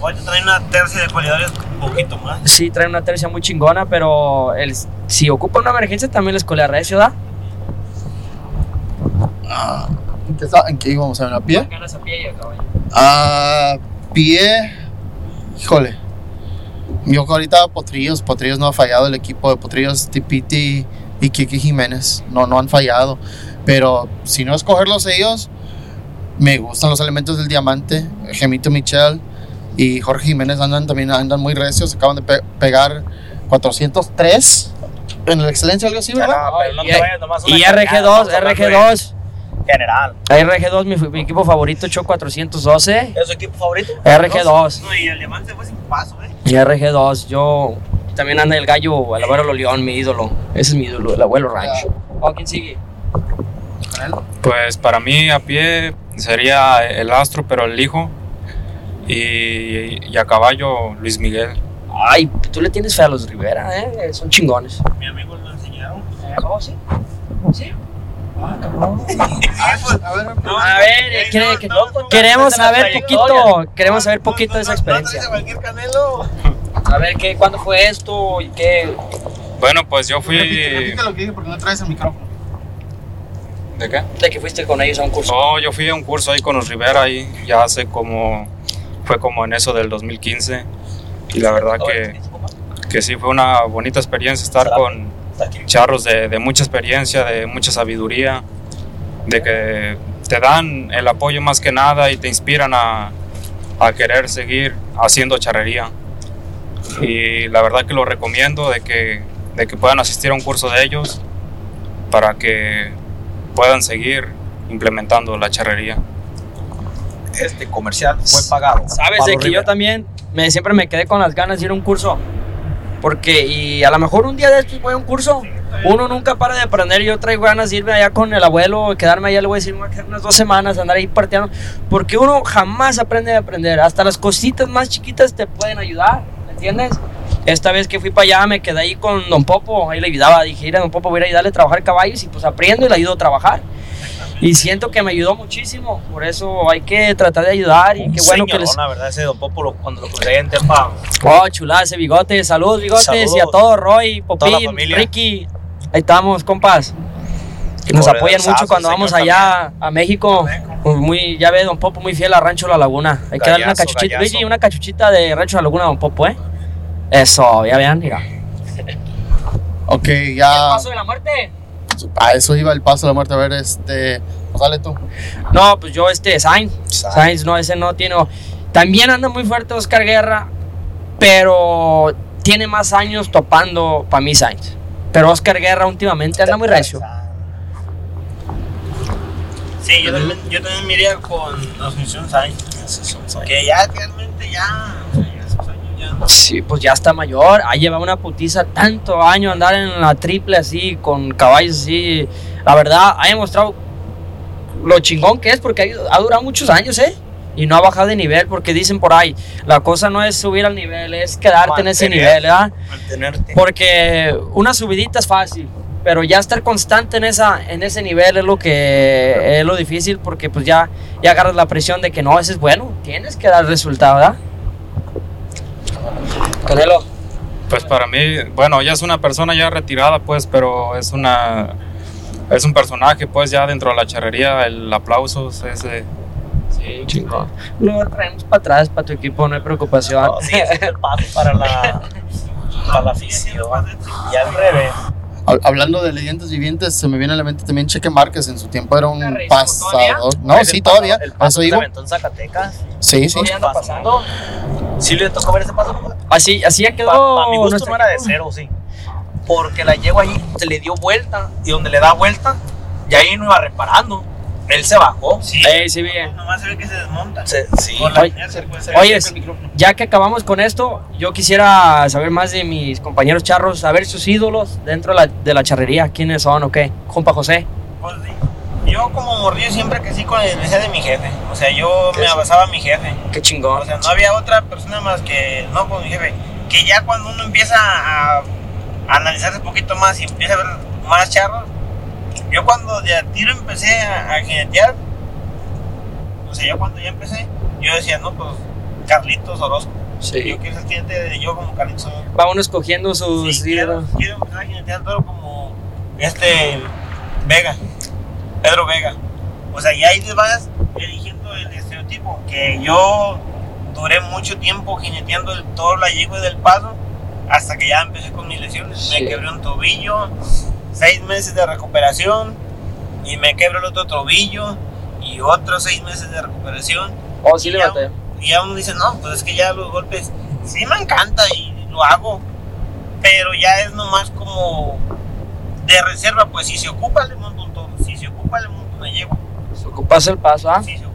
ahorita trae una tercia de coleadores un poquito más. Sí, trae una tercia muy chingona, pero el, si ocupa una emergencia también les colea recio, ¿da? Ah, ¿en, qué, está- ¿En qué íbamos a ver? ¿A pie? Ganas a pie y a caballo. A pie. Híjole. Yo ahorita Potrillos, Potrillos no ha fallado el equipo de Potrillos, Tipiti y Kiki Jiménez. No, no han fallado. Pero si no escogerlos ellos, me gustan los elementos del diamante. Gemito Michel y Jorge Jiménez andan también andan muy recios. Acaban de pe- pegar 403 en la excelencia, algo así, ¿verdad? No, pero no Y- te vayas nomás una Y cargada, RG2, estamos hablando de RG2. General. RG2, mi, mi equipo favorito, echó 412. ¿Es su equipo favorito? RG2. No, y el diamante fue sin paso, ¿eh? Y RG2, yo también anda el gallo, el abuelo León, mi ídolo. Ese es mi ídolo, el abuelo Rancho. ¿O quién sigue? Pues para mí a pie sería el astro, pero el hijo. Y, y a caballo Luis Miguel. Ay, tú le tienes fe a los Rivera, ¿eh? Son chingones. Mi amigo lo enseñaron. ¿Oh, sí? ¿Sí? Ah, cabrón. A ver, No, A ver, eh, no, quiere- que- no, no, queremos saber poquito, queremos saber poquito de esa no, no, no experiencia. a ver, ¿qué, ¿cuándo fue esto y qué? Bueno, pues yo fui. repite, repite lo que dije porque no traes el micrófono. ¿De qué? De que fuiste con ellos a un curso. No, yo fui a un curso ahí con los Rivera ahí, ya hace como, fue como en eso del 2015 y la verdad que, que sí fue una bonita experiencia estar con charros de, de mucha experiencia, de mucha sabiduría, de que te dan el apoyo más que nada y te inspiran a, a querer seguir haciendo charrería. Y la verdad que lo recomiendo de que, de que puedan asistir a un curso de ellos para que puedan seguir implementando la charrería. Este comercial fue pagado. Sabes de que yo también me, siempre me quedé con las ganas de ir a un curso. Porque, y a lo mejor un día de estos voy a un curso. Uno nunca para de aprender. Yo traigo ganas de irme allá con el abuelo, quedarme allá, le voy a decir, unas dos semanas, andar ahí partiendo. Porque uno jamás aprende de aprender. Hasta las cositas más chiquitas te pueden ayudar, ¿me entiendes? Esta vez que fui para allá me quedé ahí con Don Popo, ahí le ayudaba, dije, ir a Don Popo, voy a ayudarle a trabajar caballos y pues aprendo y le ayudo a trabajar. Y siento que me ayudó muchísimo, por eso hay que tratar de ayudar y qué bueno que les... la verdad, ese Don Popo, lo- cuando lo crucé en Tepa, Oh, chulada ese bigote. Saludos, bigotes. Saludos. Y a todos, Roy, Popín. Ricky. Ahí estamos, compas. Que nos apoyan mucho cuando vamos allá a México. Pues muy, ya ve, Don Popo muy fiel a Rancho La Laguna. Hay que darle una Gallazo, cachuchita. gallazo. Luigi, una cachuchita de Rancho La Laguna, Don Popo, ¿eh? Eso, ya vean, mira. Ok, ¿El ya. paso de la muerte? A eso iba el paso de la muerte. A ver, este. Dale tú. No, pues yo, este, Sainz. Sainz. Sainz, no, ese no tiene. También anda muy fuerte Oscar Guerra, pero tiene más años topando para mí Sainz. Pero Oscar Guerra últimamente anda muy recio. Sí, yo también, yo también me iría con Asunción Sainz. Que ya realmente ya. Sí, pues ya está mayor. Ha llevado una putiza tanto año andar en la triple así, con caballos así. La verdad, ha demostrado lo chingón que es porque ha, durado muchos años, ¿eh? Y no ha bajado de nivel porque dicen por ahí, la cosa no es subir al nivel, es quedarte en ese nivel, ¿verdad? mantenerte. Porque una subidita es fácil, pero ya estar constante en, esa, en ese nivel es lo que es lo difícil porque pues ya, ya agarras la presión de que no, ese es bueno, tienes que dar resultado, ¿verdad? Canelo. Pues para mí, bueno, ya es una persona ya retirada, pues, pero es una es un personaje, pues, ya dentro de la charrería, el aplauso ese Sí, chingón. Lo traemos para atrás, para tu equipo, no hay preocupación. No, sí, es el paso para la, para la afición. Y al revés. Hab- Hablando de leyendas vivientes, se me viene a la mente también Cheque Márquez. En su tiempo era un ¿Carrísimo pasador. No, sí, paso- todavía. El paso digo. en Zacatecas. Sí, sí. ¿Todavía anda pasando? Sí le tocó ver ese paso. Así, así ya Para quedó. mi gusto no era de cero, sí. Porque la yegua ahí se le dio vuelta y donde le da vuelta, ya ahí no iba reparando. Él se bajó. Sí, Ey, sí, bien. nomás se ve que se desmonta. Se- sí. Oye, pues, Oye, sí. ya que acabamos con esto, yo quisiera saber más de mis compañeros charros, saber sus ídolos dentro de la, de la charrería, quiénes son o qué. Compa José. Pues, sí. Yo como morrillo siempre crecí con la iglesia de mi jefe. O sea, yo me abrazaba a mi jefe. Qué chingón. O sea, no había otra persona más que, no, con mi jefe. Que ya cuando uno empieza a, a analizarse un poquito más y empieza a ver más charros, yo cuando de a tiro empecé a, a jinetear, o sea, yo cuando ya empecé, yo decía, no, pues Carlitos Orozco. Yo quiero ser jinete de yo como Carlitos Orozco. Vamos escogiendo sus Sí, quiero, quiero empezar a jinetear todo como este Vega, Pedro Vega. O sea, y ahí te vas eligiendo el estereotipo. Que yo duré mucho tiempo jineteando el toro, la yegua del paso hasta que ya empecé con mis lesiones. Sí. Me quebré un tobillo, seis meses de recuperación y me quebré el otro tobillo y otros seis meses de recuperación. Oh, sí, Y le ya-. Y ya uno dice, no, pues es que ya los golpes sí me encanta y lo hago, pero ya es nomás como de reserva, pues si se ocupa le monto un toro, si se ocupa le monto una yegua, Ocupas el paso, ¿ah? si se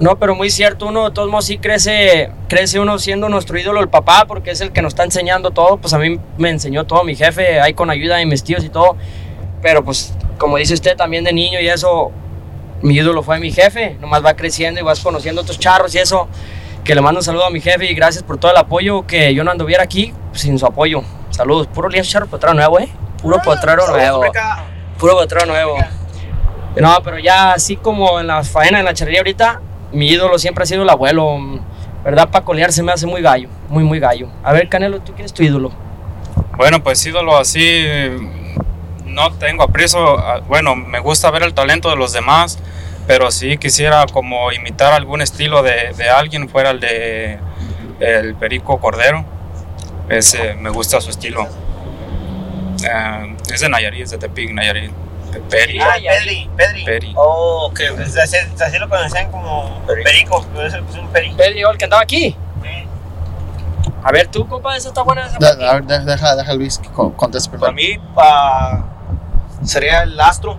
No, pero muy cierto, uno de todos modos sí crece, crece uno siendo nuestro ídolo el papá, porque es el que nos está enseñando todo, pues a mí me enseñó todo mi jefe, ahí con ayuda de mis tíos y todo, pero pues como dice usted también de niño y eso, mi ídolo fue mi jefe, nomás va creciendo y vas conociendo otros charros y eso, que le mando un saludo a mi jefe y gracias por todo el apoyo, que yo no anduviera aquí sin su apoyo. Saludos, puro Lías Charro Potrero nuevo, ¿eh? Puro potrero nuevo. Puro potrero nuevo. No, pero ya así como en la faena, en la charrería ahorita, mi ídolo siempre ha sido el abuelo. ¿Verdad? Para colear se me hace muy gallo, muy, muy gallo. A ver, Canelo, ¿tú quién es tu ídolo? Bueno, pues ídolo así, no tengo aprecio. ah, Bueno, me gusta ver el talento de los demás, pero sí quisiera como imitar algún estilo de, de alguien fuera el de el Perico Cordero. Ese, me gusta su estilo. Ah, es de Nayarit, es de Tepic, Nayarit. Peri. Ah, Pedri, Pedri. Peri. Oh, ok. Así, así lo conocían como Perico. Perico, es un Perico. Pedro, el que andaba aquí. Sí. A ver, tú, compa, esa está buena. Esa De- a ver, de- deja, deja Luis que con- conteste Para primero. mí pa- sería el astro.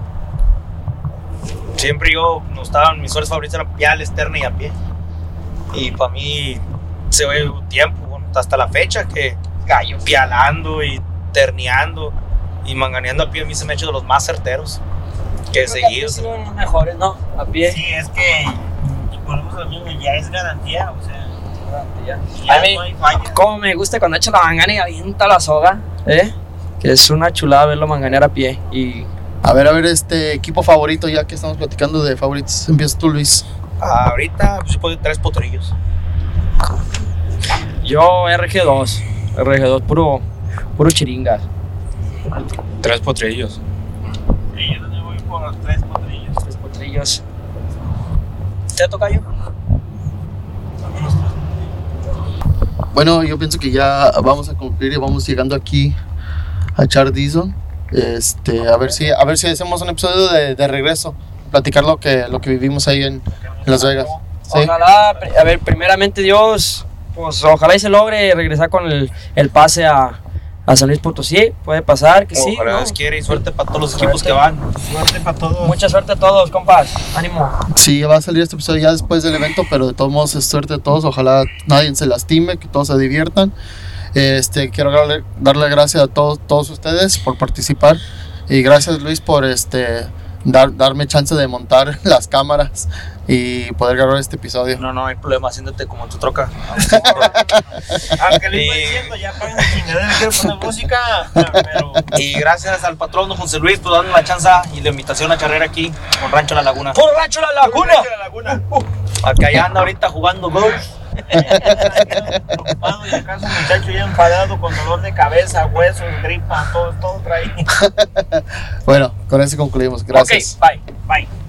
Siempre yo, no estaban, mis horas favoritas eran pie al externo y a pie. Y para mí se ve un tiempo, bueno, hasta la fecha, que gallo pialando y terneando y manganeando a pie, a mí se me ha hecho de los más certeros que he seguido. Son los mejores, ¿no? A pie. Sí, es que y volvemos a lo mismo, ya es garantía, o sea, A ya mí- no hay falla. Como me gusta cuando echa la mangana y avienta la soga, ¿eh? Que es una chulada verlo manganear a pie. Y A ver, a ver, este equipo favorito, ya que estamos platicando de favoritos. Empieza tú, Luis. Ahorita pues, yo puedo tres potrillos. yo RG2. RG2, puro, puro chiringas. Tres potrillos. Y yo también voy por los tres potrillos. Tres potrillos. ¿Te toca yo? Bueno, yo pienso que ya vamos a cumplir y vamos llegando aquí a Char Dizon. Este, a ver si, a ver si hacemos un episodio de, de regreso, platicar lo que, lo que vivimos ahí en, en Las Vegas. Sí. Ojalá, a ver, primeramente Dios, pues ojalá y se logre regresar con el, el pase a, a San Luis Potosí. Puede pasar que sí. Ojalá ¿no? Dios quiere y suerte para todos los equipos que van. Suerte para todos. Mucha suerte a todos, compas. Ánimo. Sí, va a salir este episodio ya después del evento, pero de todos modos es suerte a todos. Ojalá nadie se lastime, que todos se diviertan. Este, quiero darle, darle gracias a todos, todos ustedes por participar y gracias Luis por este dar, darme chance de montar <laughs> las cámaras y poder grabar este episodio. No, no hay problema, haciéndote como en tu troca. <laughs> Aunque le iba Y- diciendo, ya paguen la chingadera, quiero poner música, pero Y gracias al patrón don José Luis por darme la chance y la invitación a charrear aquí con Rancho La Laguna. ¡Por Rancho La Laguna! La laguna. Acá ya anda ahorita jugando golf. Preocupado y acá su muchacho ya enfadado con dolor de cabeza, huesos, gripa, todo, todo trae. <laughs> Bueno, con eso concluimos. Gracias. Ok, bye. Bye.